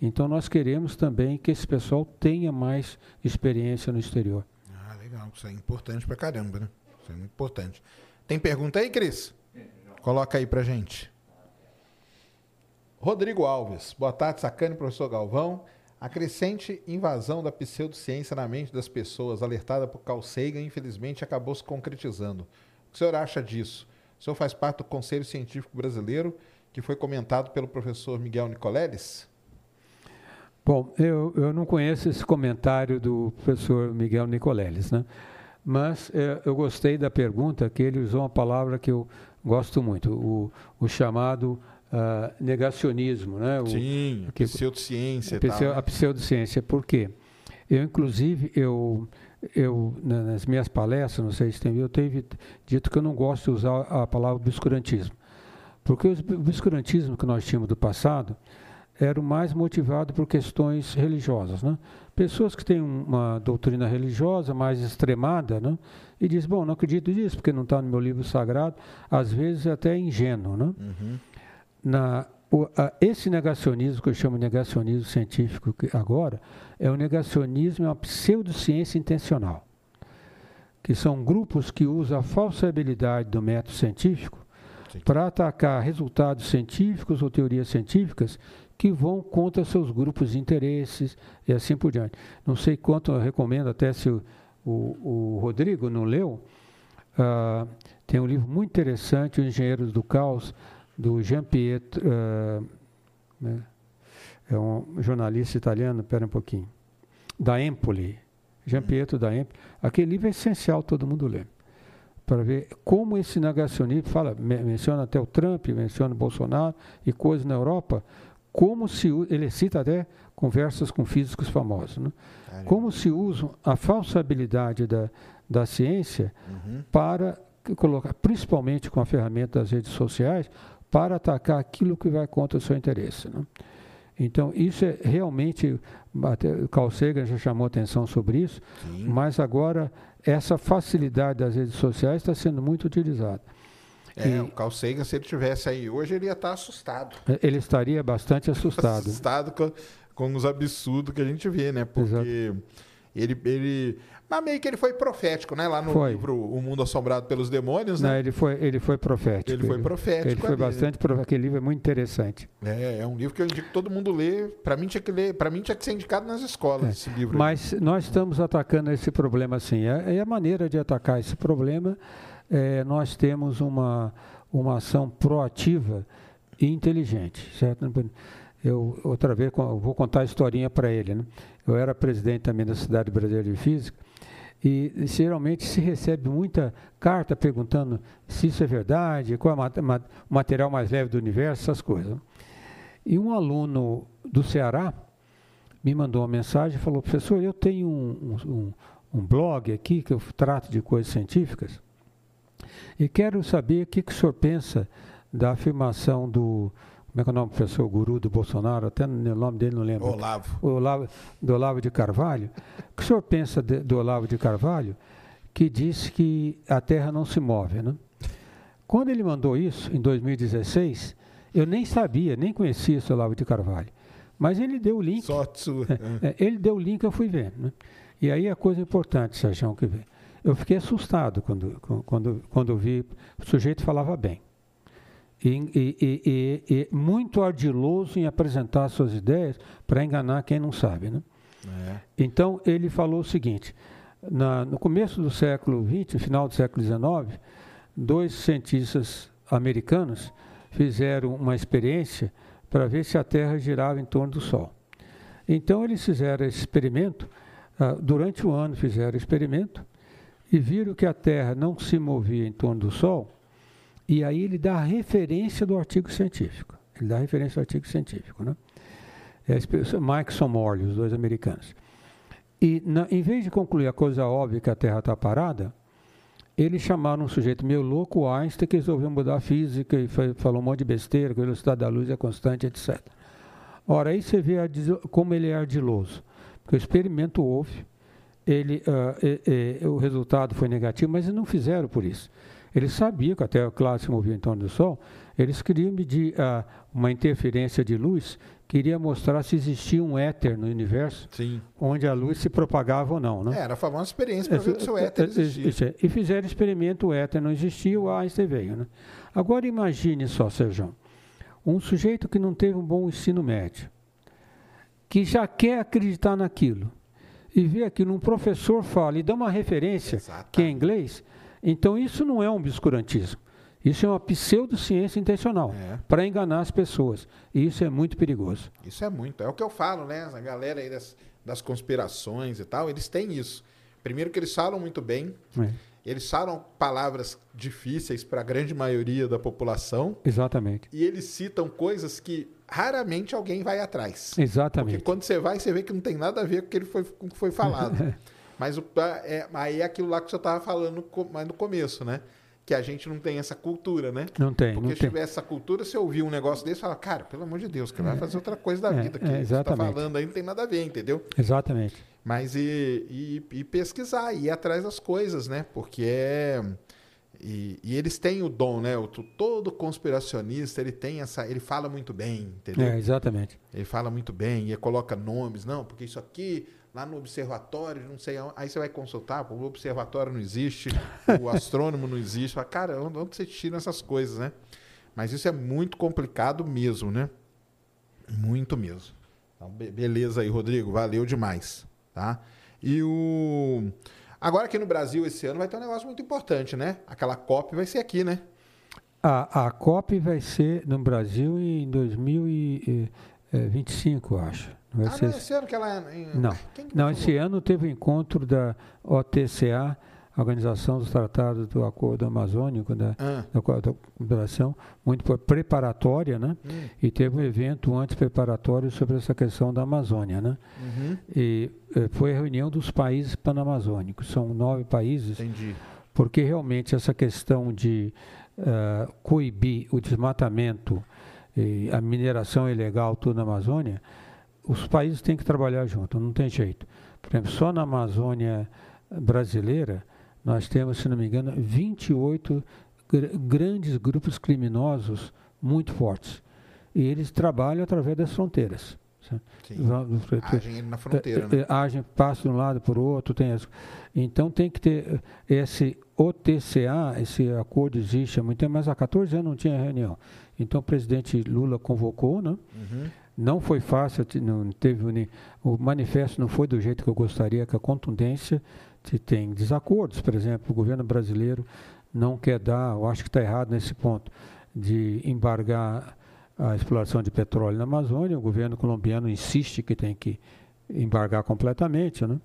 Então nós queremos também que esse pessoal tenha mais experiência no exterior. Ah, legal. Isso é importante pra caramba, né? Isso é muito importante. Tem pergunta aí, Cris? Coloca aí pra gente. Rodrigo Alves. Boa tarde, Sacane, professor Galvão. A crescente invasão da pseudociência na mente das pessoas, alertada por Carl Sagan, infelizmente acabou se concretizando. O que o senhor acha disso? O senhor faz parte do Conselho Científico Brasileiro, que foi comentado pelo professor Miguel Nicoleles? Bom, eu, eu não conheço esse comentário do professor Miguel Nicoleles, né? mas é, eu gostei da pergunta, que ele usou uma palavra que eu gosto muito, o, o chamado uh, negacionismo. Né? O, Sim, a pseudociência. A, pseudo, a pseudociência, por quê? Eu, inclusive, eu, eu, nas minhas palestras, não sei se tem eu tenho dito que eu não gosto de usar a palavra obscurantismo. Porque o obscurantismo que nós tínhamos do passado era o mais motivado por questões religiosas. Né? Pessoas que têm uma doutrina religiosa mais extremada, né? e diz, bom, não acredito nisso, porque não está no meu livro sagrado, às vezes é até ingênuo. Né? Uhum. Na, o, a, esse negacionismo, que eu chamo de negacionismo científico agora, é o negacionismo, é uma pseudociência intencional, que são grupos que usam a falsa habilidade do método científico para atacar resultados científicos ou teorias científicas que vão contra seus grupos de interesses e assim por diante. Não sei quanto eu recomendo, até se o, o, o Rodrigo não leu, uh, tem um livro muito interessante, O Engenheiros do Caos, do Jean Pietro, uh, né? é um jornalista italiano, espera um pouquinho, da Empoli, Jean Pietro da Empoli. Aquele livro é essencial todo mundo ler para ver como esse negacionismo fala, menciona até o Trump, menciona o Bolsonaro e coisas na Europa, como se ele cita até conversas com físicos famosos, né? como se usa a falsa habilidade da, da ciência uhum. para colocar, principalmente com a ferramenta das redes sociais, para atacar aquilo que vai contra o seu interesse. Né? Então, isso é realmente, até o Carl Sagan já chamou atenção sobre isso, Sim. mas agora essa facilidade das redes sociais está sendo muito utilizada. É, e, o Carl Sagan, se ele tivesse aí hoje, ele ia estar assustado. É, ele estaria bastante assustado. assustado com, com os absurdos que a gente vê, né? Porque Exato. ele, ele. Mas meio que ele foi profético, né? Lá no foi. livro O Mundo Assombrado pelos Demônios, né? Não, ele foi, ele foi profético. Ele foi profético. Ele, ele foi bastante profético. Aquele livro é muito interessante. É, é um livro que eu indico que todo mundo lê. Para mim tinha que ler, para mim tinha que ser indicado nas escolas é. esse livro. Mas aí. nós estamos atacando esse problema assim. É, é a maneira de atacar esse problema. É, nós temos uma uma ação proativa e inteligente, certo? Eu outra vez vou contar a historinha para ele, né? Eu era presidente também da cidade brasileira de física e geralmente se recebe muita carta perguntando se isso é verdade, qual é o material mais leve do universo, essas coisas. E um aluno do Ceará me mandou uma mensagem e falou: professor, eu tenho um, um, um blog aqui que eu trato de coisas científicas e quero saber o que, que o senhor pensa da afirmação do. Como é que é o nome do professor guru do Bolsonaro? Até o nome dele não lembro. Olavo. O Olavo do Olavo de Carvalho. O que o senhor pensa de, do Olavo de Carvalho, que disse que a Terra não se move? Né? Quando ele mandou isso, em 2016, eu nem sabia, nem conhecia esse Olavo de Carvalho. Mas ele deu o link. Sorte sua. É, é, ele deu o link, eu fui ver. Né? E aí a coisa importante, Sérgio, que. Eu fiquei assustado quando, quando, quando vi. O sujeito falava bem. E, e, e, muito ardiloso em apresentar suas ideias para enganar quem não sabe. Né? É. Então, ele falou o seguinte: na, no começo do século XX, final do século XIX, dois cientistas americanos fizeram uma experiência para ver se a Terra girava em torno do Sol. Então, eles fizeram esse experimento, uh, durante o ano fizeram o experimento, e viram que a Terra não se movia em torno do Sol, e aí ele dá a referência do artigo científico. Ele dá a referência do artigo científico. Né? É Mike Morley, os dois americanos. E na, em vez de concluir a coisa óbvia que a Terra está parada, eles chamaram um sujeito meio louco, Einstein, que resolveu mudar a física e foi, falou um monte de besteira, que a velocidade da luz é constante, etc. Ora, aí você vê como ele é ardiloso. Porque o experimento houve, ele, uh, o resultado foi negativo, mas eles não fizeram por isso. Eles sabiam que a Terra, claro, se movia em torno do Sol, eles queriam medir uh, uma interferência de luz, queria mostrar se existia um éter no universo, Sim. onde a luz se propagava ou não. Né? É, era a famosa experiência para ver se o éter existia. E fizeram experimento, o éter não existia, o Einstein veio. Né? Agora imagine só, Sérgio, um sujeito que não teve um bom ensino médio, que já quer acreditar naquilo, e vê aquilo, um professor fala e dá uma referência Exatamente. que é inglês, então isso não é um obscurantismo. Isso é uma pseudociência intencional É. para enganar as pessoas. E isso é muito perigoso. Isso é muito. É o que eu falo, né? A galera aí das, das conspirações e tal, eles têm isso. Primeiro que eles falam muito bem, É, eles falam palavras difíceis para a grande maioria da população exatamente. e eles citam coisas que raramente alguém vai atrás. Porque Exatamente. quando você vai, você vê que não tem nada a ver com o que, ele foi, com o que foi falado. Mas o, é, aí é aquilo lá que você estava falando mas no começo, né? Que a gente não tem essa cultura, né? Não tem, Porque não se tem. tiver essa cultura, você ouvir um negócio desse fala, cara, pelo amor de Deus, que vai fazer outra coisa da É, vida. Que é, você está falando aí não tem nada a ver, entendeu? Exatamente. Mas e, e, e pesquisar, e ir atrás das coisas, né? Porque é. E, e eles têm o dom, né? O, todo conspiracionista, ele tem essa. Ele fala muito bem, entendeu? É, exatamente. Ele fala muito bem, e coloca nomes, não, porque isso aqui, lá no observatório, não sei aonde. Aí você vai consultar, o observatório não existe, o astrônomo não existe. Fala, cara, onde você tira essas coisas, né? Mas isso é muito complicado mesmo, né? Muito mesmo. Então, be- beleza aí, Rodrigo, valeu demais, tá? E o... Agora aqui no Brasil, esse ano, vai ter um negócio muito importante, né? Aquela COP vai ser aqui, né? A, a COP vai ser no Brasil em 2025, eu acho. Não vai Ah, ser não, esse ano que ela... Em... Não. Não, esse ano teve o encontro da OTCA, Organização dos Tratados do Acordo Amazônico, da, Ah, da, co- da Confederação, muito pre- preparatória, né? hum, E teve um evento antes preparatório sobre essa questão da Amazônia, né? uhum, E eh, foi a reunião dos países panamazônicos, são nove países, entendi. porque realmente essa questão de ah, coibir o desmatamento a mineração ilegal tudo na Amazônia, os países têm que trabalhar junto, não tem jeito. Por exemplo, só na Amazônia brasileira, nós temos, se não me engano, 28 gr- grandes grupos criminosos muito fortes. E eles trabalham através das fronteiras. Agem na fronteira, né? é, é, agem, passa de um lado para o outro, tem as... Então tem que ter esse OTCA, esse acordo existe há muito tempo, mas há 14 anos não tinha reunião. Então o presidente Lula convocou, né? Uhum. Não foi fácil, não teve nem- o manifesto não foi do jeito que eu gostaria, com a contundência, tem desacordos, por exemplo, o governo brasileiro não quer dar, eu acho que está errado nesse ponto, de embargar a exploração de petróleo na Amazônia, o governo colombiano insiste que tem que embargar completamente, né?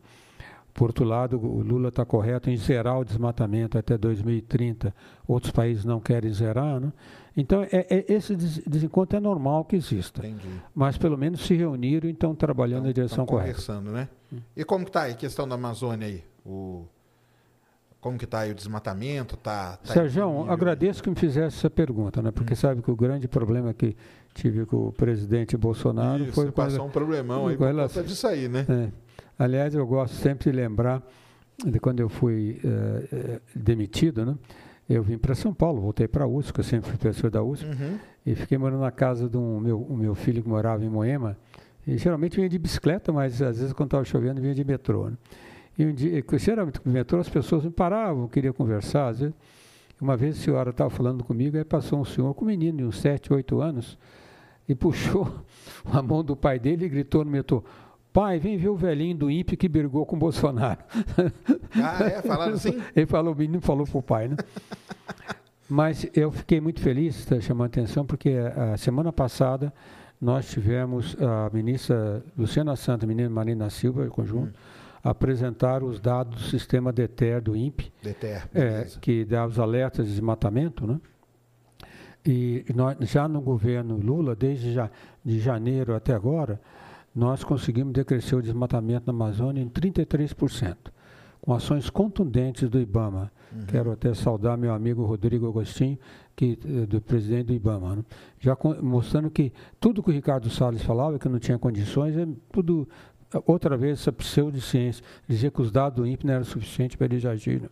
Por outro lado, o Lula está correto em zerar o desmatamento até 2030. Outros países não querem zerar, né? Então, é, é- esse des- desencontro é normal que exista. Entendi. Mas pelo menos se reuniram e estão trabalhando na Então, direção tão correta. conversando, né? E como que tá aí a questão da Amazônia aí? O... Como que tá aí o desmatamento? Tá, tá Sérgio, agradeço que me fizesse essa pergunta, né? Hum. Porque sabe que o grande problema que tive com o presidente Bolsonaro Isso, foi passou quando, um problemão aí com por relação- conta disso aí, né? É. Aliás, eu gosto sempre de lembrar de quando eu fui eh, eh, demitido, né? Eu vim para São Paulo, voltei para a USP, que eu sempre fui professor da USP, Uhum. e fiquei morando na casa do meu, o meu filho que morava em Moema. E geralmente vinha de bicicleta, mas às vezes quando estava chovendo vinha de metrô. Né? E um dia, geralmente com o metrô as pessoas me paravam, queriam conversar. Vezes. Uma vez a senhora estava falando comigo, aí passou um senhor com um menino de uns 7, 8 anos e puxou a mão do pai dele e gritou no metrô: Pai, vem ver o velhinho do INPE que brigou com o Bolsonaro. Ah, é? Falaram assim? Ele falou, o menino falou para o pai, né? Mas eu fiquei muito feliz, está chamando a atenção, porque a semana passada nós tivemos a ministra Luciana Santa, a ministra Marina Silva, em conjunto, apresentar os dados do sistema DETER do INPE, DTR, é, que dá os alertas de desmatamento, né? E nós, já no governo Lula, desde já, de janeiro até agora, nós conseguimos decrescer o desmatamento na Amazônia em 33%, com ações contundentes do IBAMA. Quero até saudar meu amigo Rodrigo Agostinho, que, eh, do presidente do IBAMA, né? já con- mostrando que tudo que o Ricardo Salles falava, que não tinha condições, é tudo, outra vez, essa pseudociência, dizia que os dados do INPE não eram suficientes para eles agirem.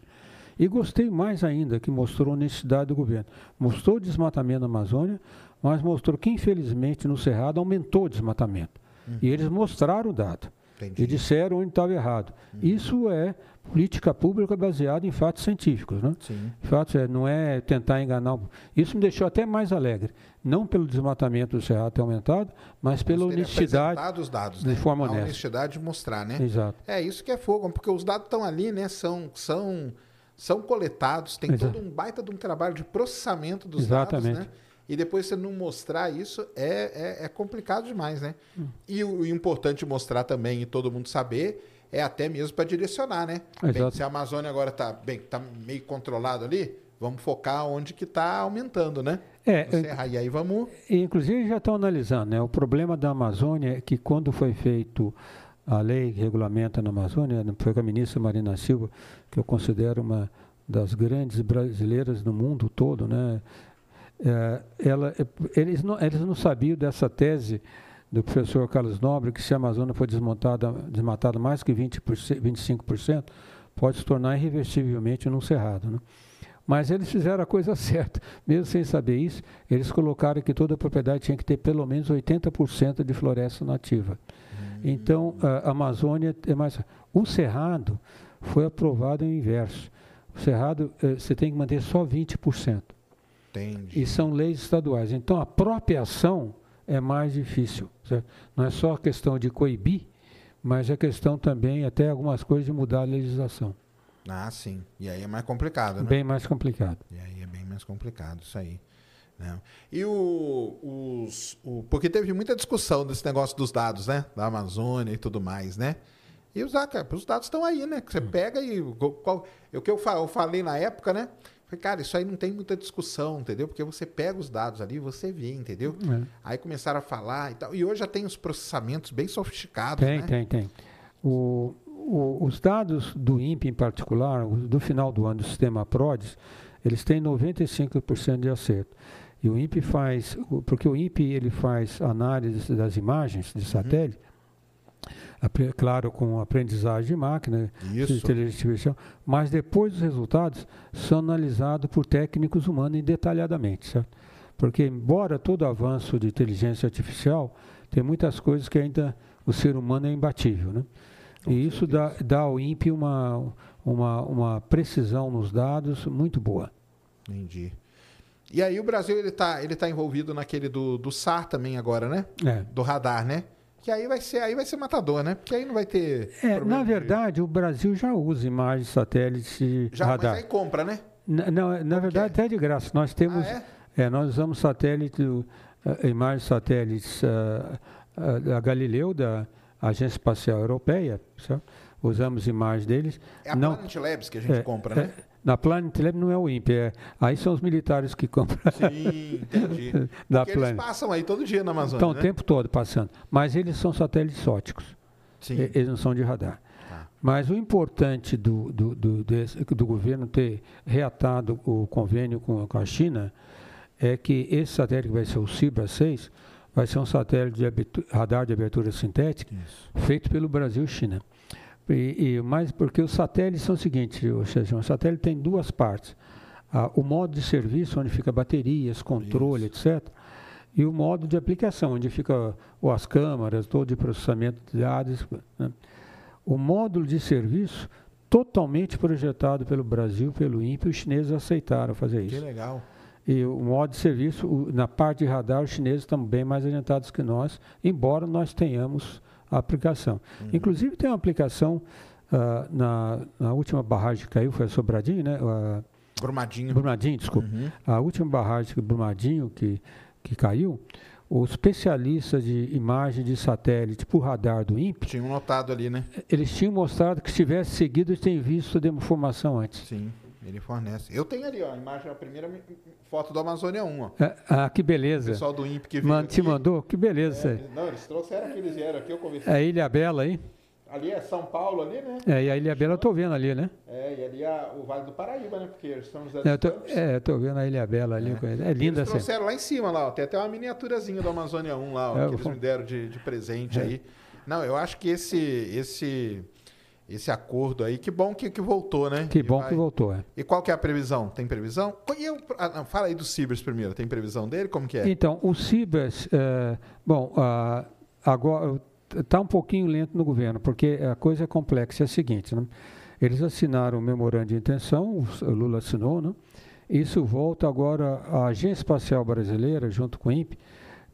E gostei mais ainda que mostrou a honestidade do governo. Mostrou o desmatamento na Amazônia, mas mostrou que, infelizmente, no Cerrado aumentou o desmatamento. E eles mostraram o dado. Entendi. E disseram onde estava errado. Isso é política pública baseada em fatos científicos. Né? Sim. Fatos é, não é tentar enganar. o- Isso me deixou até mais alegre. Não pelo desmatamento do Cerrado ter aumentado, mas pela honestidade. os dados, de né? forma a honesta. honestidade de mostrar, né? Exato. É isso que é fogo, porque os dados estão ali, né? São, são, são coletados, tem Exato. todo um baita de um trabalho de processamento dos Exatamente. dados, né? E depois você não mostrar isso é, é, é complicado demais, né? Hum. E o, o, importante mostrar também e todo mundo saber é até mesmo para direcionar, né? Bem, se a Amazônia agora está bem, tá meio controlado ali, vamos focar onde que está aumentando, né? É, Serra, e aí vamos. Inclusive já estão analisando, né? O problema da Amazônia é que quando foi feito a lei que regulamenta na Amazônia, foi com a ministra Marina Silva, que eu considero uma das grandes brasileiras no mundo todo, né? É, ela, eles, não, eles não sabiam dessa tese do professor Carlos Nobre, que se a Amazônia for desmontada, desmatada mais que 20%, 25%, pode se tornar irreversivelmente num cerrado. Né? Mas eles fizeram a coisa certa. Mesmo sem saber isso, eles colocaram que toda propriedade tinha que ter pelo menos 80% de floresta nativa. Hum. Então, a Amazônia é mais. O cerrado foi aprovado em inverso. O cerrado, eh, você tem que manter só 20%. Entendi. E são leis estaduais. Então, a própria ação é mais difícil. Certo? Não é só a questão de coibir, mas é questão também, até algumas coisas, de mudar a legislação. Ah, sim. E aí é mais complicado, né? Bem mais complicado. E aí é bem mais complicado, isso aí. Né? E o, os, o. Porque teve muita discussão desse negócio dos dados, né? Da Amazônia e tudo mais, né? E os, os dados estão aí, né? Que você hum. pega e. Qual, o que eu, eu falei na época, né? Falei, cara, isso aí não tem muita discussão, entendeu? Porque você pega os dados ali e você vê, entendeu? É. Aí começaram a falar e tal. E hoje já tem os processamentos bem sofisticados, tem, né? Tem, tem, o, o, os dados do INPE em particular, do final do ano do sistema PRODES, eles têm 95% de acerto. E o INPE faz, porque o INPE ele faz análise das imagens de uhum. satélite, uhum claro, com aprendizagem de máquina, Isso. inteligência artificial, mas depois os resultados são analisados por técnicos humanos detalhadamente, certo? Porque, embora todo avanço de inteligência artificial, tem muitas coisas que ainda o ser humano é imbatível, né? Com e isso dá, dá ao INPE uma, uma, uma precisão nos dados muito boa. Entendi. E aí o Brasil ele está ele tá envolvido naquele do, do SAR também agora, né? É. Do radar, né? Que aí vai ser aí vai ser matador, né? Porque aí não vai ter. É, na verdade, de... o Brasil já usa imagens satélite já, radar. Mas aí compra, né? N não, na verdade até de graça. Nós temos, ah, é? é? nós usamos satélite, uh, imagens satélites uh, uh, da Galileu, da Agência Espacial Europeia, certo? usamos imagens deles. É a não, Planet Labs que a gente é, compra, né? Na Planet Lab não é o INPE, é, aí são os militares que compram. Sim, entendi. da Porque Planet. eles passam aí todo dia na Amazônia, Estão né? o tempo todo passando. Mas eles são satélites óticos. Sim. Eles não são de radar. Tá. Mas o importante do, do, do, desse, do, governo ter reatado o convênio com, com, a China é que esse satélite que vai ser o Cibra 6 vai ser um satélite de radar de abertura sintética Isso. feito pelo Brasil e. E, mas porque os satélites são o seguinte, o, o satélite tem duas partes. Ah, o modo de serviço, onde fica baterias, controle, Isso. etc. E o modo de aplicação, onde fica ou as câmaras, todo de processamento de dados. Né? O módulo de serviço, totalmente projetado pelo Brasil, pelo INPE, os chineses aceitaram fazer isso. Que legal. E o modo de serviço, o, na parte de radar, os chineses estão bem mais adiantados que nós, embora nós tenhamos a aplicação. Uhum. Inclusive tem uma aplicação uh, na, na, última barragem que caiu, foi a Sobradinho, né? Uh, Brumadinho. Brumadinho, desculpa. Uhum. A última barragem Brumadinho que, que caiu, os especialistas de imagem de satélite por radar do INPE... Tinham notado ali, né? Eles tinham mostrado que se tivesse seguido, eles têm visto a demonstração antes. Sim. Ele fornece. Eu tenho ali, ó, a imagem, a primeira foto do Amazônia 1, ó. É, ah, que beleza. O pessoal do INPE que veio Te mandou? Que beleza. É, não, eles trouxeram aqui, eles vieram aqui, eu conversei. É a Ilha Bela aí? Ali é São Paulo, ali, né? É, e a Ilha Bela eu tô vendo ali, né? É, e ali é o Vale do Paraíba, né? Porque eles estão nos é, eu tô, É, eu tô vendo a Ilha Bela ali. É, é linda Eles trouxeram assim. lá em cima, lá, ó. Tem até uma miniaturazinha do Amazônia 1 lá, ó, é, que eles me deram de, de presente é. aí. Não, eu acho que esse, esse esse acordo aí. Que bom que, que voltou, né? Que bom vai... que voltou, é. E qual que é a previsão? Tem previsão? Eu, ah, fala aí do Cibers primeiro. Tem previsão dele? Como que é? Então, o Cibers, é, bom, uh, agora está um pouquinho lento no governo, porque a coisa é complexa. É a seguinte, né? Eles assinaram o memorando de intenção, o Lula assinou, né? Isso volta agora, a Agência Espacial Brasileira, junto com o INPE,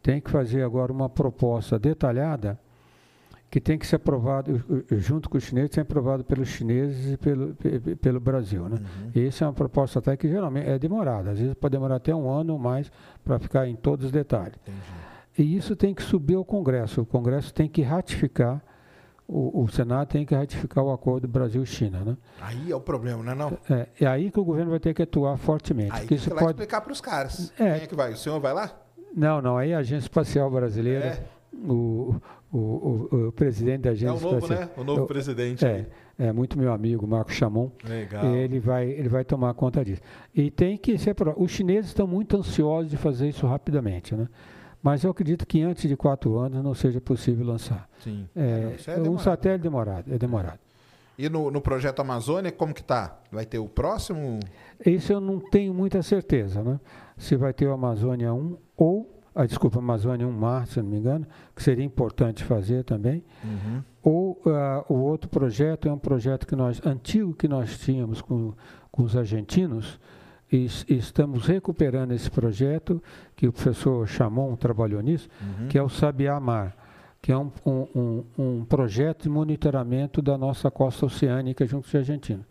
tem que fazer agora uma proposta detalhada que tem que ser aprovado, junto com os chineses, tem aprovado pelos chineses e pelo, pelo Brasil. Né? Uhum. Essa é uma proposta até que geralmente é demorada, às vezes pode demorar até um ano ou mais para ficar em todos os detalhes. Entendi. E isso tem que subir ao Congresso, o Congresso tem que ratificar, o, o Senado tem que ratificar o acordo Brasil-China. Né? Aí é o problema, não é não? É, é aí que o governo vai ter que atuar fortemente. Aí que você vai pode... explicar para os caras. É. Quem é que vai? O senhor vai lá? Não, não, aí a Agência Espacial Brasileira... É o, o, o, o, presidente da agência. É o novo, né? O novo presidente. É, é muito meu amigo, Marco Chamon. Legal. Ele vai, ele vai tomar conta disso. E tem que ser. Os chineses estão muito ansiosos de fazer isso rapidamente, né? Mas eu acredito que antes de quatro anos não seja possível lançar. Sim. É, é um satélite demorado, é demorado. E no, no projeto Amazônia, como que tá? Vai ter o próximo? Isso eu não tenho muita certeza, né? Se vai ter o Amazônia 1 ou a desculpa, Amazônia 1 Mar, se não me engano, que seria importante fazer também. Uhum. Ou uh, o outro projeto é um projeto que nós, antigo que nós tínhamos com, com os argentinos, e, e estamos recuperando esse projeto, que o professor Chamon trabalhou nisso, uhum. que é o Sabiá Mar, que é um, um, um, projeto de monitoramento da nossa costa oceânica junto com os argentinos.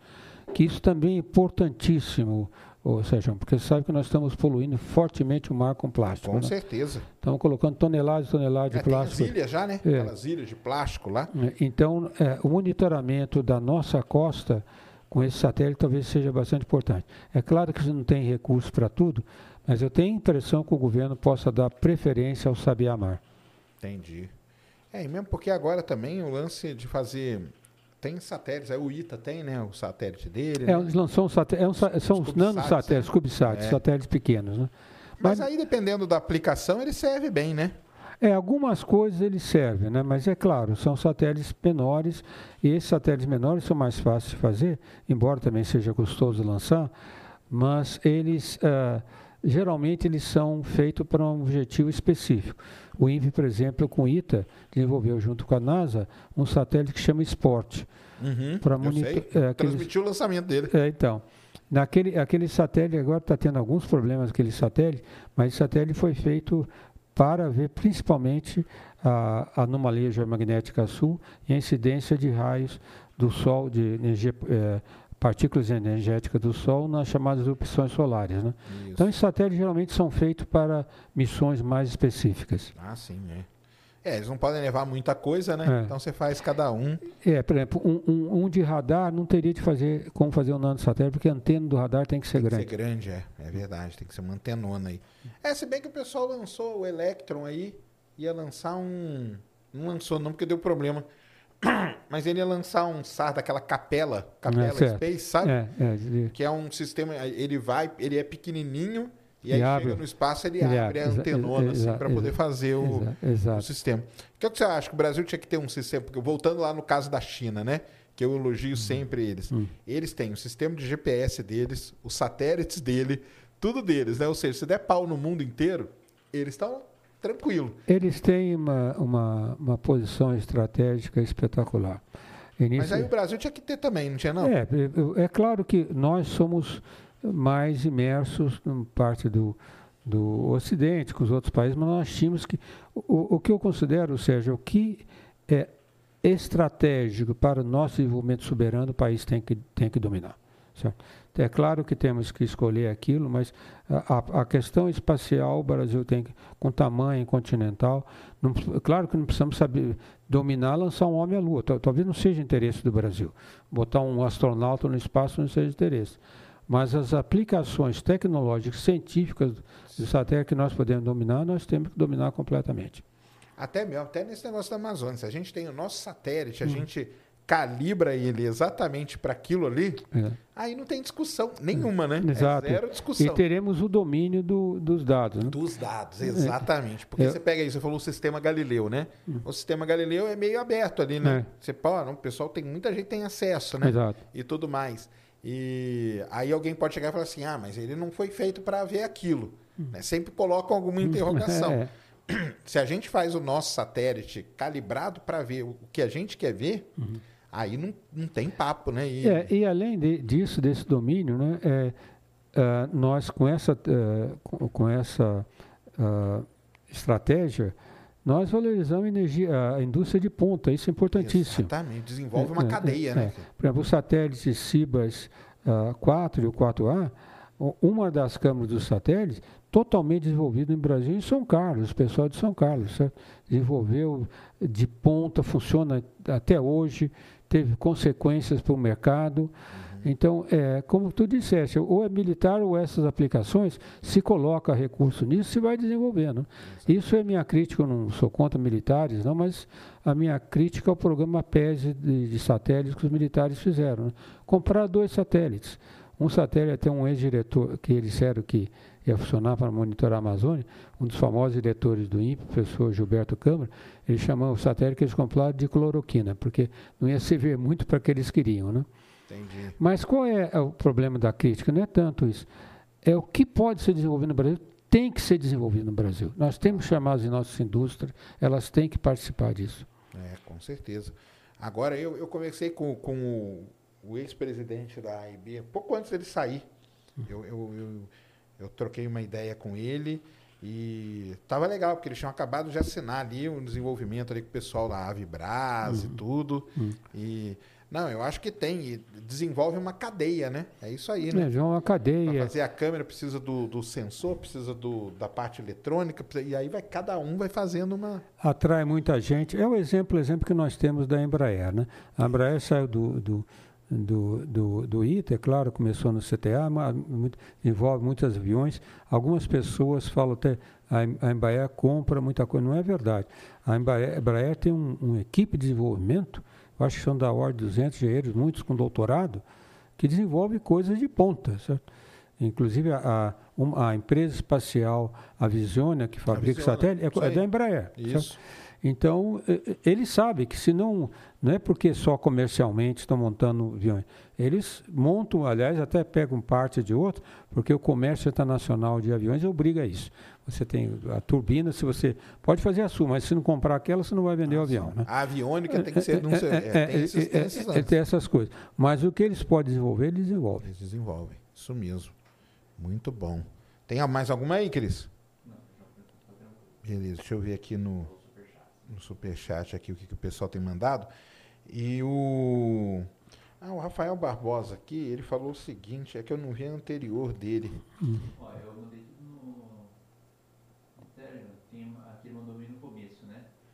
Que isso também é importantíssimo ou seja, porque você sabe que nós estamos poluindo fortemente o mar com plástico. Com né? certeza. Estamos colocando toneladas e toneladas é, de plástico. Tem as ilhas já, né? É. Aquelas ilhas de plástico lá. É, então, é, o monitoramento da nossa costa com esse satélite talvez seja bastante importante. É claro que você não tem recursos para tudo, mas eu tenho a impressão que o governo possa dar preferência ao Sabiá Mar. Entendi. É, e mesmo porque agora também o lance de fazer tem satélites, é o ITA tem, né? O satélite dele. É, né? um satélite, é um, são os nanosatélites, é. CubeSats, é. satélites pequenos, né? Mas, Mas, aí, dependendo da aplicação, ele serve bem, né? É, algumas coisas ele serve, né? Mas é claro, são satélites menores, e esses satélites menores são mais fáceis de fazer, embora também seja custoso lançar, mas eles. Uh, geralmente eles são feitos para um objetivo específico. O INPE, por exemplo, com o ITA, desenvolveu junto com a NASA um satélite que chama SPORT. Uhum, para monitor... É, Transmitiu o lançamento dele. É, então. Naquele, aquele satélite, agora está tendo alguns problemas aquele satélite, mas esse satélite foi feito para ver principalmente a, a anomalia geomagnética sul e a incidência de raios do Sol, de energia, é, partículas energéticas do Sol nas chamadas erupções solares. Né? Então, esses satélites geralmente são feitos para missões mais específicas. Ah, sim, é. É, eles não podem levar muita coisa, né? É. Então você faz cada um. É, por exemplo, um, um, um, de radar não teria de fazer como fazer um nanosatélite, porque a antena do radar tem que ser tem grande. Tem que ser grande, é. É verdade, tem que ser uma antenona aí. É, se bem que o pessoal lançou o Electron aí, ia lançar um. Não lançou não, porque deu problema. Mas ele ia lançar um SAR daquela capela, capela é, Space, sabe? É, é, que é um sistema, ele vai, ele é pequenininho e, e aí abre, chega no espaço ele, ele abre, a antenona assim, para poder fazer o, o, sistema. O que, é que você acha que o Brasil tinha que ter um sistema? Porque voltando lá no caso da China, né? Que eu elogio hum. sempre eles. Hum. Eles têm o sistema de GPS deles, os satélites dele, tudo deles, né? Ou seja, se der pau no mundo inteiro, eles estão tranquilo. Eles têm uma, uma, uma posição estratégica espetacular. Início... Mas aí o Brasil tinha que ter também, não tinha não? É, é claro que nós somos mais imersos em parte do, do Ocidente, com os outros países, mas nós tínhamos que... O, o que eu considero, Sérgio, o que é estratégico para o nosso desenvolvimento soberano, o país tem que, tem que dominar. Certo? É claro que temos que escolher aquilo, mas a, a questão espacial o Brasil tem que, com tamanho continental. Não, claro que não precisamos saber dominar, lançar um homem à Lua. Talvez não seja interesse do Brasil. Botar um astronauta no espaço não seja interesse. Mas as aplicações tecnológicas, científicas do satélite que nós podemos dominar, nós temos que dominar completamente. Até mesmo, até nesse negócio da Amazônia. Se a gente tem o nosso satélite, a hum. gente calibra ele exatamente para aquilo ali, é. aí não tem discussão nenhuma, né? É Exato. É zero discussão. E teremos o domínio do, dos dados. Né? Dos dados, exatamente. Porque é. você pega aí, você falou o sistema Galileu, né? Hum. O sistema Galileu é meio aberto ali, né? É. Você pode, o pessoal tem muita gente tem acesso, né? Exato. E tudo mais. E aí alguém pode chegar e falar assim: ah, mas ele não foi feito para ver aquilo. Hum. Né? Sempre colocam alguma interrogação. É. Se a gente faz o nosso satélite calibrado para ver o que a gente quer ver, uhum aí não, não tem papo, né? E, é, e além de, disso, desse domínio, né, é, uh, nós com essa, uh, com, com, essa uh, estratégia, nós valorizamos a, energia, a indústria de ponta, isso é importantíssimo. Exatamente, desenvolve uma é, é cadeia, é, né? Por exemplo, o satélite Cibas uh, 4 e o 4A, uma das câmaras dos satélites totalmente desenvolvido no Brasil em São Carlos, o pessoal de São Carlos, certo? desenvolveu de ponta, funciona até hoje, teve consequências para o mercado. Uhum. Então, é, como tu disseste, ou é militar ou essas aplicações, se coloca recurso nisso, se vai desenvolvendo. Isso é minha crítica, eu não sou contra militares, não, mas a minha crítica ao programa PES de, de satélites que os militares fizeram. Né? Comprar dois satélites. Um satélite, até um ex-diretor, que eles disseram que ia funcionar para monitorar a Amazônia, um dos famosos diretores do INPE, o professor Gilberto Câmara, ele chamou o satélite que eles compraram de cloroquina, porque não ia servir muito para o que eles queriam. Né? Entendi. Mas qual é o problema da crítica? Não é tanto isso. É o que pode ser desenvolvido no Brasil, tem que ser desenvolvido no Brasil. Nós temos chamadas em nossas indústrias, elas têm que participar disso. É, com certeza. Agora, eu, eu conversei com, com o, o ex-presidente da AIB, pouco antes dele sair. Eu, eu, eu, eu, troquei uma ideia com ele e estava legal, porque eles tinham acabado de assinar ali um desenvolvimento ali com o pessoal da Avibras uhum. e tudo. Uhum. E não, eu acho que tem. desenvolve uma cadeia, né? É isso aí, né? É, uma cadeia. Para fazer a câmera precisa do, do sensor, precisa do, da parte eletrônica, e aí vai cada um vai fazendo uma. Atrai muita gente. É o exemplo, o exemplo que nós temos da Embraer, né? A Embraer saiu do, do do, do, do ITA, é claro, começou no CTA, mas muito, envolve muitos aviões. Algumas pessoas falam até a, a Embraer compra muita coisa. Não é verdade. A Embraer, a Embraer tem uma um equipe de desenvolvimento acho que são da ordem de 200 engenheiros, muitos com doutorado, que desenvolvem coisas de ponta, certo? Inclusive, a, a, a empresa espacial, a Visionia, que fabrica satélite, é, é, da Embraer. Isso. Certo? Então, eles sabem que se não, não é porque só comercialmente estão montando aviões, eles montam, aliás, até pegam parte de outro, porque o comércio internacional de aviões obriga a isso. Você tem a turbina, se você pode fazer a sua, mas se não comprar aquela, você não vai vender ah, o avião. Né? A aviônica tem que ser. Não ser é, tem, esses, tem, esses é, tem essas coisas. Mas o que eles podem desenvolver, eles desenvolvem. Eles desenvolvem. Isso mesmo. Muito bom. Tem mais alguma aí, Cris? Beleza, deixa eu ver aqui no, no superchat aqui o que, que o pessoal tem mandado. E o. Ah, o Rafael Barbosa aqui, ele falou o seguinte, é que eu não vi a anterior dele. Hum. Olha, eu mandei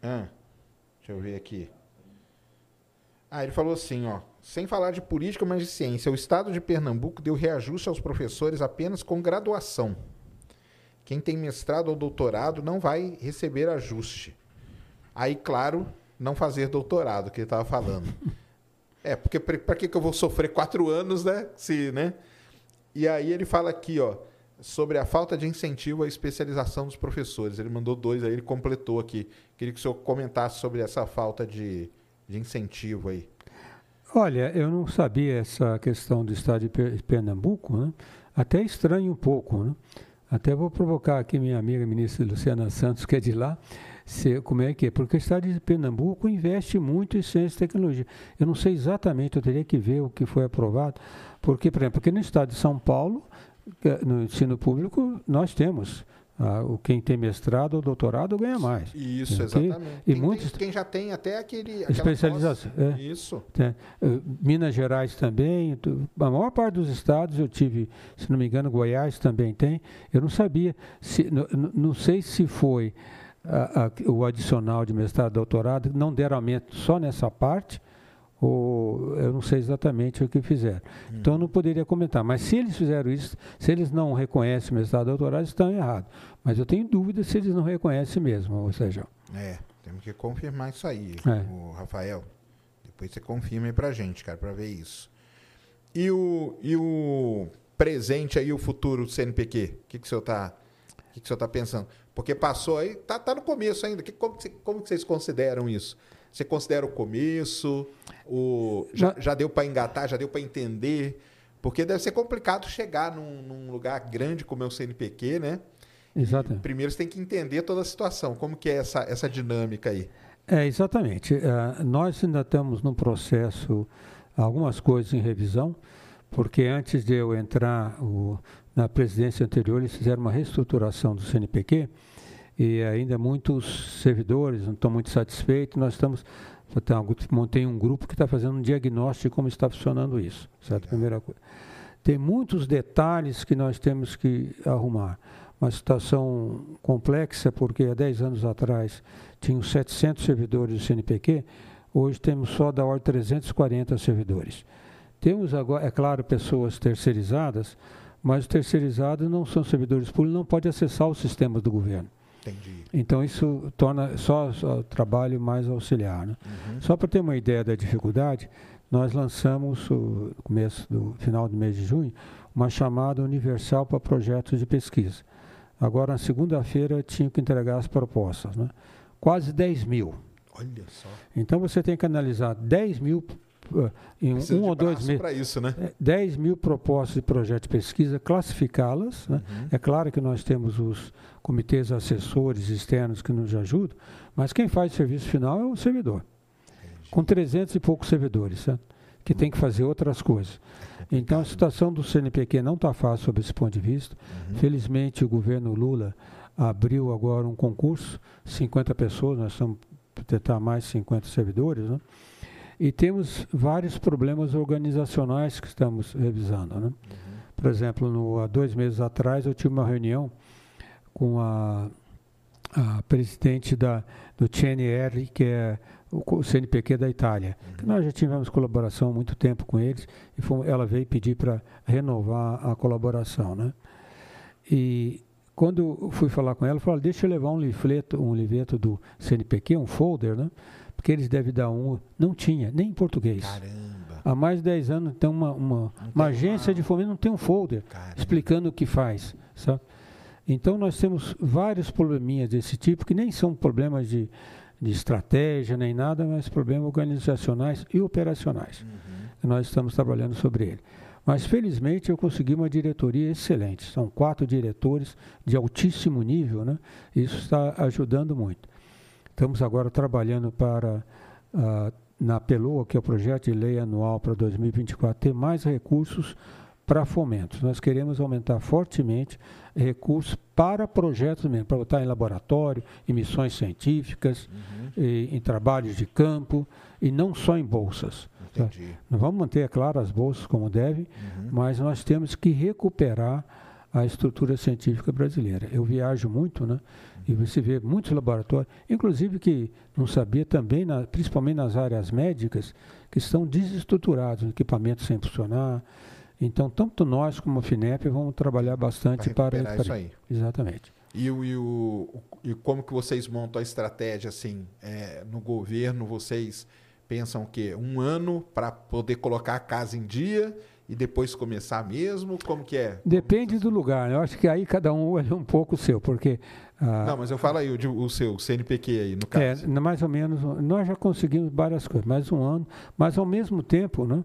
Ah, deixa eu ver aqui. Ah, ele falou assim, ó. Sem falar de política, mas de ciência, o Estado de Pernambuco deu reajuste aos professores apenas com graduação. Quem tem mestrado ou doutorado não vai receber ajuste. Aí, claro, não fazer doutorado, que ele estava falando. É, porque para que, que eu vou sofrer quatro anos, né? Se, né? E aí ele fala aqui, ó sobre a falta de incentivo à especialização dos professores. Ele mandou dois aí, ele completou aqui. Queria que o senhor comentasse sobre essa falta de, de incentivo aí. Olha, eu não sabia essa questão do estado de Pernambuco, né? até estranho um pouco. Né? Até vou provocar aqui minha amiga ministra Luciana Santos, que é de lá, se, como é que é, porque o estado de Pernambuco investe muito em ciência e tecnologia. Eu não sei exatamente, eu teria que ver o que foi aprovado, porque, por exemplo, porque no estado de São Paulo, no ensino público nós temos. Ah, o quem tem mestrado ou doutorado ganha mais. Isso, exatamente. E quem, muitos, tem, quem já tem até aquele especialização. É, Isso. É, Minas Gerais também. A maior parte dos estados eu tive, se não me engano, Goiás também tem. Eu não sabia, se, não, não sei se foi a, a, o adicional de mestrado, doutorado, não deram aumento só nessa parte ou eu não sei exatamente o que fizeram. Hum. Então eu não poderia comentar. Mas se eles fizeram isso, se eles não reconhecem o mestrado doutorado, estão errados. Mas eu tenho dúvida se eles não reconhecem mesmo, ou seja. É, temos que confirmar isso aí, é. o Rafael. Depois você confirma aí pra gente, cara, para ver isso. E o, e o presente aí, o futuro do CNPq? O que, que o senhor está tá pensando? Porque passou aí, tá, tá no começo ainda. Que, como, como que vocês consideram isso? Você considera o começo? O, já, já deu para engatar, já deu para entender? Porque deve ser complicado chegar num, num, lugar grande como é o CNPq, né? Exato. E primeiro você tem que entender toda a situação. Como que é essa, essa dinâmica aí? É, exatamente. Uh, nós ainda estamos no processo, algumas coisas em revisão, porque antes de eu entrar o, na presidência anterior, eles fizeram uma reestruturação do CNPq e ainda muitos servidores não estão muito satisfeitos. Nós estamos montei um grupo que está fazendo um diagnóstico de como está funcionando isso, certo? Primeira coisa. Tem muitos detalhes que nós temos que arrumar. Uma situação complexa, porque há 10 anos atrás tinham 700 servidores do CNPq, hoje temos só da ordem 340 servidores. Temos agora, é claro, pessoas terceirizadas, mas os terceirizados não são servidores públicos, não pode acessar os sistemas do governo. Entendi. Então isso torna só, o trabalho mais auxiliar. Né? Uhum. Só para ter uma ideia da dificuldade, nós lançamos no começo do final do mês de junho uma chamada universal para projetos de pesquisa. Agora na segunda-feira tinha que entregar as propostas, né? Quase 10 mil. Olha só. Então você tem que analisar 10 mil em Precisa um ou dois meses. para isso, né? 10 é, mil propostas de projeto de pesquisa, classificá-las. Né? Uhum. É claro que nós temos os comitês assessores externos que nos ajudam, mas quem faz o serviço final é o servidor. Entendi. Com 300 e poucos servidores, certo? que tem que fazer outras coisas. É então a situação do CNPq não está fácil sob esse ponto de vista. Uhum. Felizmente o governo Lula abriu agora um concurso, 50 pessoas, nós estamos tentar mais 50 servidores, né? E temos vários problemas organizacionais que estamos revisando, né? Uhum. Por exemplo, no, há dois meses atrás eu tive uma reunião com a, a presidente da, do CNR, que é o CNPq da Itália. Uhum. nós já tivemos colaboração há muito tempo com eles e foi, ela veio pedir para renovar a colaboração, né? E quando fui falar com ela, falou: deixa eu levar um livreto, um livreto do CNPq, um folder, né? Porque eles devem dar um. Não tinha, nem em português. Caramba. Há mais de 10 anos tem uma, uma, uma agência uma... de fomento, não tem um folder Caramba. explicando o que faz. Sabe? Então nós temos vários probleminhas desse tipo, que nem são problemas de, de estratégia nem nada, mas problemas organizacionais e operacionais. Uhum. Nós estamos trabalhando sobre ele. Mas felizmente eu consegui uma diretoria excelente. São quatro diretores de altíssimo nível, né? Isso está ajudando muito. Estamos agora trabalhando para uh, na PELOA, que é o projeto de lei anual para 2024, ter mais recursos para fomentos. Nós queremos aumentar fortemente recursos para projetos mesmo, para botar em laboratório, em missões científicas, uhum. e, em trabalhos de campo, e não só em bolsas. Tá? Nós vamos manter, é claro, as bolsas como deve, uhum. mas nós temos que recuperar a estrutura científica brasileira. Eu viajo muito, né? E você vê muitos laboratórios, inclusive que não sabia também, na, principalmente nas áreas médicas, que estão desestruturados, equipamentos sem funcionar, então, tanto nós como a FINEP vamos trabalhar bastante para, para isso aí. Exatamente. E, o, e, o, e como que vocês montam a estratégia assim é, no governo? Vocês pensam o quê? Um ano para poder colocar a casa em dia e depois começar mesmo? Como que é? Depende do lugar. Né? Eu acho que aí cada um é um pouco o seu, porque ah, não, mas eu falo aí o, o seu, CNPq aí, no caso. É, mais ou menos, nós já conseguimos várias coisas, mais um ano, mas ao mesmo tempo, né,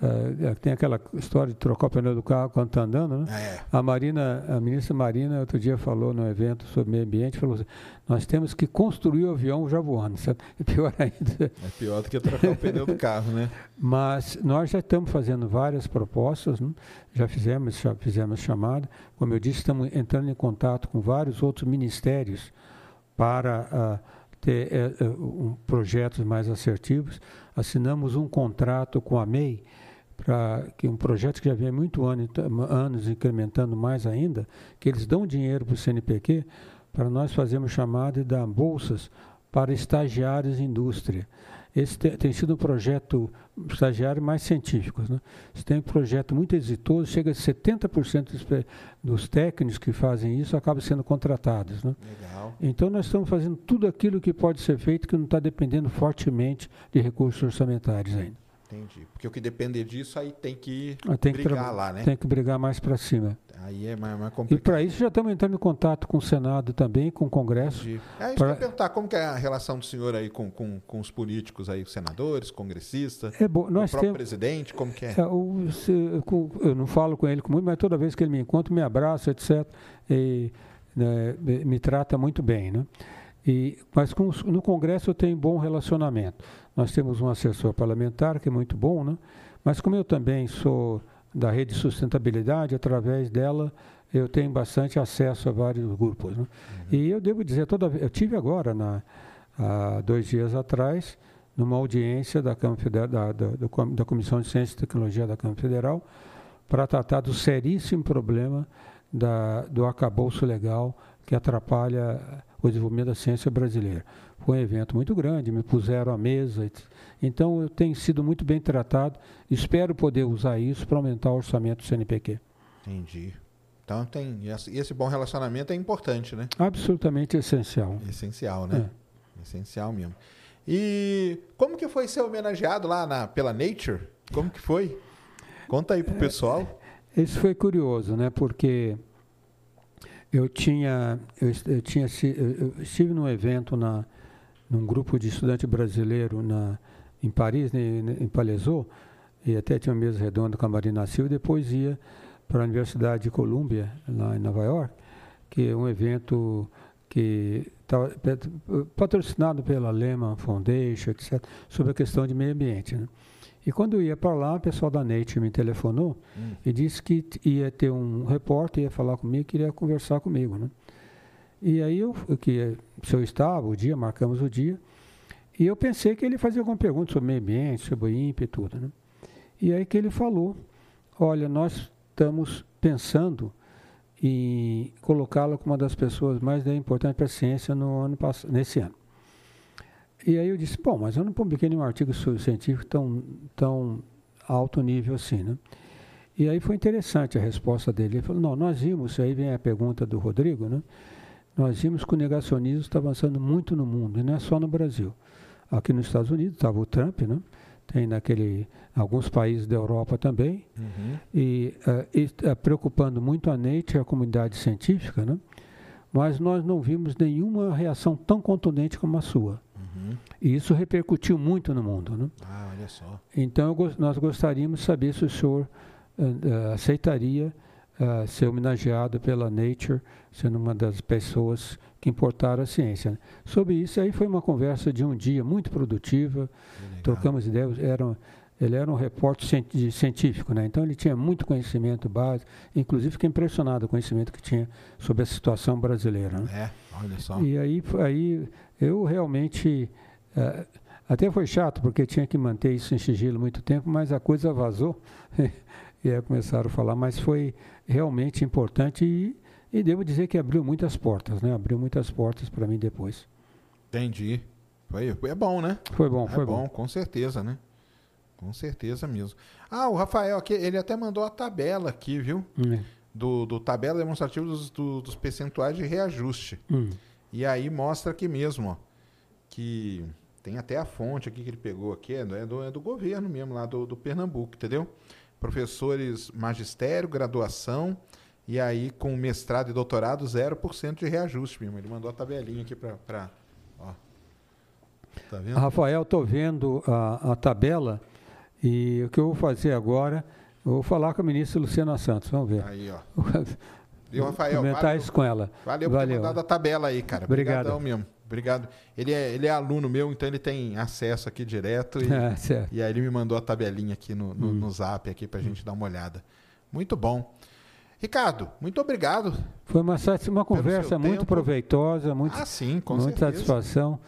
uh, tem aquela história de trocar o pneu do carro quando está andando, né? É. A Marina, a ministra Marina, outro dia falou no evento sobre meio ambiente, falou assim, nós temos que construir o avião já voando, sabe? É pior ainda. É pior do que trocar o pneu do carro, né? Mas nós já estamos fazendo várias propostas, né? Já fizemos, já fizemos chamada, como eu disse, estamos entrando em contato com vários outros ministérios para uh, ter uh, um, projetos mais assertivos. Assinamos um contrato com a MEI, para que um projeto que já vem muito ano, anos incrementando mais ainda, que eles dão dinheiro para o CNPq para nós fazermos chamada e dar bolsas para estagiários em indústria. Esse tem, tem sido um projeto estagiário mais científico. Né? Esse tem um projeto muito exitoso, chega a 70% dos, dos técnicos que fazem isso acabam sendo contratados. Né? Legal. Então nós estamos fazendo tudo aquilo que pode ser feito que não está dependendo fortemente de recursos orçamentários ainda. Entendi. Porque o que depender disso aí tem que tem brigar que lá, né? Tem que brigar mais para cima. Aí é mais, mais complicado. E para isso já estamos entrando em contato com o Senado também, com o Congresso. Entendi. É isso pra... que eu perguntar, como que é a relação do senhor aí com, com, com os políticos aí, senadores, congressistas, é bom. Nós o próprio temos... presidente, como que é? é o, se, eu não falo com ele muito, mas toda vez que ele me encontra, me abraça, etc. E né, me trata muito bem, né? E, mas com, no Congresso eu tenho bom relacionamento. Nós temos um assessor parlamentar que é muito bom, né? mas como eu também sou da rede de sustentabilidade, através dela eu tenho bastante acesso a vários grupos. Né? Uhum. E eu devo dizer, toda eu tive agora, na, há dois dias atrás, numa audiência da, Federal, da, da, da Comissão de Ciência e Tecnologia da Câmara Federal, para tratar do seríssimo problema da, do acabouço legal que atrapalha o desenvolvimento da ciência brasileira. Foi um evento muito grande, me puseram à mesa. Então, eu tenho sido muito bem tratado. Espero poder usar isso para aumentar o orçamento do CNPq. Entendi. Então, tem, e esse bom relacionamento é importante, né? Absolutamente essencial. Essencial, né? É. Essencial mesmo. E como que foi ser homenageado lá na, pela Nature? Como que foi? Conta aí pro pessoal. É, isso foi curioso, né? Porque eu tinha, eu, eu tinha, eu estive num evento na, num grupo de estudante brasileiro na, em Paris, em, em Palaiseau, e até tinha uma mesa redonda com a Marina Silva, e depois ia para a Universidade de Columbia, lá em Nova York, que é um evento que estava patrocinado pela Lehman Foundation, etc., sobre a questão de meio ambiente. Né? E quando eu ia para lá, o pessoal da Nature me telefonou hum. e disse que ia ter um repórter, ia falar comigo, queria conversar comigo. Né? E aí, eu, que, se eu estava, o dia, marcamos o dia, e eu pensei que ele fazia alguma pergunta sobre meio ambiente, sobre o INPE e tudo. Né? E aí que ele falou, olha, nós estamos pensando em colocá-la como uma das pessoas mais importantes para a ciência no ano nesse ano. E aí eu disse, bom, mas eu não publiquei nenhum artigo científico tão, tão alto nível assim, né? E aí foi interessante a resposta dele. Ele falou, não, nós vimos, aí vem a pergunta do Rodrigo, né? Nós vimos que o negacionismo está avançando muito no mundo, e não é só no Brasil. Aqui nos Estados Unidos estava o Trump, né? Tem naquele alguns países da Europa também, uhum. e, uh, e uh, preocupando muito a Nature, a comunidade científica, né? Mas nós não vimos nenhuma reação tão contundente como a sua. Uhum. E isso repercutiu muito no mundo. Né? Ah, olha só. Então, nós gostaríamos de saber se o senhor uh, aceitaria uh, ser homenageado pela Nature, sendo uma das pessoas que importaram a ciência. Né? Sobre isso, aí foi uma conversa de um dia muito produtiva, trocamos ideias, eram ele era um repórter científico, né? então ele tinha muito conhecimento básico, inclusive fiquei impressionado com o conhecimento que tinha sobre a situação brasileira. Né? É, olha só. E aí, aí eu realmente. Uh, até foi chato, porque tinha que manter isso em sigilo muito tempo, mas a coisa vazou e aí começaram a falar, mas foi realmente importante e, e devo dizer que abriu muitas portas, né? Abriu muitas portas para mim depois. Entendi. Foi, foi é bom, né? Foi bom, é foi bom. bom. Com certeza, né? Com certeza mesmo. Ah, o Rafael aqui, ele até mandou a tabela aqui, viu? Hum. Do, do tabela demonstrativa dos, do, dos percentuais de reajuste. Hum. E aí mostra aqui mesmo, ó, que tem até a fonte aqui que ele pegou aqui, é do, é do governo mesmo, lá do, do Pernambuco, entendeu? Professores magistério, graduação, e aí com mestrado e doutorado, 0% de reajuste mesmo. Ele mandou a tabelinha aqui para. Tá vendo? Rafael, estou vendo a, a tabela e o que eu vou fazer agora, eu vou falar com a ministra Luciana Santos, vamos ver. Aí, ó. Viu, Rafael? Comentar valeu, isso com ela. Valeu, valeu por ter mandado a tabela aí, cara. Obrigado. Obrigadão mesmo. Obrigado. Ele é, ele é aluno meu, então ele tem acesso aqui direto. E, é, e aí ele me mandou a tabelinha aqui no, no, hum. no zap aqui pra gente hum. dar uma olhada. Muito bom. Ricardo, muito obrigado. Foi uma, uma conversa muito tempo. proveitosa, muito, ah, sim, com muita certeza. satisfação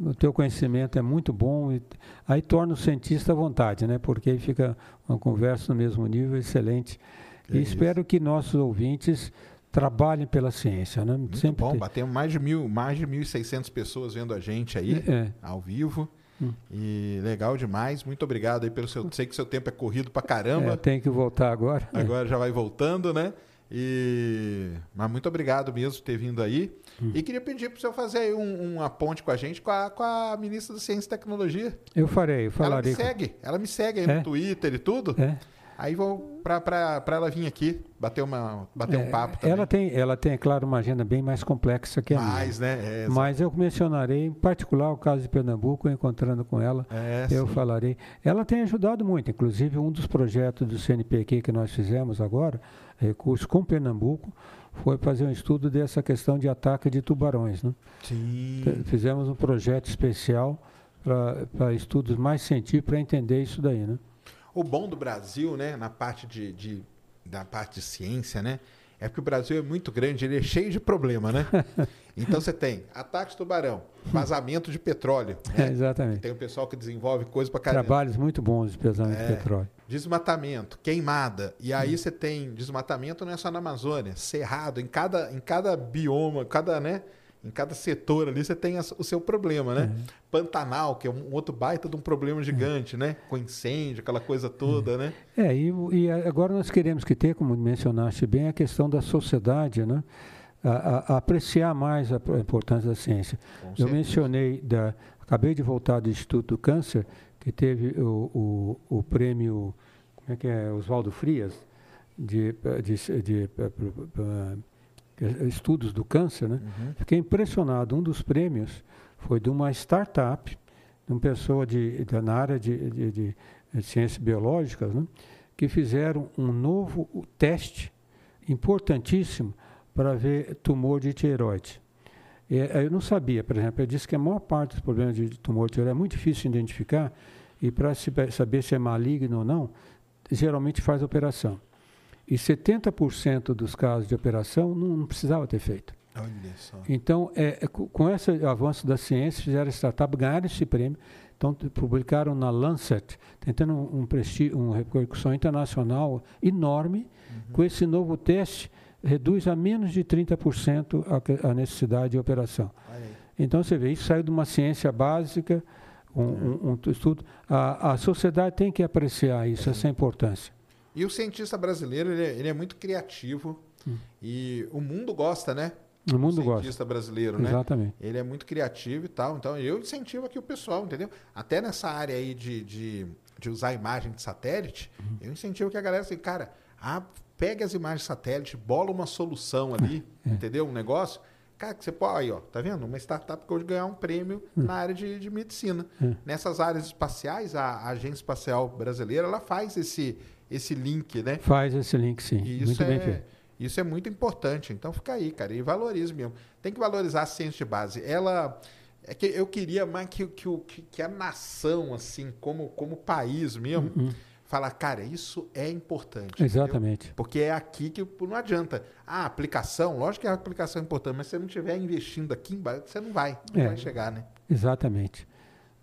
o teu conhecimento é muito bom e aí torna o cientista à vontade, né? Porque aí fica uma conversa no mesmo nível excelente. É e isso. espero que nossos ouvintes trabalhem pela ciência, né? Muito Sempre bom, tem... batemos mais de mil, mais de 1.600 pessoas vendo a gente aí, é. ao vivo. Hum. E legal demais. Muito obrigado aí pelo seu. Sei que seu tempo é corrido pra caramba. É, tem que voltar agora. Agora já vai voltando, né? E... Mas muito obrigado mesmo por ter vindo aí. Hum. E queria pedir para o senhor fazer um, uma ponte com a gente, com a, com a ministra da Ciência e Tecnologia. Eu farei, eu falarei. Ela me segue, ela me segue aí é? no Twitter e tudo. É. Aí vou para ela vir aqui, bater, uma, bater é, um papo também. Ela tem, ela tem, é claro, uma agenda bem mais complexa que a mais, minha. né? É, Mas eu mencionarei, em particular, o caso de Pernambuco, encontrando com ela, é, eu sim. falarei. Ela tem ajudado muito, inclusive um dos projetos do CNPq que nós fizemos agora, recurso com Pernambuco, foi fazer um estudo dessa questão de ataque de tubarões. Né? Sim. Fizemos um projeto especial para estudos mais científicos para entender isso daí. Né? O bom do Brasil, né, na parte de, de, da parte de ciência, né, É porque o Brasil é muito grande, ele é cheio de problema, né? Então você tem ataque de tubarão, vazamento de petróleo. Né? É, exatamente. Tem o pessoal que desenvolve coisa para caramba. Trabalhos muito bons de vazamento é, de petróleo. Desmatamento, queimada. E aí hum. você tem desmatamento não é só na Amazônia, cerrado, em cada, em cada bioma, cada, né? Em cada setor ali você tem o seu problema, né? Uhum. Pantanal, que é um outro baita de um problema gigante, uhum. né? Com incêndio, aquela coisa toda, uhum. né? É, e, e, agora nós queremos que ter, como mencionaste bem, a questão da sociedade, né? A, a, a apreciar mais a, a, importância da ciência. Eu mencionei, da, acabei de voltar do Instituto do Câncer, que teve o, o, o prêmio, como é que é, Oswaldo Frias, de, de, de, de estudos do câncer, né? Uhum. Fiquei impressionado. Um dos prêmios foi de uma startup, de uma pessoa de, de na área de, de, de, ciências biológicas, né? que fizeram um novo teste importantíssimo para ver tumor de tireoide. eu não sabia, por exemplo, ele disse que a maior parte dos problemas de tumor de tireoide é muito difícil de identificar e para saber se é maligno ou não, geralmente faz operação. E 70% dos casos de operação não, não precisava ter feito. Então, é, é, com esse avanço da ciência, fizeram startup, ganharam esse prêmio. Então, publicaram na Lancet, tentando um, um uma repercussão internacional enorme. Uhum. Com esse novo teste, reduz a menos de 30% a, a necessidade de operação. Então, você vê, isso saiu de uma ciência básica, um, um, um estudo. A, a sociedade tem que apreciar isso, essa importância. E o cientista brasileiro, ele é, ele é muito criativo hum. e o mundo gosta, né? O mundo gosta. O cientista brasileiro, né? Exatamente. Ele é muito criativo e tal. Então, eu incentivo aqui o pessoal, entendeu? Até nessa área aí de, de, de usar imagem de satélite, uhum. eu incentivo que a galera assim, cara, ah, pegue as imagens de satélite, bola uma solução ali, é. entendeu? Um negócio. Cara, que você pode, aí, ó, tá vendo? Uma startup que hoje ganhar um prêmio hum. na área de, de medicina. Hum. Nessas áreas espaciais, a, a Agência Espacial Brasileira, ela faz esse, esse link, né? Faz esse link, sim. E isso muito é, bem feito. Isso é muito importante. Então fica aí, cara. E valorize mesmo. Tem que valorizar a ciência de base. Ela. É que eu queria mais que, que, que a nação, assim, como, como país mesmo, uhum. falar, cara, isso é importante. Exatamente. Entendeu? Porque é aqui que não adianta. A aplicação, lógico que a aplicação é importante, mas se você não estiver investindo aqui embaixo, você não vai, não é, vai chegar, né? Exatamente.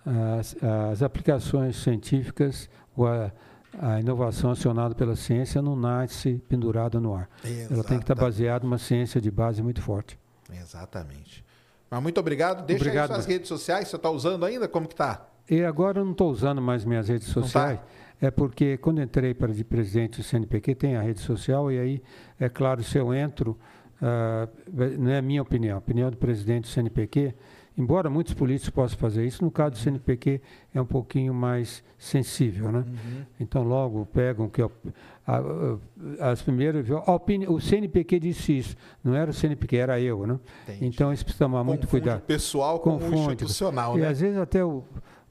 As, as aplicações científicas, ou a, a inovação acionada pela ciência não nasce pendurada no ar. Exatamente. Ela tem que estar baseada numa ciência de base muito forte. Exatamente. Mas muito obrigado. Deixa obrigado, aí suas redes sociais. Você está usando ainda? Como que está? E agora eu não estou usando mais minhas redes tá? sociais. É porque quando entrei para de presidente do CNPq, tem a rede social, e aí, é claro, se eu entro, uh, não é a minha opinião, a opinião do presidente do CNPq, Embora muitos políticos possam fazer isso, no caso do CNPq é um pouquinho mais sensível, né? Uhum. Então logo pegam que a, a, as primeiras o CNPq disse isso, não era o CNPq, era eu, né? Entendi. Então isso precisa tomar Confunde muito cuidado. pessoal com o institucional, e, né? E às vezes até o,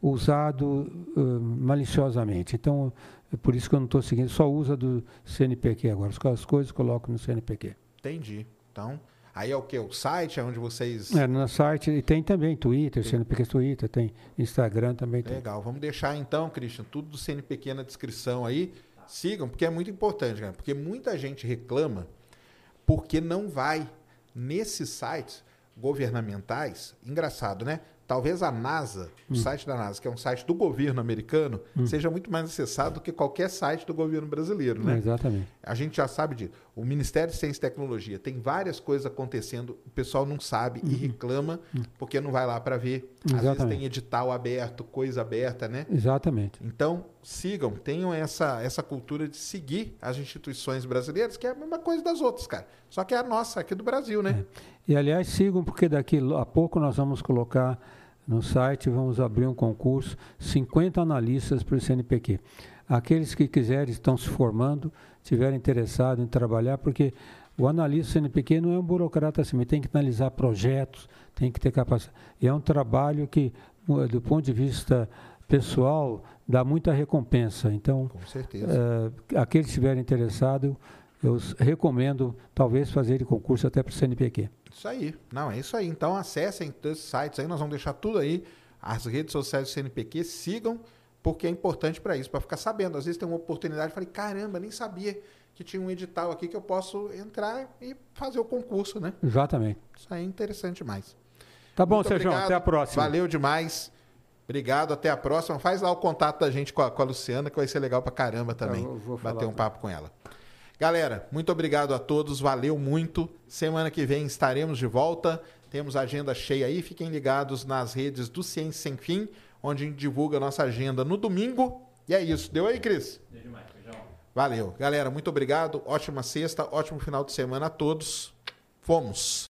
usado uh, maliciosamente. Então é por isso que eu não estou seguindo, só usa do CNPq agora. As coisas coloco no CNPq. Entendi. Então Aí é o que? O site é onde vocês. É, no site e tem também Twitter, tem. CNPq Twitter, tem Instagram também. Legal. Tem. Vamos deixar então, Christian, tudo do CNPq na descrição aí. Sigam, porque é muito importante, cara. Porque muita gente reclama porque não vai nesses sites governamentais. Engraçado, né? Talvez a NASA, o hum. site da NASA, que é um site do governo americano, hum. seja muito mais acessado do que qualquer site do governo brasileiro, né? É, exatamente. A gente já sabe disso. O Ministério de Ciência e Tecnologia tem várias coisas acontecendo, o pessoal não sabe e uhum. reclama uhum. porque não vai lá para ver. Exatamente. Às vezes tem edital aberto, coisa aberta, né? Exatamente. Então, sigam, tenham essa, essa cultura de seguir as instituições brasileiras, que é a mesma coisa das outras, cara. Só que é a nossa, aqui do Brasil, né? É. E, aliás, sigam, porque daqui a pouco nós vamos colocar no site, vamos abrir um concurso, 50 analistas para o CNPq. Aqueles que quiserem, estão se formando, estiverem interessados em trabalhar, porque o analista CNPq não é um burocrata assim, tem que analisar projetos, tem que ter capacidade. E é um trabalho que, do ponto de vista pessoal, dá muita recompensa. Então, Com certeza. Uh, aqueles que estiverem interessados, eu recomendo talvez fazer concurso até para o CNPq. Isso aí. Não, é isso aí. Então acessem esses sites aí, nós vamos deixar tudo aí. As redes sociais do CNPq, sigam, porque é importante para isso, para ficar sabendo. Às vezes tem uma oportunidade, falei, caramba, nem sabia que tinha um edital aqui que eu posso entrar e fazer o concurso, né? Exatamente. Isso aí é interessante demais. Tá bom, Sérgio. Até a próxima. Valeu demais. Obrigado, até a próxima. Faz lá o contato da gente com a, com a Luciana, que vai ser legal pra caramba também. Eu vou bater um papo com ela. Galera, muito obrigado a todos, valeu muito. Semana que vem estaremos de volta. Temos agenda cheia aí. Fiquem ligados nas redes do Ciência Sem Fim, onde a gente divulga a nossa agenda no domingo. E é isso. Deu aí, Cris? Deu demais, feijão. Valeu. Galera, muito obrigado. Ótima sexta, ótimo final de semana a todos. Fomos.